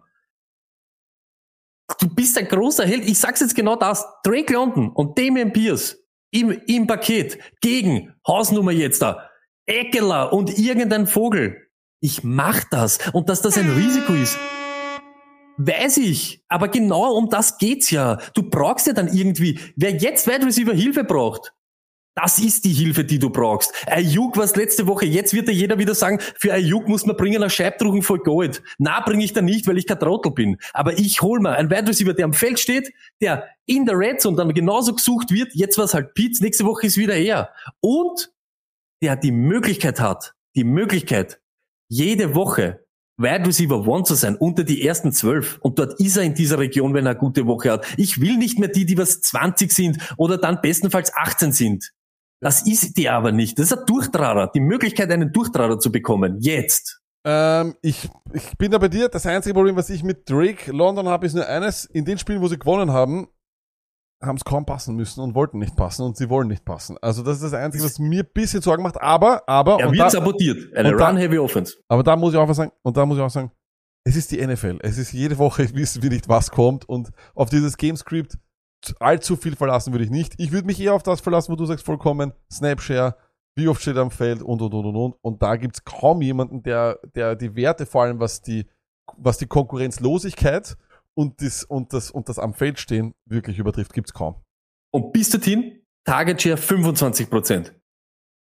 du bist ein großer Held. Ich sag's jetzt genau das. Drake London und Damian Pierce im, im Paket gegen Hausnummer jetzt da. Eckler und irgendein Vogel. Ich mach das. Und dass das ein Risiko ist, weiß ich. Aber genau um das geht's ja. Du brauchst ja dann irgendwie, wer jetzt Wide Receiver Hilfe braucht, das ist die Hilfe, die du brauchst. Ayuk was letzte Woche. Jetzt wird ja jeder wieder sagen, für Ayuk muss man bringen eine Scheibdrucken voll Gold. Na, bringe ich da nicht, weil ich kein Trottel bin. Aber ich hol mir einen Wide Receiver, der am Feld steht, der in der Red Zone dann genauso gesucht wird. Jetzt war es halt Pitts, nächste Woche ist wieder er. Und der die Möglichkeit hat, die Möglichkeit, jede Woche Wide Receiver One zu sein, unter die ersten zwölf. Und dort ist er in dieser Region, wenn er eine gute Woche hat. Ich will nicht mehr die, die was 20 sind oder dann bestenfalls 18 sind. Das ist die aber nicht. Das ist ein Durchtrader. Die Möglichkeit, einen Durchtrader zu bekommen. Jetzt. Ähm, ich, ich bin da bei dir. Das einzige Problem, was ich mit Drake London habe, ist nur eines. In den Spielen, wo sie gewonnen haben, haben es kaum passen müssen und wollten nicht passen und sie wollen nicht passen. Also das ist das Einzige, was mir ein bisschen Sorgen macht. Aber, aber, Er und wird da, sabotiert. Eine und da- Run-Heavy Offense. aber da muss ich auch was sagen, und da muss ich auch sagen, es ist die NFL. Es ist jede Woche, wissen wir nicht, was kommt und auf dieses Gamescript allzu viel verlassen würde ich nicht. Ich würde mich eher auf das verlassen, wo du sagst, vollkommen Snapshare, wie oft steht er am Feld und, und, und, und, und. Und da gibt's kaum jemanden, der, der die Werte, vor allem was die, was die Konkurrenzlosigkeit und das, und das, und das am Feld stehen wirklich übertrifft, gibt's kaum. Und bis dorthin, Target Share 25 Prozent.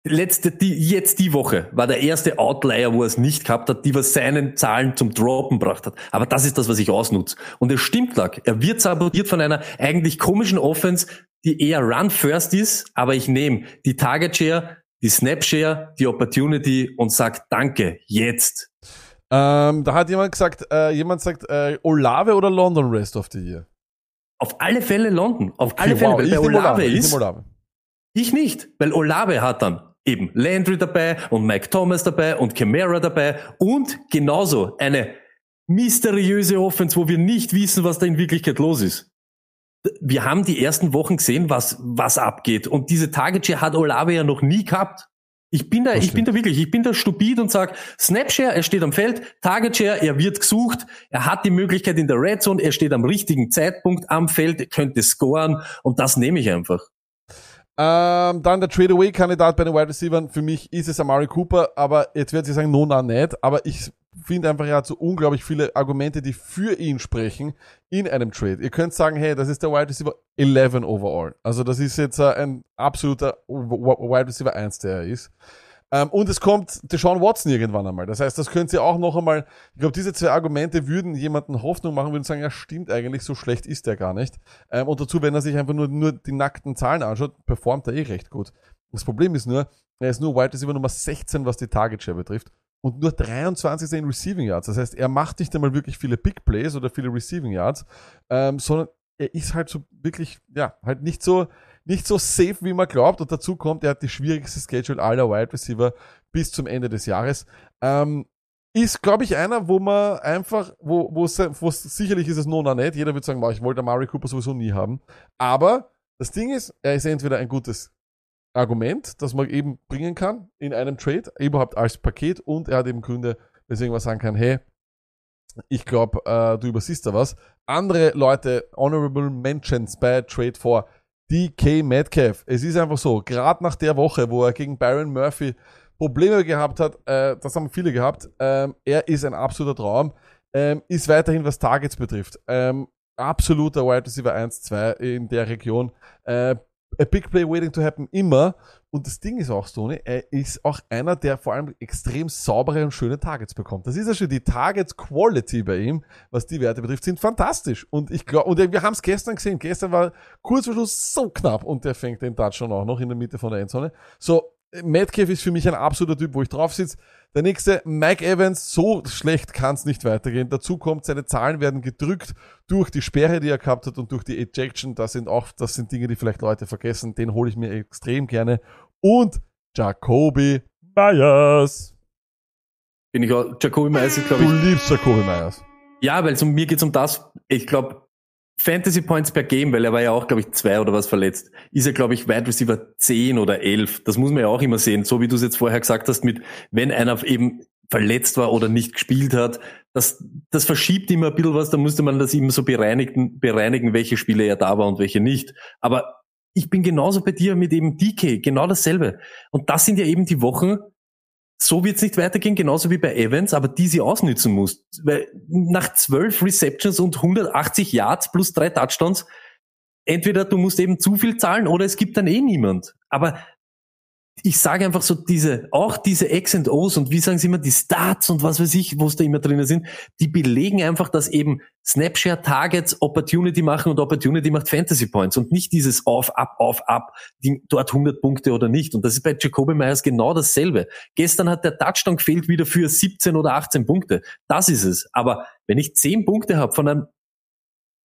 letzte, die, jetzt die Woche war der erste Outlier, wo er es nicht gehabt hat, die was seinen Zahlen zum Droppen gebracht hat. Aber das ist das, was ich ausnutze. Und es stimmt, Lack. Er wird sabotiert von einer eigentlich komischen Offense, die eher Run First ist, aber ich nehme die Target Share, die Snap Share, die Opportunity und sag Danke, jetzt. Ähm, da hat jemand gesagt, äh, jemand sagt, äh, Olave oder London Rest of the Year? Auf alle Fälle London. Auf alle Okay, Fälle, wow, weil ich bei Olave Olave, ich ist. nehm Olave. Ich nicht, weil Olave hat dann eben Landry dabei und Mike Thomas dabei und Camara dabei und genauso eine mysteriöse Offense, wo wir nicht wissen, was da in Wirklichkeit los ist. Wir haben die ersten Wochen gesehen, was, was abgeht. Und diese Target Share hat Olave ja noch nie gehabt. Ich bin da, ich bin da wirklich, ich bin da stupid und sag, Snapshare, er steht am Feld, Target Share, er wird gesucht, er hat die Möglichkeit in der Red Zone, er steht am richtigen Zeitpunkt am Feld, könnte scoren und das nehme ich einfach. Ähm, dann der Trade-Away-Kandidat bei den Wide Receivers. Für mich ist es Amari Cooper, aber jetzt wird sie sagen, no, na, nicht. Aber ich finde einfach, er hat so unglaublich viele Argumente, die für ihn sprechen in einem Trade. Ihr könnt sagen, hey, das ist der Wide Receiver 11 overall. Also das ist jetzt äh, ein absoluter Wide Receiver 1, der er ist. Ähm, und es kommt Deshaun Watson irgendwann einmal. Das heißt, das könnt ihr auch noch einmal, ich glaube, diese zwei Argumente würden jemanden Hoffnung machen, würden sagen, ja, stimmt eigentlich, so schlecht ist der gar nicht. Ähm, und dazu, wenn er sich einfach nur, nur die nackten Zahlen anschaut, performt er eh recht gut. Das Problem ist nur, er ist nur Wide Receiver Nummer 16, was die Target Share betrifft. Und nur 23 in Receiving Yards. Das heißt, er macht nicht einmal wirklich viele Big Plays oder viele Receiving Yards, ähm, sondern er ist halt so wirklich, ja, halt nicht so, nicht so safe, wie man glaubt. Und dazu kommt, er hat die schwierigste Schedule aller Wide Receiver bis zum Ende des Jahres. Ähm, ist, glaube ich, einer, wo man einfach, wo, wo wo sicherlich ist es Nona nicht. Jeder wird sagen, "Boah, ich wollte Amari Cooper sowieso nie haben. Aber das Ding ist, er ist entweder ein gutes Argument, das man eben bringen kann in einem Trade, überhaupt als Paket und er hat eben Gründe, weswegen man sagen kann, hey, ich glaube, äh, du übersiehst da was. Andere Leute, Honorable Mentions bei Trade for DK Metcalf. Es ist einfach so, gerade nach der Woche, wo er gegen Byron Murphy Probleme gehabt hat, äh, das haben viele gehabt, ähm, er ist ein absoluter Traum, ähm, ist weiterhin, was Targets betrifft, ähm, absoluter Wide Receiver 1, 2 in der Region, äh, a big play waiting to happen immer. Und das Ding ist auch, Stoney, er ist auch einer, der vor allem extrem saubere und schöne Targets bekommt. Das ist ja schon die Targets Quality bei ihm, was die Werte betrifft, sind fantastisch. Und ich glaube, und wir haben es gestern gesehen. Gestern war kurz vor Schluss so knapp und der fängt den Touchdown auch noch in der Mitte von der Endzone. So, Metcalf ist für mich ein absoluter Typ, wo ich drauf sitze. Der nächste, Mike Evans, so schlecht kann es nicht weitergehen. Dazu kommt, seine Zahlen werden gedrückt durch die Sperre, die er gehabt hat und durch die Ejection. Das sind auch, das sind Dinge, die vielleicht Leute vergessen. Den hole ich mir extrem gerne. Und Jacoby Myers. Bin ich auch, Jacoby Myers ist, glaube Du ich. liebst Jacoby Myers. Ja, weil es um mir geht's um das, ich glaube, Fantasy Points per Game, weil er war ja auch, glaube ich, zwei oder was verletzt, ist er, glaube ich, Wide Receiver 10 oder 11. Das muss man ja auch immer sehen, so wie du es jetzt vorher gesagt hast, mit wenn einer eben verletzt war oder nicht gespielt hat, das, das verschiebt immer ein bisschen was, da musste man das immer so bereinigen, bereinigen, welche Spiele er da war und welche nicht. Aber ich bin genauso bei dir mit eben DK, genau dasselbe. Und das sind ja eben die Wochen, so wird's nicht weitergehen, genauso wie bei Evans, aber die sie ausnützen muss. Weil nach zwölf Receptions und 180 Yards plus drei Touchdowns, entweder du musst eben zu viel zahlen oder es gibt dann eh niemand. Aber ich sage einfach so diese, auch diese X and O's und wie sagen sie immer, die Stats und was weiß ich, wo es da immer drinnen sind, die belegen einfach, dass eben Snapshare Targets Opportunity machen und Opportunity macht Fantasy Points und nicht dieses auf, ab, auf, ab, die, dort 100 Punkte oder nicht. Und das ist bei Jacoby Myers genau dasselbe. Gestern hat der Touchdown gefehlt wieder für 17 oder 18 Punkte. Das ist es. Aber wenn ich 10 Punkte habe von einem,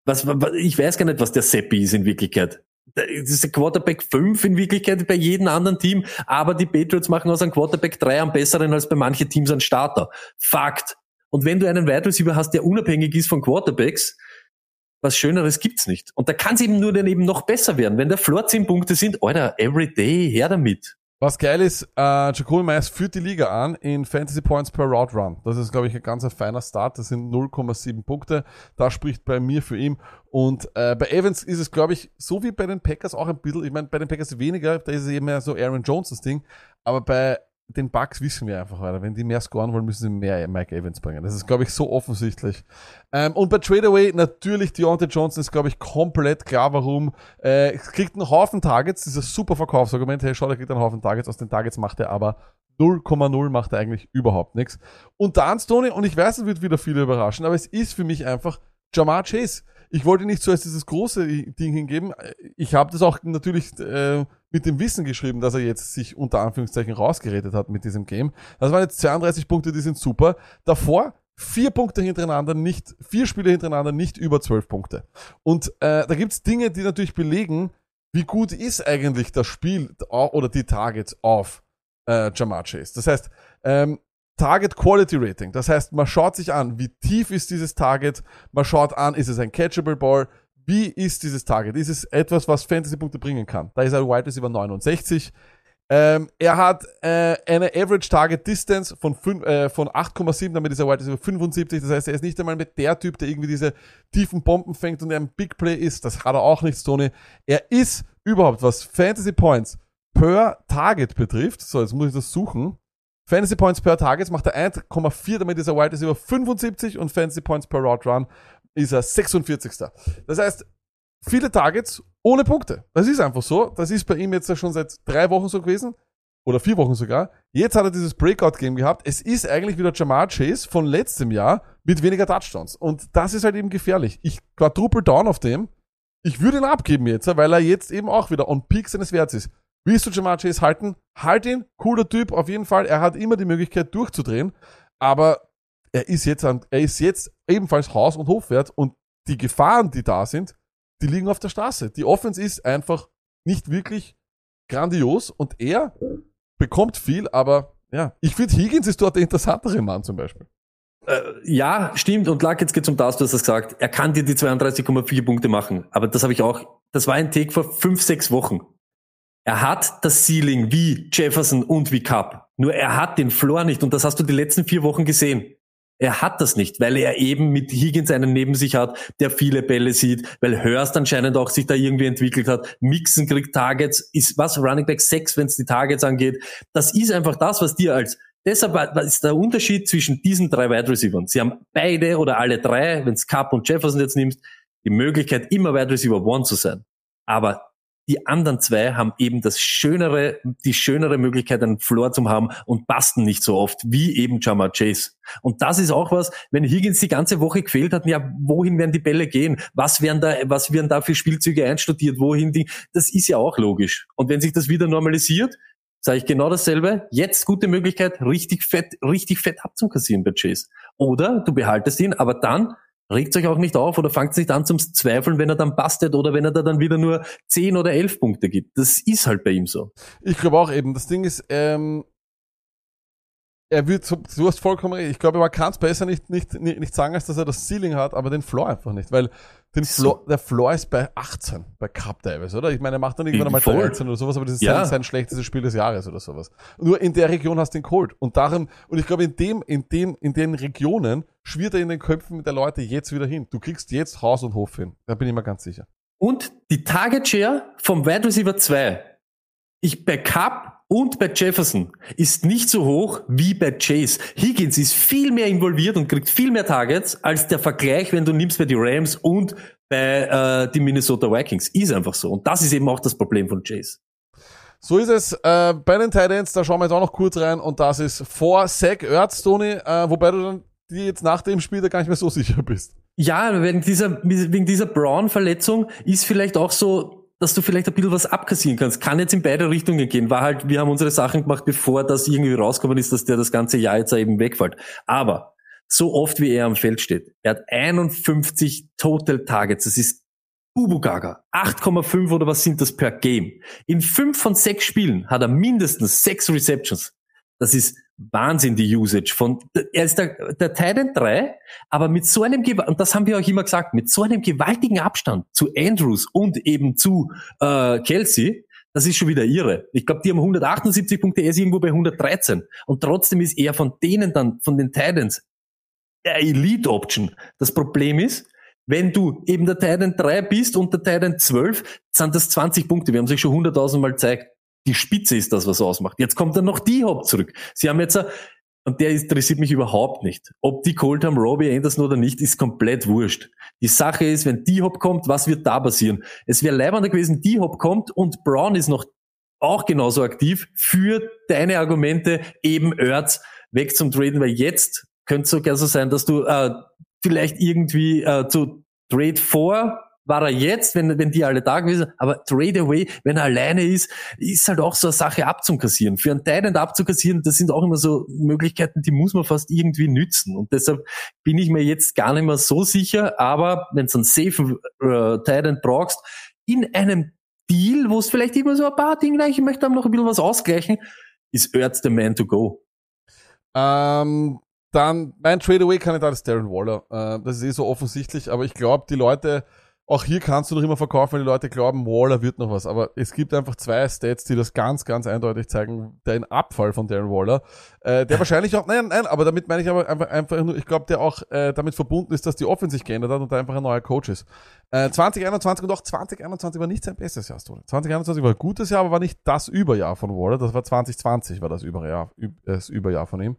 was, was, ich weiß gar nicht, was der Seppi ist in Wirklichkeit. Das ist der Quarterback 5 in Wirklichkeit bei jedem anderen Team, aber die Patriots machen aus einem Quarterback 3 am besseren als bei manchen Teams ein Starter. Fakt. Und wenn du einen Wide Receiver hast, der unabhängig ist von Quarterbacks, was Schöneres gibt's nicht. Und da kann es eben nur dann eben noch besser werden. Wenn der Floor 10 Punkte sind, Alter, every day, her damit. Was geil ist, äh, Jacoby Myers führt die Liga an in Fantasy Points per Route Run. Das ist, glaube ich, ein ganz feiner Start. Das sind 0,7 Punkte. Das spricht bei mir für ihn. Und äh, bei Evans ist es, glaube ich, so wie bei den Packers auch ein bisschen, ich meine, bei den Packers weniger, da ist es eben mehr so Aaron Jones das Ding. Aber bei den Bucks wissen wir einfach, Alter. Wenn die mehr scoren wollen, müssen sie mehr Mike Evans bringen. Das ist, glaube ich, so offensichtlich. Ähm, und bei Tradeaway natürlich Deontay Johnson ist, glaube ich, komplett klar, warum. Äh, kriegt einen Haufen Targets, dieses super Verkaufsargument. Hey, schau, der kriegt einen Haufen Targets. Aus den Targets macht er aber 0,0 macht er eigentlich überhaupt nichts. Und dann Stoney, und ich weiß, es wird wieder viele überraschen, aber es ist für mich einfach Jamar Chase. Ich wollte nicht zuerst dieses große Ding hingeben. Ich habe das auch natürlich äh, mit dem Wissen geschrieben, dass er jetzt sich unter Anführungszeichen rausgeredet hat mit diesem Game. Das waren jetzt 32 Punkte, die sind super. Davor vier Punkte hintereinander, nicht vier Spiele hintereinander, nicht über zwölf Punkte. Und äh, da gibt's Dinge, die natürlich belegen, wie gut ist eigentlich das Spiel oder die Targets auf äh, Jamar Chase. Das heißt, ähm, Target Quality Rating. Das heißt, man schaut sich an, wie tief ist dieses Target, man schaut an, ist es ein catchable Ball, wie ist dieses Target? Ist es etwas, was Fantasy-Punkte bringen kann? Da ist er Wide Receiver 69. Ähm, er hat äh, eine Average Target Distance von, äh, von 8,7, damit ist er Wide Receiver 75. Das heißt, er ist nicht einmal mit der Typ, der irgendwie diese tiefen Bomben fängt und der ein Big Play ist. Das hat er auch nicht, Tony. Er ist überhaupt, was Fantasy Points per Target betrifft. So, jetzt muss ich das suchen. Fantasy Points per Target macht er 1,4, damit ist er Wide Receiver 75 und Fantasy Points per Route Run ist er 46. Das heißt, viele Targets ohne Punkte. Das ist einfach so. Das ist bei ihm jetzt schon seit drei Wochen so gewesen. Oder vier Wochen sogar. Jetzt hat er dieses Breakout-Game gehabt. Es ist eigentlich wieder Jamar Chase von letztem Jahr mit weniger Touchdowns. Und das ist halt eben gefährlich. Ich quadruple down auf dem. Ich würde ihn abgeben jetzt, weil er jetzt eben auch wieder on peak seines Werts ist. Willst du Jamar Chase halten? Halt ihn. Cooler Typ, auf jeden Fall. Er hat immer die Möglichkeit durchzudrehen. Aber er ist jetzt, an, er ist jetzt ebenfalls Haus- und Hofwert und die Gefahren, die da sind, die liegen auf der Straße. Die Offense ist einfach nicht wirklich grandios und er bekommt viel, aber ja, ich finde Higgins ist dort der interessantere Mann zum Beispiel. Äh, ja, stimmt. Und Luck, jetzt geht's um das, du hast es gesagt. Er kann dir die 32,4 Punkte machen. Aber das habe ich auch, das war ein Take vor fünf, sechs Wochen. Er hat das Ceiling wie Jefferson und wie Cup. Nur er hat den Floor nicht. Und das hast du die letzten vier Wochen gesehen. Er hat das nicht, weil er eben mit Higgins einen neben sich hat, der viele Bälle sieht, weil Hurst anscheinend auch sich da irgendwie entwickelt hat. Mixen kriegt Targets, ist was Running Back 6, wenn es die Targets angeht. Das ist einfach das, was dir als Deshalb ist der Unterschied zwischen diesen drei Wide Receivers. Sie haben beide oder alle drei, wenn es Cup und Jefferson jetzt nimmst, die Möglichkeit, immer Wide Receiver One zu sein. Aber die anderen zwei haben eben das schönere, die schönere Möglichkeit, einen Floor zu haben und basten nicht so oft wie eben Jamar Chase. Und das ist auch was, wenn Higgins die ganze Woche gefehlt hat, ja, wohin werden die Bälle gehen? Was werden da, was werden da für Spielzüge einstudiert? Wohin die, das ist ja auch logisch. Und wenn sich das wieder normalisiert, sage ich genau dasselbe. Jetzt gute Möglichkeit, richtig fett, richtig fett abzukassieren bei Chase. Oder du behaltest ihn, aber dann regt euch auch nicht auf oder fangt nicht an zum Zweifeln, wenn er dann bastet oder wenn er da dann wieder nur 10 oder 11 Punkte gibt. Das ist halt bei ihm so. Ich glaube auch eben, das Ding ist, ähm, er wird, du hast vollkommen recht, ich glaube, man kann es besser nicht, nicht, nicht, nicht sagen, als dass er das Ceiling hat, aber den Floor einfach nicht, weil den Floor, der Floor ist bei 18 bei Cup teilweise, oder? Ich meine, er macht dann irgendwann einmal Voll. 13 oder sowas, aber das ist Ja. sein, sein schlechtestes Spiel des Jahres oder sowas. Nur in der Region hast du den Cold. Und darum, und ich glaube, in dem, in dem, in den Regionen schwirrt er in den Köpfen der Leute jetzt wieder hin. Du kriegst jetzt Haus und Hof hin. Da bin ich mir ganz sicher. Und die Target Share vom Wide Receiver 2, ich bei Cup und bei Jefferson ist nicht so hoch wie bei Chase. Higgins ist viel mehr involviert und kriegt viel mehr Targets als der Vergleich, wenn du nimmst bei die Rams und bei äh, die Minnesota Vikings. Ist einfach so. Und das ist eben auch das Problem von Chase. So ist es. Äh, bei den Titans, da schauen wir jetzt auch noch kurz rein und das ist vor Zach Ertz, Tony, äh, wobei du dann dir jetzt nach dem Spiel da gar nicht mehr so sicher bist. Ja, wegen dieser, wegen dieser Brown-Verletzung ist vielleicht auch so, dass du vielleicht ein bisschen was abkassieren kannst. Kann jetzt in beide Richtungen gehen. War halt, wir haben unsere Sachen gemacht, bevor das irgendwie rausgekommen ist, dass der das ganze Jahr jetzt eben wegfällt. Aber so oft wie er am Feld steht, er hat 51 Total Targets. Das ist Bubu Gaga. 8,5 oder was sind das per Game? In fünf von sechs Spielen hat er mindestens sechs Receptions. Das ist Wahnsinn, die Usage von, er ist der, der Titan 3, aber mit so einem, und das haben wir auch immer gesagt, mit so einem gewaltigen Abstand zu Andrews und eben zu äh, Kelsey, das ist schon wieder irre. Ich glaube, die haben 178 Punkte, er ist irgendwo bei 113. Und trotzdem ist er von denen dann, von den Titans, der Elite Option. Das Problem ist, wenn du eben der Titan 3 bist und der Titan 12, sind das 20 Punkte. Wir haben sich schon 100.000 Mal gezeigt. Die Spitze ist das, was ausmacht. Jetzt kommt dann noch die Hop zurück. Sie haben jetzt, und der interessiert mich überhaupt nicht. Ob die geholt haben, Robbie Anderson oder nicht, ist komplett wurscht. Die Sache ist, wenn die Hop kommt, was wird da passieren? Es wäre leibender gewesen, die Hop kommt und Brown ist noch auch genauso aktiv für deine Argumente, eben Erz weg zum Traden, weil jetzt könnte es sogar so sein, dass du äh, vielleicht irgendwie äh, zu Trade vor war er jetzt, wenn, wenn die alle da gewesen sind, aber Trade away, wenn er alleine ist, ist halt auch so eine Sache abzukassieren. Für einen Titan abzukassieren, das sind auch immer so Möglichkeiten, die muss man fast irgendwie nützen. Und deshalb bin ich mir jetzt gar nicht mehr so sicher, aber wenn du einen safe äh, Titan brauchst, in einem Deal, wo es vielleicht immer so ein paar Dinge, ich möchte aber noch ein bisschen was ausgleichen, ist Erz the man to go. Ähm, dann mein Trade-Away-Kandidat ist Darren Waller. Äh, das ist eh so offensichtlich, aber ich glaube, die Leute, auch hier kannst du noch immer verkaufen, weil die Leute glauben, Waller wird noch was. Aber es gibt einfach zwei Stats, die das ganz, ganz eindeutig zeigen. Den Abfall von Darren Waller, äh, der wahrscheinlich auch, nein, nein, aber damit meine ich aber einfach, einfach nur, ich glaube, der auch äh, damit verbunden ist, dass die Offense sich geändert hat und da einfach ein neuer Coach ist. Äh, 2021 und auch 2021 war nicht sein bestes Jahr, Stone. 2021 war ein gutes Jahr, aber war nicht das Überjahr von Waller. Das war 2020, war das Überjahr, üb, das Überjahr von ihm.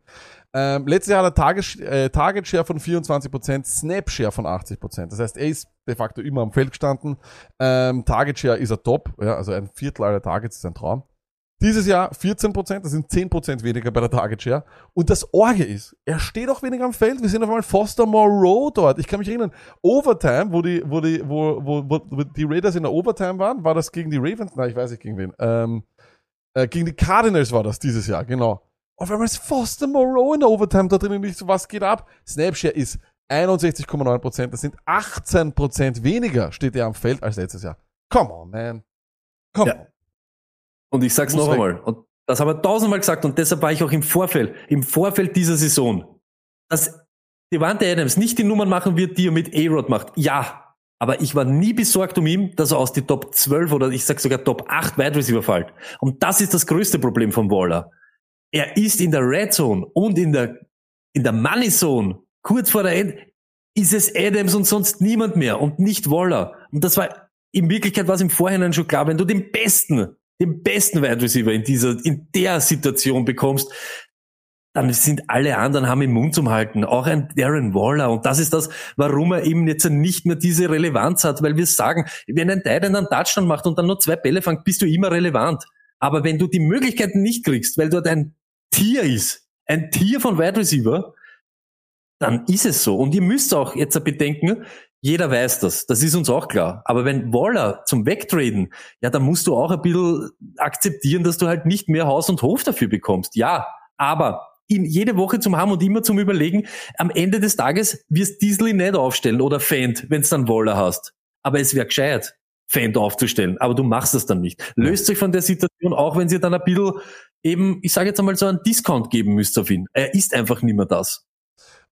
Ähm, letztes Jahr hat er Target, äh, Target Share von 24%, Snap Share von 80%. Das heißt, er ist de facto immer am Feld gestanden. Ähm, Target Share ist er top, ja, also ein Viertel aller Targets ist ein Traum. Dieses Jahr 14%, das sind 10% weniger bei der Target Share. Und das Orge ist, er steht auch weniger am Feld. Wir sehen auf einmal Foster Moreau dort. Ich kann mich erinnern, Overtime, wo die, wo die, wo, wo, wo, die Raiders in der Overtime waren, war das gegen die Ravens? Nein, ich weiß nicht gegen wen. Ähm, äh, gegen die Cardinals war das dieses Jahr, genau. Auf einmal ist Foster Moreau in der Overtime da drin und ich so, was geht ab? Snapshare ist 61,9%, das sind 18% weniger steht er am Feld als letztes Jahr. Come on, man. Come Ja. on. Und ich sag's noch weg. einmal. Und das haben wir tausendmal gesagt und deshalb war ich auch im Vorfeld, im Vorfeld dieser Saison, dass Devante Adams nicht die Nummern machen wird, die er mit A-Rod macht. Ja. Aber ich war nie besorgt um ihn, dass er aus die Top 12 oder ich sag sogar Top 8 Wide Receiver fällt. Und das ist das größte Problem von Waller. Er ist in der Red Zone und in der, in der Money Zone, kurz vor der End, ist es Adams und sonst niemand mehr und nicht Waller. Und das war, in Wirklichkeit war es im Vorhinein schon klar, wenn du den besten, den besten Wide Receiver in dieser, in der Situation bekommst, dann sind alle anderen haben im Mund zum Halten. Auch ein Darren Waller. Und das ist das, warum er eben jetzt nicht mehr diese Relevanz hat, weil wir sagen, wenn ein Titan einen Touchdown macht und dann nur zwei Bälle fängt, bist du immer relevant. Aber wenn du die Möglichkeiten nicht kriegst, weil dort ein Tier ist, ein Tier von Wide Receiver, dann ist es so. Und ihr müsst auch jetzt bedenken, jeder weiß das, das ist uns auch klar. Aber wenn Waller zum Wegtraden, ja, dann musst du auch ein bisschen akzeptieren, dass du halt nicht mehr Haus und Hof dafür bekommst. Ja, aber ihn jede Woche zum haben und immer zum Überlegen, am Ende des Tages wirst Diesel nicht aufstellen oder Fand, wenn es dann Waller hast. Aber es wäre gescheit, Fand aufzustellen. Aber du machst es dann nicht. Löst euch von der Situation, auch wenn ihr dann ein bisschen eben, ich sage jetzt einmal so einen Discount geben müsst auf ihn. Er ist einfach nicht mehr das.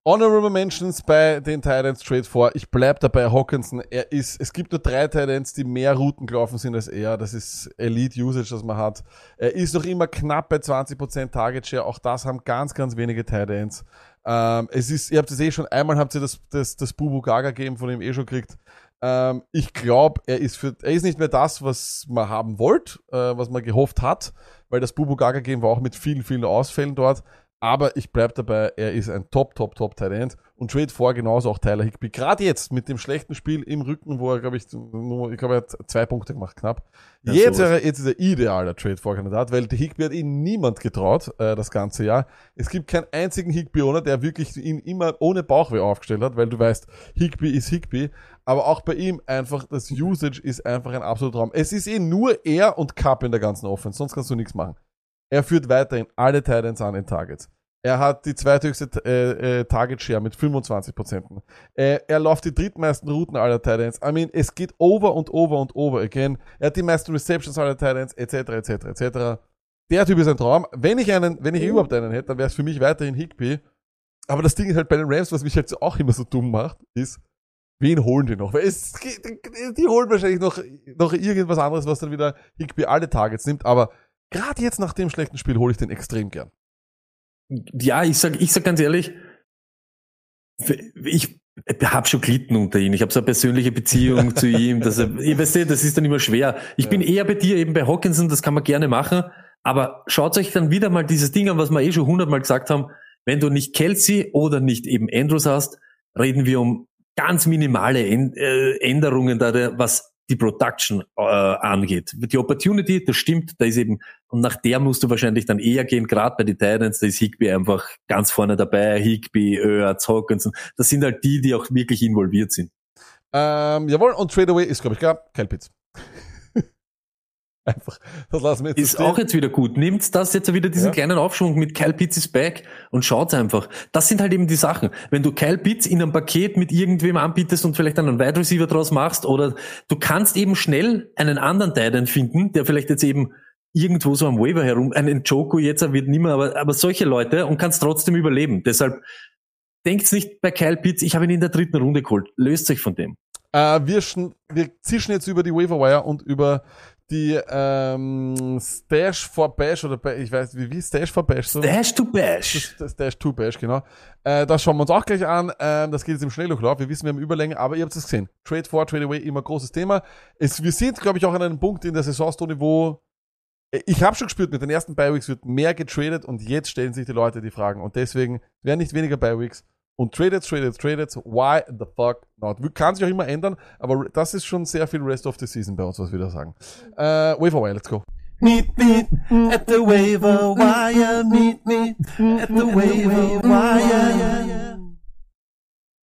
Honorable Mentions bei den Titans Trade vor. Ich bleib dabei, Hawkinson. Er ist, es gibt nur drei Titans, die mehr Routen gelaufen sind als er. Das ist Elite Usage, das man hat. Er ist noch immer knapp bei 20% Target Share. Auch das haben ganz, ganz wenige Titans. Ähm, es ist, ihr habt es eh schon, einmal habt ihr das, das, das Bubu Gaga Game von ihm eh schon gekriegt. Ähm, ich glaube, er ist für, er ist nicht mehr das, was man haben wollt, äh, was man gehofft hat, weil das Bubu Gaga Game war auch mit vielen, vielen Ausfällen dort. Aber ich bleib dabei, er ist ein Top, Top, Top End. Und Trade vor genauso auch Tyler Higby. Gerade jetzt mit dem schlechten Spiel im Rücken, wo er, glaube ich, nur, ich glaube, er hat zwei Punkte gemacht, knapp. Ja, jetzt, sowas. wäre, jetzt ist er idealer Trade Vorkandidat, weil der Higby hat ihn niemand getraut, äh, das ganze Jahr. Es gibt keinen einzigen Higby-Owner, der wirklich ihn immer ohne Bauchweh aufgestellt hat, weil du weißt, Higby ist Higby. Aber auch bei ihm einfach, das Usage ist einfach ein absoluter Traum. Es ist eh nur er und Cup in der ganzen Offense, sonst kannst du nichts machen. Er führt weiterhin alle Titans an in Targets. Er hat die zweithöchste äh, äh, Target Share mit 25%. Äh, er läuft die drittmeisten Routen aller Titans. I mean, es geht over und over und over again. Er hat die meisten Receptions aller Titans, etc., etc., etc. Der Typ ist ein Traum. Wenn ich einen, wenn ich überhaupt einen hätte, dann wäre es für mich weiterhin Higby. Aber das Ding ist halt bei den Rams, was mich halt so auch immer so dumm macht, ist, wen holen die noch? Weil es, die holen wahrscheinlich noch, noch irgendwas anderes, was dann wieder Higby alle Targets nimmt. Aber gerade jetzt nach dem schlechten Spiel hole ich den extrem gern. Ja, ich sag, ich sag ganz ehrlich, ich habe schon gelitten unter ihm. Ich habe so eine persönliche Beziehung zu ihm. Dass er, ich weiß nicht, das ist dann immer schwer. Ich bin eher bei dir eben bei Hawkinson, das kann man gerne machen. Aber schaut euch dann wieder mal dieses Ding an, was wir eh schon hundertmal gesagt haben. Wenn du nicht Kelsey oder nicht eben Andrews hast, reden wir um ganz minimale äh, Änderungen da, was die Production äh, angeht. Die Opportunity, das stimmt, da ist eben, und nach der musst du wahrscheinlich dann eher gehen, gerade bei den Titans, da ist Higby einfach ganz vorne dabei, Higby, Ertz, Hawkinson, das sind halt die, die auch wirklich involviert sind. Ähm, jawohl, und Tradeaway ist, glaube ich, klar, Kyle Pitts. Einfach, das lassen wir jetzt so Ist stehen. auch jetzt wieder gut. Nimmt das jetzt wieder diesen Ja. kleinen Aufschwung mit Kyle Pitts is back und schaut's einfach. Das sind halt eben die Sachen. Wenn du Kyle Pitts in einem Paket mit irgendwem anbietest und vielleicht einen Wide Receiver draus machst oder du kannst eben schnell einen anderen Titan finden, der vielleicht jetzt eben irgendwo so am Waiver herum, einen Joko jetzt wird nimmer, aber, aber solche Leute und kannst trotzdem überleben. Deshalb denkt's nicht bei Kyle Pitts, ich habe ihn in der dritten Runde geholt. Löst euch von dem. Äh, wir, wir zischen jetzt über die Waiverwire und über die ähm, Stash for Bash oder Ba- ich weiß, wie, wie Stash for Bash? So? Dash to Bash. Das Stash to Bash, genau. Äh, das schauen wir uns auch gleich an. Ähm, das geht jetzt im Schnelldurchlauf. Wir wissen, wir haben Überlänge, aber ihr habt es gesehen. Trade for, Trade away, immer großes Thema. Es, wir sind, glaube ich, auch an einem Punkt in der Saisonstunde, wo äh, ich habe schon gespürt, mit den ersten Bi-Weeks wird mehr getradet und jetzt stellen sich die Leute die Fragen. Und deswegen werden nicht weniger Bi-Weeks und traded, traded, traded. Why the fuck not? Kann sich auch immer ändern, aber das ist schon sehr viel Rest of the Season bei uns, was wir da sagen. Äh, Waverwire, let's go. Meet me at the waiver wire. Meet me at the waiver wire.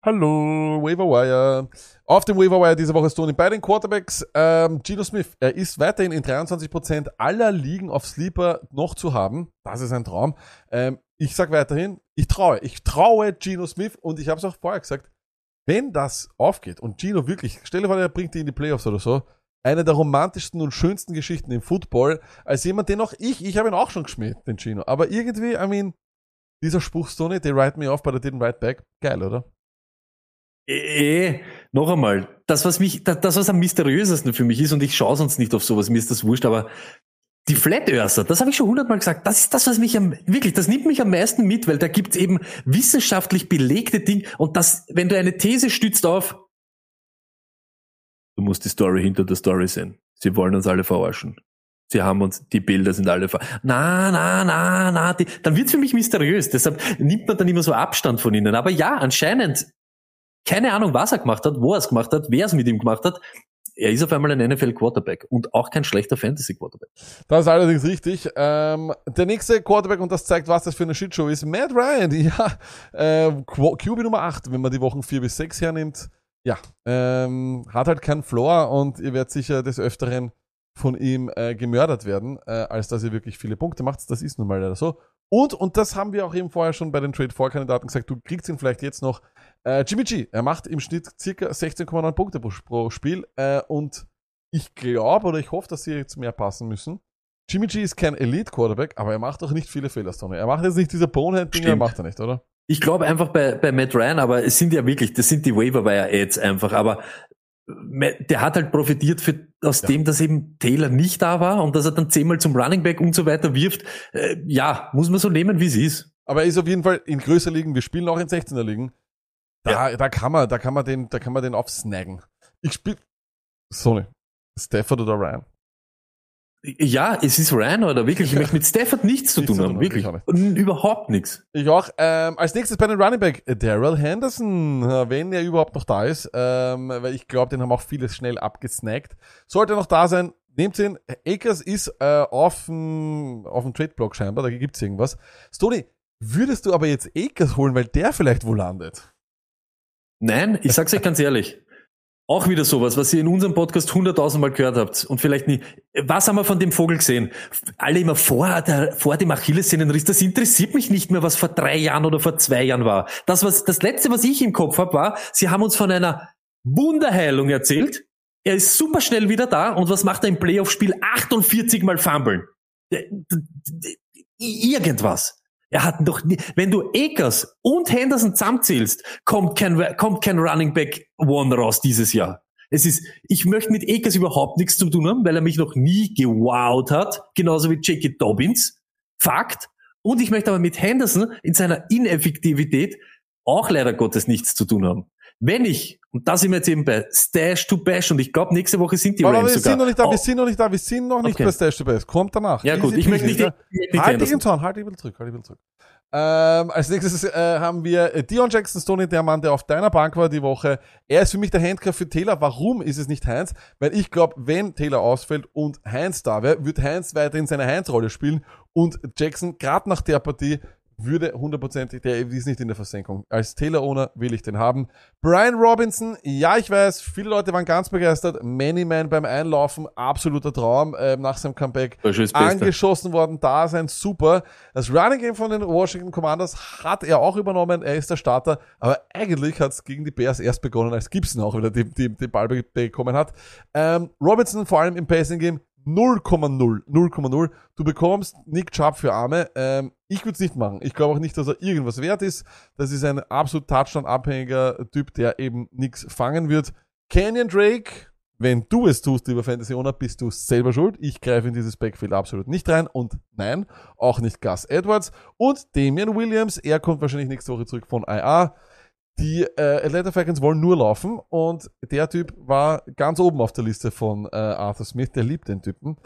Hallo, Waverwire. Auf dem Waverwire diese Woche Stoney bei den Quarterbacks. Ähm, Gino Smith, er ist weiterhin in 23% aller Ligen auf Sleeper noch zu haben. Das ist ein Traum. Ähm, ich sag weiterhin, ich traue, ich traue Gino Smith und ich habe es auch vorher gesagt, wenn das aufgeht und Gino wirklich, stell dir vor, er bringt die in die Playoffs oder so, eine der romantischsten und schönsten Geschichten im Football, als jemand, den auch ich, ich habe ihn auch schon geschmäht, den Gino. Aber irgendwie, I mean, dieser Spruch Stoney, they write me off, but I didn't write back. Geil, oder? Eh, noch einmal, das, was mich, das, was am mysteriösesten für mich ist, und ich schaue sonst nicht auf sowas, mir ist das wurscht, aber die Flat Earther, das habe ich schon hundertmal gesagt, das ist das, was mich am, wirklich, das nimmt mich am meisten mit, weil da gibt's eben wissenschaftlich belegte Dinge, und das, wenn du eine These stützt auf, du musst die Story hinter der Story sehen. Sie wollen uns alle verarschen. Sie haben uns, die Bilder sind alle ver... Na, na, na, na, die, dann wird's für mich mysteriös. Deshalb nimmt man dann immer so Abstand von ihnen. Aber ja, anscheinend keine Ahnung, was er gemacht hat, wo er es gemacht hat, wer es mit ihm gemacht hat. Er ist auf einmal ein NFL-Quarterback und auch kein schlechter Fantasy-Quarterback. Das ist allerdings richtig. Ähm, der nächste Quarterback, und das zeigt, was das für eine Shitshow ist, Matt Ryan. Ja, äh, QB Nummer 8, wenn man die Wochen 4 bis 6 hernimmt. Ja, ähm, hat halt keinen Floor und ihr werdet sicher des Öfteren von ihm äh, gemördert werden, äh, als dass ihr wirklich viele Punkte macht. Das ist nun mal leider so. Und, und das haben wir auch eben vorher schon bei den Trade-4-Kandidaten gesagt, du kriegst ihn vielleicht jetzt noch. Äh, Jimmy G, er macht im Schnitt circa 16,9 Punkte pro, pro Spiel äh, und ich glaube oder ich hoffe, dass sie jetzt mehr passen müssen. Jimmy G ist kein Elite-Quarterback, aber er macht auch nicht viele Fehler, Tony. Er macht jetzt nicht diese Bonehead-Dinge, Stimmt. macht er nicht, oder? Ich glaube einfach bei, bei Matt Ryan, aber es sind ja wirklich, das sind die Waiver-Wire-Ads einfach, aber der hat halt profitiert für, aus dem, dass eben Taylor nicht da war und dass er dann zehnmal zum Running Back und so weiter wirft. Äh, ja, muss man so nehmen, wie es ist. Aber er ist auf jeden Fall in größer Ligen, wir spielen auch in 16er Ligen. Da, da kann man, da kann man den, da kann man den aufsnaggen. Ich spiel, Sony, Stafford oder Ryan? Ja, es ist Ryan oder wirklich, ich möchte mit Stafford nichts zu Nichts tun haben, wirklich. nicht. Und Überhaupt nichts. Ich auch. Ähm, als nächstes bei den Running Back, Daryl Henderson, äh, wenn er überhaupt noch da ist, ähm, weil ich glaube, den haben auch viele schnell abgesnackt. Sollte er noch da sein, nehmt ihn. Akers ist äh, auf dem auf dem Trade-Block scheinbar, da gibt's irgendwas. Stoney, würdest du aber jetzt Akers holen, weil der vielleicht wo landet? Nein, ich sag's euch ganz ehrlich. Auch wieder sowas, was ihr in unserem Podcast hunderttausend Mal gehört habt und vielleicht nie. Was haben wir von dem Vogel gesehen? Alle immer vor, der, vor dem Achillessehnenriss. Das interessiert mich nicht mehr, was vor drei Jahren oder vor zwei Jahren war. Das, was, das letzte, was ich im Kopf habe, war, sie haben uns von einer Wunderheilung erzählt. Er ist super schnell wieder da und was macht er im Playoff-Spiel? 48 Mal fummeln. D- Irgendwas. Er hat noch nie, wenn du Akers und Henderson zusammenzählst, kommt kein, kommt kein Running Back One raus dieses Jahr. Es ist, ich möchte mit Akers überhaupt nichts zu tun haben, weil er mich noch nie gewowt hat, genauso wie J.K. Dobbins. Fakt. Und ich möchte aber mit Henderson in seiner Ineffektivität auch leider Gottes nichts zu tun haben. Wenn ich, und da sind wir jetzt eben bei Stash to Bash, und ich glaube, nächste Woche sind die Aber Rams wir sogar. sind noch nicht da, Oh, wir sind noch nicht da, wir sind noch nicht Okay. bei Stash to Best. Kommt danach. Ja, gut, ich möchte nicht- ja. Halt dich im Zaun, halt dich ein bisschen zurück, halt dich ein bisschen zurück. Ähm, als nächstes äh, haben wir äh, Dion Jackson Stoney, der Mann, der auf deiner Bank war die Woche. Er ist für mich der Handcuff für Taylor. Warum ist es nicht Heinz? Weil ich glaube, wenn Taylor ausfällt und Heinz da wäre, wird Heinz weiterhin seine Heinz-Rolle spielen und Jackson, gerade nach der Partie, würde hundertprozentig, der ist nicht in der Versenkung. Als Taylor-Owner will ich den haben. Brian Robinson, ja, ich weiß, viele Leute waren ganz begeistert. Many Man beim Einlaufen, absoluter Traum äh, nach seinem Comeback. Angeschossen worden, da sein, super. Das Running Game von den Washington Commanders hat er auch übernommen, er ist der Starter, aber eigentlich hat es gegen die Bears erst begonnen, als Gibson auch wieder den, den, den Ball be- bekommen hat. Ähm, Robinson vor allem im Passing Game 0,0, 0,0. Du bekommst Nick Chubb für Arme. Ähm, ich würde es nicht machen. Ich glaube auch nicht, dass er irgendwas wert ist. Das ist ein absolut Touchdown-abhängiger Typ, der eben nichts fangen wird. Canyon Drake, wenn du es tust, lieber Fantasy Owner, bist du selber schuld. Ich greife in dieses Backfield absolut nicht rein. Und nein, auch nicht Gus Edwards. Und Damian Williams, er kommt wahrscheinlich nächste Woche zurück von IA. Die äh, Atlanta Falcons wollen nur laufen und der Typ war ganz oben auf der Liste von äh, Arthur Smith, der liebt den Typen.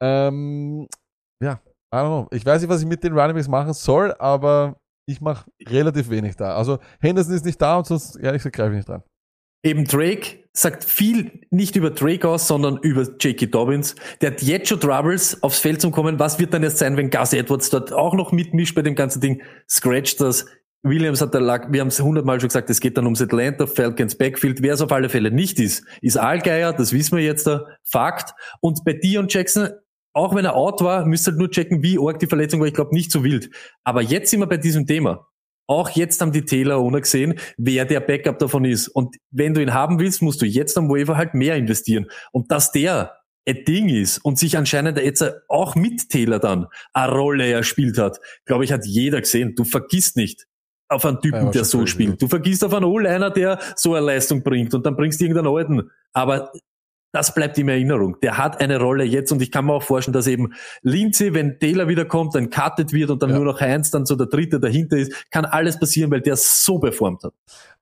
Ähm, ja, I don't know. Ich weiß nicht, was ich mit den Runningbacks machen soll, aber ich mache relativ wenig da. Also Henderson ist nicht da und sonst, ehrlich gesagt, greife ich nicht rein. Eben Drake sagt viel nicht über Drake aus, sondern über J.K. Dobbins. Der hat jetzt schon Troubles aufs Feld zu kommen. Was wird dann erst sein, wenn Gus Edwards dort auch noch mitmischt bei dem ganzen Ding? Scratcht das. Williams hat der Lack, wir haben es hundertmal schon gesagt, es geht dann ums Atlanta Falcons Backfield. Wer es auf alle Fälle nicht ist, ist Allgeier, das wissen wir jetzt da, Fakt. Und bei Dion Jackson, auch wenn er out war, müsst ihr halt nur checken, wie arg die Verletzung war. Ich glaube nicht so wild. Aber jetzt sind wir bei diesem Thema. Auch jetzt haben die Taylor ohne gesehen, wer der Backup davon ist. Und wenn du ihn haben willst, musst du jetzt am Waiver halt mehr investieren. Und dass der ein Ding ist und sich anscheinend jetzt auch mit Taylor dann eine Rolle erspielt hat, glaube ich, hat jeder gesehen. Du vergisst nicht auf einen Ja, Typen, war der so spielt. Du vergisst auf einen O-Liner, der so eine Leistung bringt und dann bringst du irgendeinen alten. Aber das bleibt ihm in Erinnerung. Der hat eine Rolle jetzt und ich kann mir auch vorstellen, dass eben Lindsay, wenn Taylor wiederkommt, dann cuttet wird und dann Ja. nur noch Heinz dann so der Dritte dahinter ist, kann alles passieren, weil der so performt hat.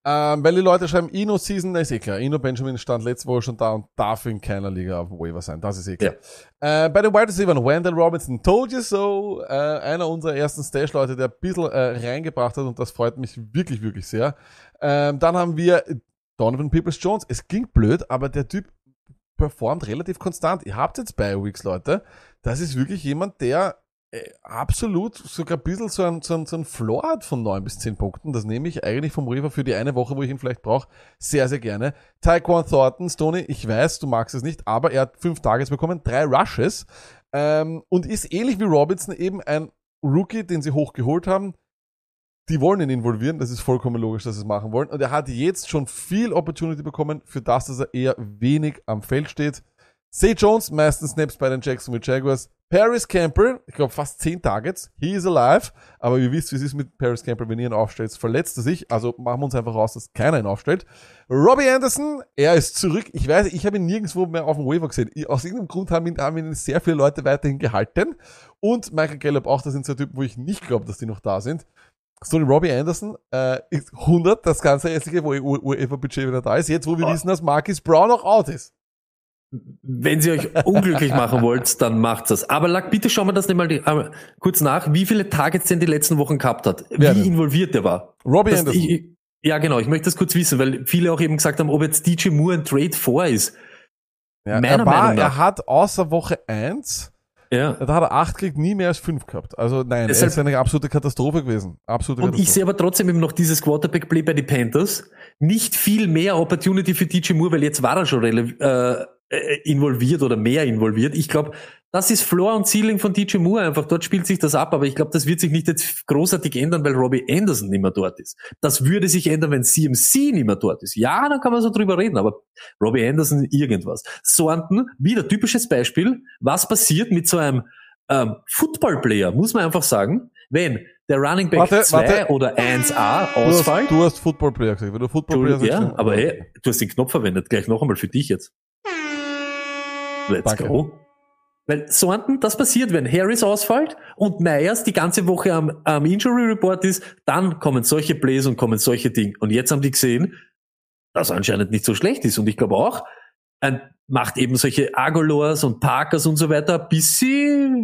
Ähm, weil die Leute schreiben, Ino Season, ist eh klar. Ino Benjamin stand letzte Woche schon da und darf in keiner Liga auf Waiver sein. Das ist eh klar. Äh, bei den Wide Receivers, Wendell Robinson, told you so, äh, einer unserer ersten Stash-Leute, der ein bisschen äh, reingebracht hat und das freut mich wirklich, wirklich sehr. Ähm, dann haben wir Donovan Peoples-Jones. Es klingt blöd, aber der Typ performt relativ konstant. Ihr habt jetzt bei Weeks, Leute. Das ist wirklich jemand, der äh, absolut sogar ein bisschen so ein, so, ein, so ein Floor hat von 9 bis 10 Punkten. Das nehme ich eigentlich vom River für die eine Woche, wo ich ihn vielleicht brauche, sehr, sehr gerne. Taekwon Thornton, Stoney, ich weiß, du magst es nicht, aber er hat fünf Targets bekommen, drei Rushes ähm, und ist ähnlich wie Robinson eben ein Rookie, den sie hochgeholt haben. Die wollen ihn involvieren, das ist vollkommen logisch, dass sie es machen wollen. Und er hat jetzt schon viel Opportunity bekommen, für das, dass er eher wenig am Feld steht. Say Jones, meistens Snaps bei den Jacksonville Jaguars. Paris Campbell, ich glaube fast 10 Targets. He is alive. Aber ihr wisst, wie es ist mit Paris Campbell, wenn ihr ihn aufstellt, verletzt er sich. Also machen wir uns einfach raus, dass keiner ihn aufstellt. Robbie Anderson, er ist zurück. Ich weiß, ich habe ihn nirgendwo mehr auf dem Waiver gesehen. Aus irgendeinem Grund haben ihn, haben ihn sehr viele Leute weiterhin gehalten. Und Michael Gallup auch, das sind so Typen, wo ich nicht glaube, dass die noch da sind. So ein Robbie Anderson äh, ist 100, das ganze restliche UEFA-Budget wieder da ist. Jetzt, wo wir wissen, dass Marcus Brown auch out ist. Wenn ihr euch unglücklich machen wollt, dann macht's das. Aber Lack, bitte schauen wir das nicht mal die, äh, kurz nach, wie viele Targets denn die letzten Wochen gehabt hat, wie denn? involviert der war. Robbie Das- Anderson. ich, ja, genau, ich möchte das kurz wissen, weil viele auch eben gesagt haben, ob jetzt DJ Moore ein Trade vor ist. Ja, Meiner er, war, Meinung nach. er hat außer Woche 1, Ja. da hat er 8 gekriegt, nie mehr als 5 gehabt. Also nein, es ist eine absolute Katastrophe gewesen. Absolute Und ich Katastrophe. sehe aber trotzdem eben noch dieses Quarterback-Play bei den Panthers. Nicht viel mehr Opportunity für DJ Moore, weil jetzt war er schon äh, äh, involviert oder mehr involviert. Ich glaube, das ist Floor und Ceiling von DJ Moore einfach. Dort spielt sich das ab, aber ich glaube, das wird sich nicht jetzt großartig ändern, weil Robbie Anderson nicht mehr dort ist. Das würde sich ändern, wenn CMC nicht mehr dort ist. Ja, dann kann man so drüber reden, aber Robbie Anderson irgendwas. Thornton, wieder typisches Beispiel. Was passiert mit so einem ähm, Football-Player, muss man einfach sagen, wenn der Running Back Warte, 2 warte. oder 1A Du ausfällt. hast, du hast Football Player gesagt. Wenn du Football Player Entschuldigung, sagst, ja, aber hey, du hast den Knopf verwendet, gleich noch einmal für dich jetzt. Let's Danke. go. Weil Thornton, das passiert, wenn Harris ausfällt und Myers die ganze Woche am, am Injury Report ist, dann kommen solche Plays und kommen solche Dinge. Und jetzt haben die gesehen, das anscheinend nicht so schlecht ist. Und ich glaube auch, ein, macht eben solche Agolors und Parkers und so weiter, bis sie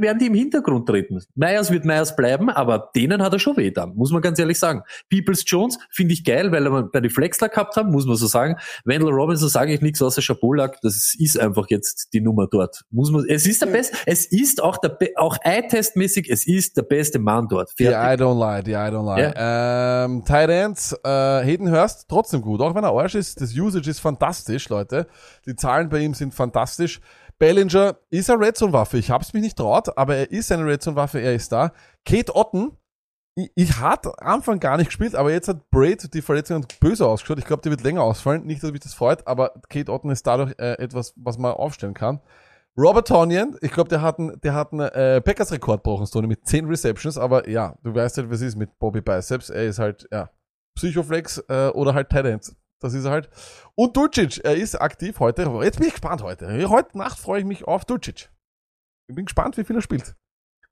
werden die im Hintergrund treten. Meyers wird Meyers bleiben, aber denen hat er schon weh dann, muss man ganz ehrlich sagen. Peoples Jones finde ich geil, weil er bei die Flexler gehabt haben, muss man so sagen. Wendell Robinson sage ich nichts außer Schabulak, das ist einfach jetzt die Nummer dort. Muss man, es ist der beste, es ist auch der, auch Eye-Test-mäßig, es ist der beste Mann dort. Fertig. I don't lie, die I don't lie. Ähm, Tight Ends, äh, Hayden Hurst, trotzdem gut. Auch wenn er Arsch ist, das Usage ist fantastisch, Leute. Die Zahlen bei ihm sind fantastisch. Bellinger ist eine Red Zone Waffe. Ich hab's mich nicht traut, aber er ist eine Red Zone Waffe, er ist da. Kate Otten, ich, ich hat am Anfang gar nicht gespielt, aber jetzt hat Braid die Verletzung böse ausgeschaut. Ich glaube, die wird länger ausfallen. Nicht, dass mich das freut, aber Kate Otten ist dadurch äh, etwas, was man aufstellen kann. Robert Tonyan, ich glaube, der hat einen, der hat einen äh, Packers Rekord brauchen, Stoney, mit 10 Receptions, aber ja, du weißt halt, was ist mit Bobby Biceps. Er ist halt, ja, Psychoflex äh, oder halt Tight. Das ist er halt. Und Dulcic, er ist aktiv heute. Jetzt bin ich gespannt heute. Heute Nacht freue ich mich auf Dulcic. Ich bin gespannt, wie viel er spielt.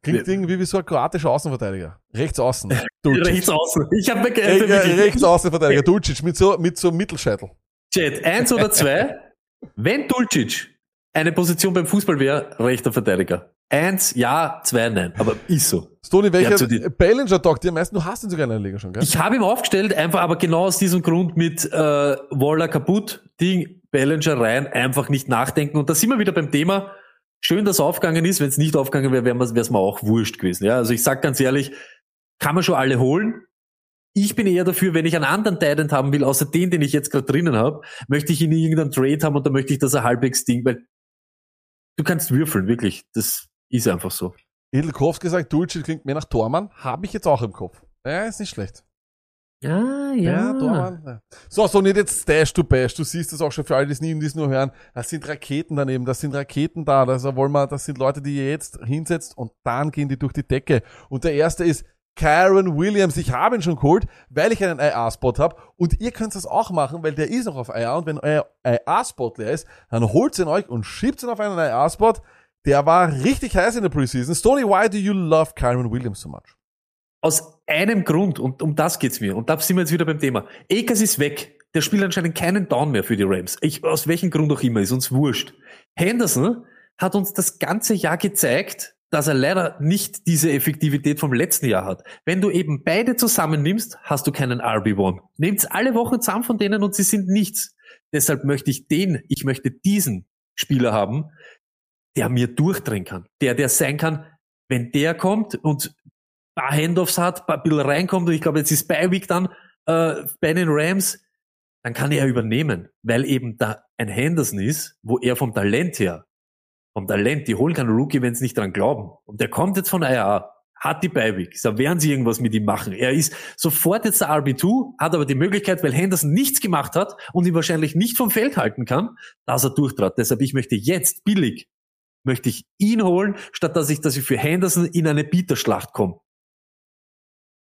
Klingt irgendwie wie so ein kroatischer Außenverteidiger. Rechts außen. Rechts außen. Ich habe mir Äh, äh, rechts Außenverteidiger. Dulcic mit so, mit so Mittelscheitel. Chat, eins oder zwei. Wenn Dulcic eine Position beim Fußball wäre, rechter Verteidiger. Eins, ja, zwei, nein. Aber ist so. Stoney, welcher zu dir. Am meisten? Du hast ihn sogar in der Liga schon, gell? Ich habe ihn aufgestellt, einfach aber genau aus diesem Grund mit äh, Waller kaputt, Ding, Bellinger rein, einfach nicht nachdenken. Und da sind wir wieder beim Thema. Schön, dass er aufgegangen ist. Wenn es nicht aufgegangen wäre, wäre es mir auch wurscht gewesen. Ja, also ich sag ganz ehrlich, kann man schon alle holen. Ich bin eher dafür, wenn ich einen anderen Titan haben will, außer den, den ich jetzt gerade drinnen habe, möchte ich ihn in irgendeinem Trade haben und da möchte ich, dass er halbwegs Ding, weil du kannst würfeln, wirklich. Das ist einfach so. Edelkowski sagt, Dulcic klingt mehr nach Tormann. Habe ich jetzt auch im Kopf. Ja, ist nicht schlecht. Ja, Ja, Tormann. Ja. So, so nicht jetzt Stash to Bash. Du siehst das auch schon für alle, die es nie und die es nur hören. Das sind Raketen daneben, das sind Raketen da. Das wollen wir, das sind Leute, die ihr jetzt hinsetzt und dann gehen die durch die Decke. Und der erste ist Kyron Williams. Ich habe ihn schon geholt, weil ich einen IA-Spot habe. Und ihr könnt das auch machen, weil der ist noch auf IA. Und wenn euer IA-Spot leer ist, dann holt ihn euch und schiebt ihn auf einen IA-Spot. Der war richtig heiß in der Preseason. Stoney, why do you love Kyron Williams so much? Aus einem Grund, und um das geht's mir, und da sind wir jetzt wieder beim Thema. Akers ist weg. Der spielt anscheinend keinen Down mehr für die Rams. Ich, aus welchem Grund auch immer, ist uns wurscht. Henderson hat uns das ganze Jahr gezeigt, dass er leider nicht diese Effektivität vom letzten Jahr hat. Wenn du eben beide zusammennimmst, hast du keinen RB1. Nehmt's alle Wochen zusammen von denen und sie sind nichts. Deshalb möchte ich den, ich möchte diesen Spieler haben, der mir durchdrehen kann. Der, der sein kann, wenn der kommt und paar Handoffs hat, ein bisschen reinkommt und ich glaube, jetzt ist Beiweek dann äh, bei den Rams, dann kann er übernehmen, weil eben da ein Henderson ist, wo er vom Talent her, vom Talent, die holen kann Rookie, wenn sie nicht dran glauben. Und der kommt jetzt von IA, hat die Beiweek, da werden sie irgendwas mit ihm machen. Er ist sofort jetzt der RB2, hat aber die Möglichkeit, weil Henderson nichts gemacht hat und ihn wahrscheinlich nicht vom Feld halten kann, dass er durchtrat. Deshalb, ich möchte jetzt billig, möchte ich ihn holen, statt dass ich, dass ich für Henderson in eine Bieterschlacht komme.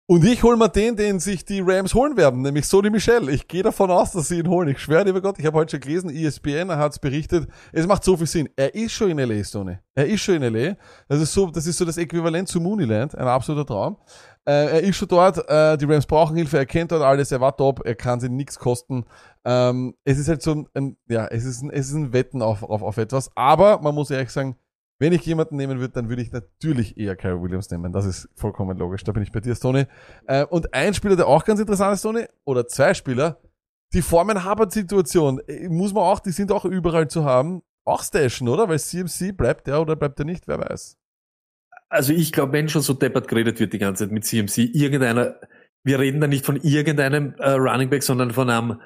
Und ich hol mal den, den sich die Rams holen werden, nämlich Sony Michel. Ich gehe davon aus, dass sie ihn holen. Ich schwöre, lieber Gott, ich habe heute schon gelesen, ESPN hat es berichtet. Es macht so viel Sinn. Er ist schon in LA, Sony. Er ist schon in LA. Das ist so, das ist so das Äquivalent zu Mooneyland. Ein absoluter Traum. Äh, er ist schon dort. Äh, die Rams brauchen Hilfe. Er kennt dort alles. Er war top. Er kann sie nichts kosten. Ähm, es ist halt so ein, ein ja, es ist ein, es ist ein Wetten auf, auf, auf etwas. Aber man muss ehrlich sagen, wenn ich jemanden nehmen würde, dann würde ich natürlich eher Kyle Williams nehmen. Das ist vollkommen logisch. Da bin ich bei dir, Stoney. Äh, und ein Spieler, der auch ganz interessant ist, Stoney, oder zwei Spieler, die Formen-Hubbard-Situation, äh, muss man auch, die sind auch überall zu haben. Auch stashen, oder? Weil CMC bleibt der oder bleibt er nicht, wer weiß. Also ich glaube, wenn schon so deppert geredet wird die ganze Zeit mit CMC, irgendeiner, wir reden da nicht von irgendeinem äh, Running Back, sondern von einem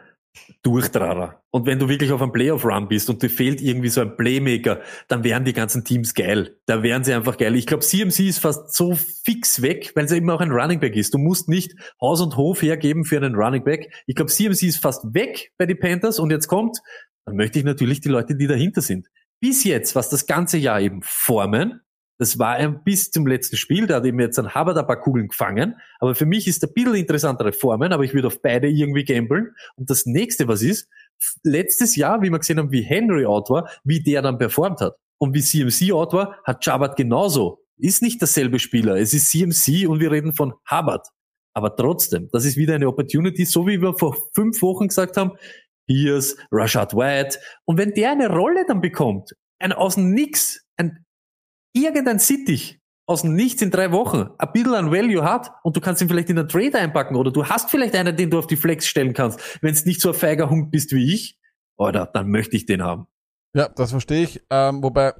Durchtrarer. Und wenn du wirklich auf einem Playoff-Run bist und dir fehlt irgendwie so ein Playmaker, dann wären die ganzen Teams geil. Da wären sie einfach geil. Ich glaube, CMC ist fast so fix weg, weil es immer auch ein Running Back ist. Du musst nicht Haus und Hof hergeben für einen Running Back. Ich glaube, CMC ist fast weg bei den Panthers und jetzt kommt, dann möchte ich natürlich die Leute, die dahinter sind. Bis jetzt, was das ganze Jahr eben formen, das war ein bis zum letzten Spiel, da hat eben jetzt ein Hubbard ein paar Kugeln gefangen. Aber für mich ist der bisschen interessantere Formen, aber ich würde auf beide irgendwie gambeln. Und das nächste, was ist, letztes Jahr, wie wir gesehen haben, wie Henry out war, wie der dann performt hat. Und wie CMC out war, hat Jabat genauso. Ist nicht derselbe Spieler. Es ist CMC und wir reden von Hubbard. Aber trotzdem, das ist wieder eine Opportunity, so wie wir vor fünf Wochen gesagt haben, Pierce, Rashad White. Und wenn der eine Rolle dann bekommt, ein aus dem Nix, ein irgendein Sittich aus dem Nichts in drei Wochen ein bisschen an Value hat und du kannst ihn vielleicht in einen Trade einpacken oder du hast vielleicht einen, den du auf die Flex stellen kannst, wenn es nicht so ein feiger Hund bist wie ich, oder dann möchte ich den haben. Ja, das verstehe ich. Ähm, wobei,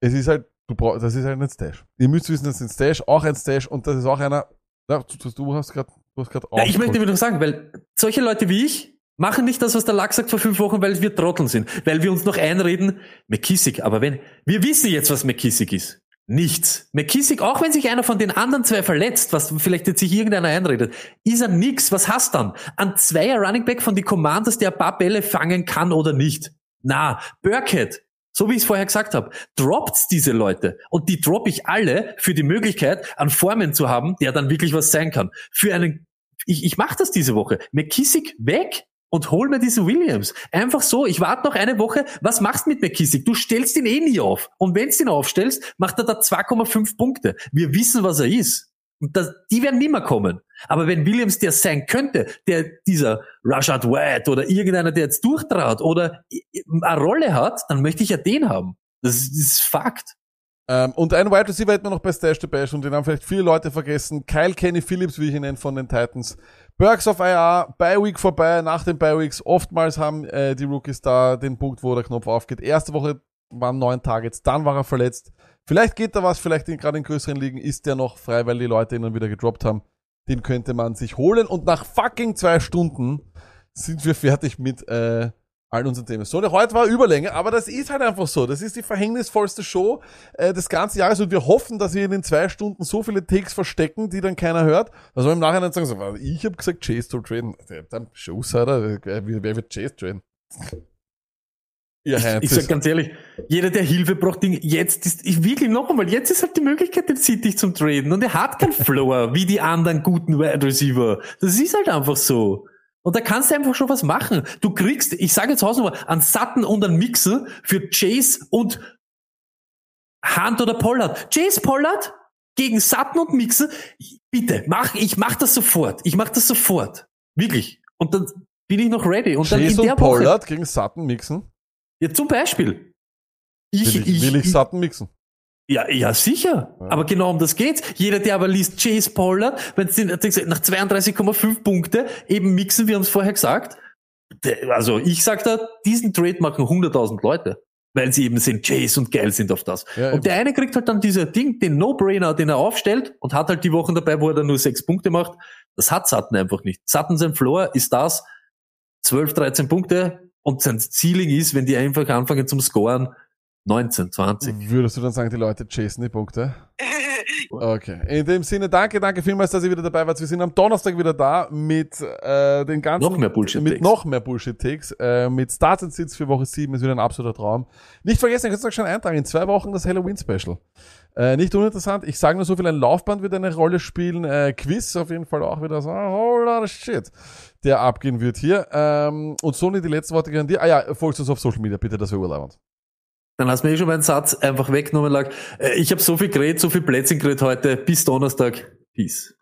es ist halt, du brauchst, das ist halt ein Stash. Ihr müsst wissen, das ist ein Stash, auch ein Stash und das ist auch einer, ja, du, du hast gerade, du hast gerade Ja, ich möchte wieder sagen, weil solche Leute wie ich machen nicht das, was der Lack sagt vor fünf Wochen, weil wir Trotteln sind, weil wir uns noch einreden, McKissick, aber wenn, wir wissen jetzt, was McKissick ist. Nichts. McKissick, auch wenn sich einer von den anderen zwei verletzt, was vielleicht jetzt sich irgendeiner einredet, ist er nix. Was hast dann? An zweier Running Back von die Commanders, der ein paar Bälle fangen kann oder nicht. Na, Burkhead, so wie ich es vorher gesagt habe, droppt diese Leute. Und die droppe ich alle für die Möglichkeit, einen Formen zu haben, der dann wirklich was sein kann. Für einen, ich, ich mache das diese Woche. McKissick weg, und hol mir diese Williams. Einfach so, ich warte noch eine Woche. Was machst du mit McKissick? Du stellst ihn eh nie auf. Und wenn du ihn aufstellst, macht er da 2,5 Punkte. Wir wissen, was er ist. Und das, die werden nimmer kommen. Aber wenn Williams der sein könnte, der dieser Rashad White oder irgendeiner, der jetzt durchtraut oder eine Rolle hat, dann möchte ich ja den haben. Das ist, das ist Fakt. Ähm, und ein Wide Receiver hätten wir noch bei Stash the Bash und den haben vielleicht viele Leute vergessen. Kyle Kenny Phillips, wie ich ihn nenne, von den Titans. Burks of IR, Bye Week vorbei, nach den Bye Weeks. Oftmals haben äh, die Rookies da den Punkt, wo der Knopf aufgeht. Erste Woche waren neun Targets, dann war er verletzt. Vielleicht geht da was, vielleicht gerade in größeren Ligen ist der noch frei, weil die Leute ihn dann wieder gedroppt haben. Den könnte man sich holen. Und nach fucking zwei Stunden sind wir fertig mit äh, all unseren Themen. So, heute war Überlänge, aber das ist halt einfach so. Das ist die verhängnisvollste Show äh, des ganzen Jahres und wir hoffen, dass wir in den zwei Stunden so viele Takes verstecken, die dann keiner hört. Also im Nachhinein sagen so, ich habe gesagt, Chase to traden. Dann Shows, oder? Wer wird Chase traden? Ja, ich, ich sag ganz ehrlich, jeder, der Hilfe braucht, Ding, jetzt ist, ich wirklich noch einmal, jetzt ist halt die Möglichkeit, den City zum Traden und er hat keinen Floor, wie die anderen guten Wide Receiver. Das ist halt einfach so. Und da kannst du einfach schon was machen. Du kriegst, ich sage jetzt Hausnummer, einen Satten und einen Mixer für Chase und Hunt oder Pollard. Chase Pollard gegen Satten und Mixer. Bitte, mach, ich mach das sofort. Ich mach das sofort. Wirklich. Und dann bin ich noch ready. Und Chase dann in und der Pollard Woche, gegen Satten mixen? Ja, zum Beispiel. Ich, Will ich, will ich Satten mixen? Ja, ja, sicher. Aber genau um das geht's. Jeder, der aber liest Chase Pollard, wenn es nach 32,5 Punkte eben mixen, wir haben es vorher gesagt. Also ich sag da, diesen Trade machen 100.000 Leute, weil sie eben sind Chase und geil sind auf das. Ja, und der eine kriegt halt dann dieser Ding, den No-Brainer, den er aufstellt und hat halt die Wochen dabei, wo er dann nur sechs Punkte macht. Das hat Sutton einfach nicht. Sutton sein Floor ist das, 12, 13 Punkte und sein Ceiling ist, wenn die einfach anfangen zum Scoren, 19, 20. Würdest du dann sagen, die Leute chasen die Punkte? Okay. In dem Sinne, danke, danke vielmals, dass ihr wieder dabei wart. Wir sind am Donnerstag wieder da mit äh, den ganzen Noch mehr Bullshit-Takes. mit noch mehr Bullshit-Takes. Äh, mit Start and Sits für Woche 7 ist wieder ein absoluter Traum. Nicht vergessen, ihr könnt euch schon eintragen. In zwei Wochen das Halloween-Special. Äh, nicht uninteressant. Ich sage nur so viel, ein Laufband wird eine Rolle spielen. Äh, Quiz auf jeden Fall auch wieder so, a whole lot of shit, der abgehen wird hier. Ähm, und Sony, die letzten Worte gehen dir. Ah ja, folgt uns auf Social Media, bitte, das wäre urlaubend. Dann hast du mir eh schon meinen Satz einfach weggenommen. Lag. Äh, Ich habe so viel geredet, so viel Plätzchen geredet heute. Bis Donnerstag. Peace.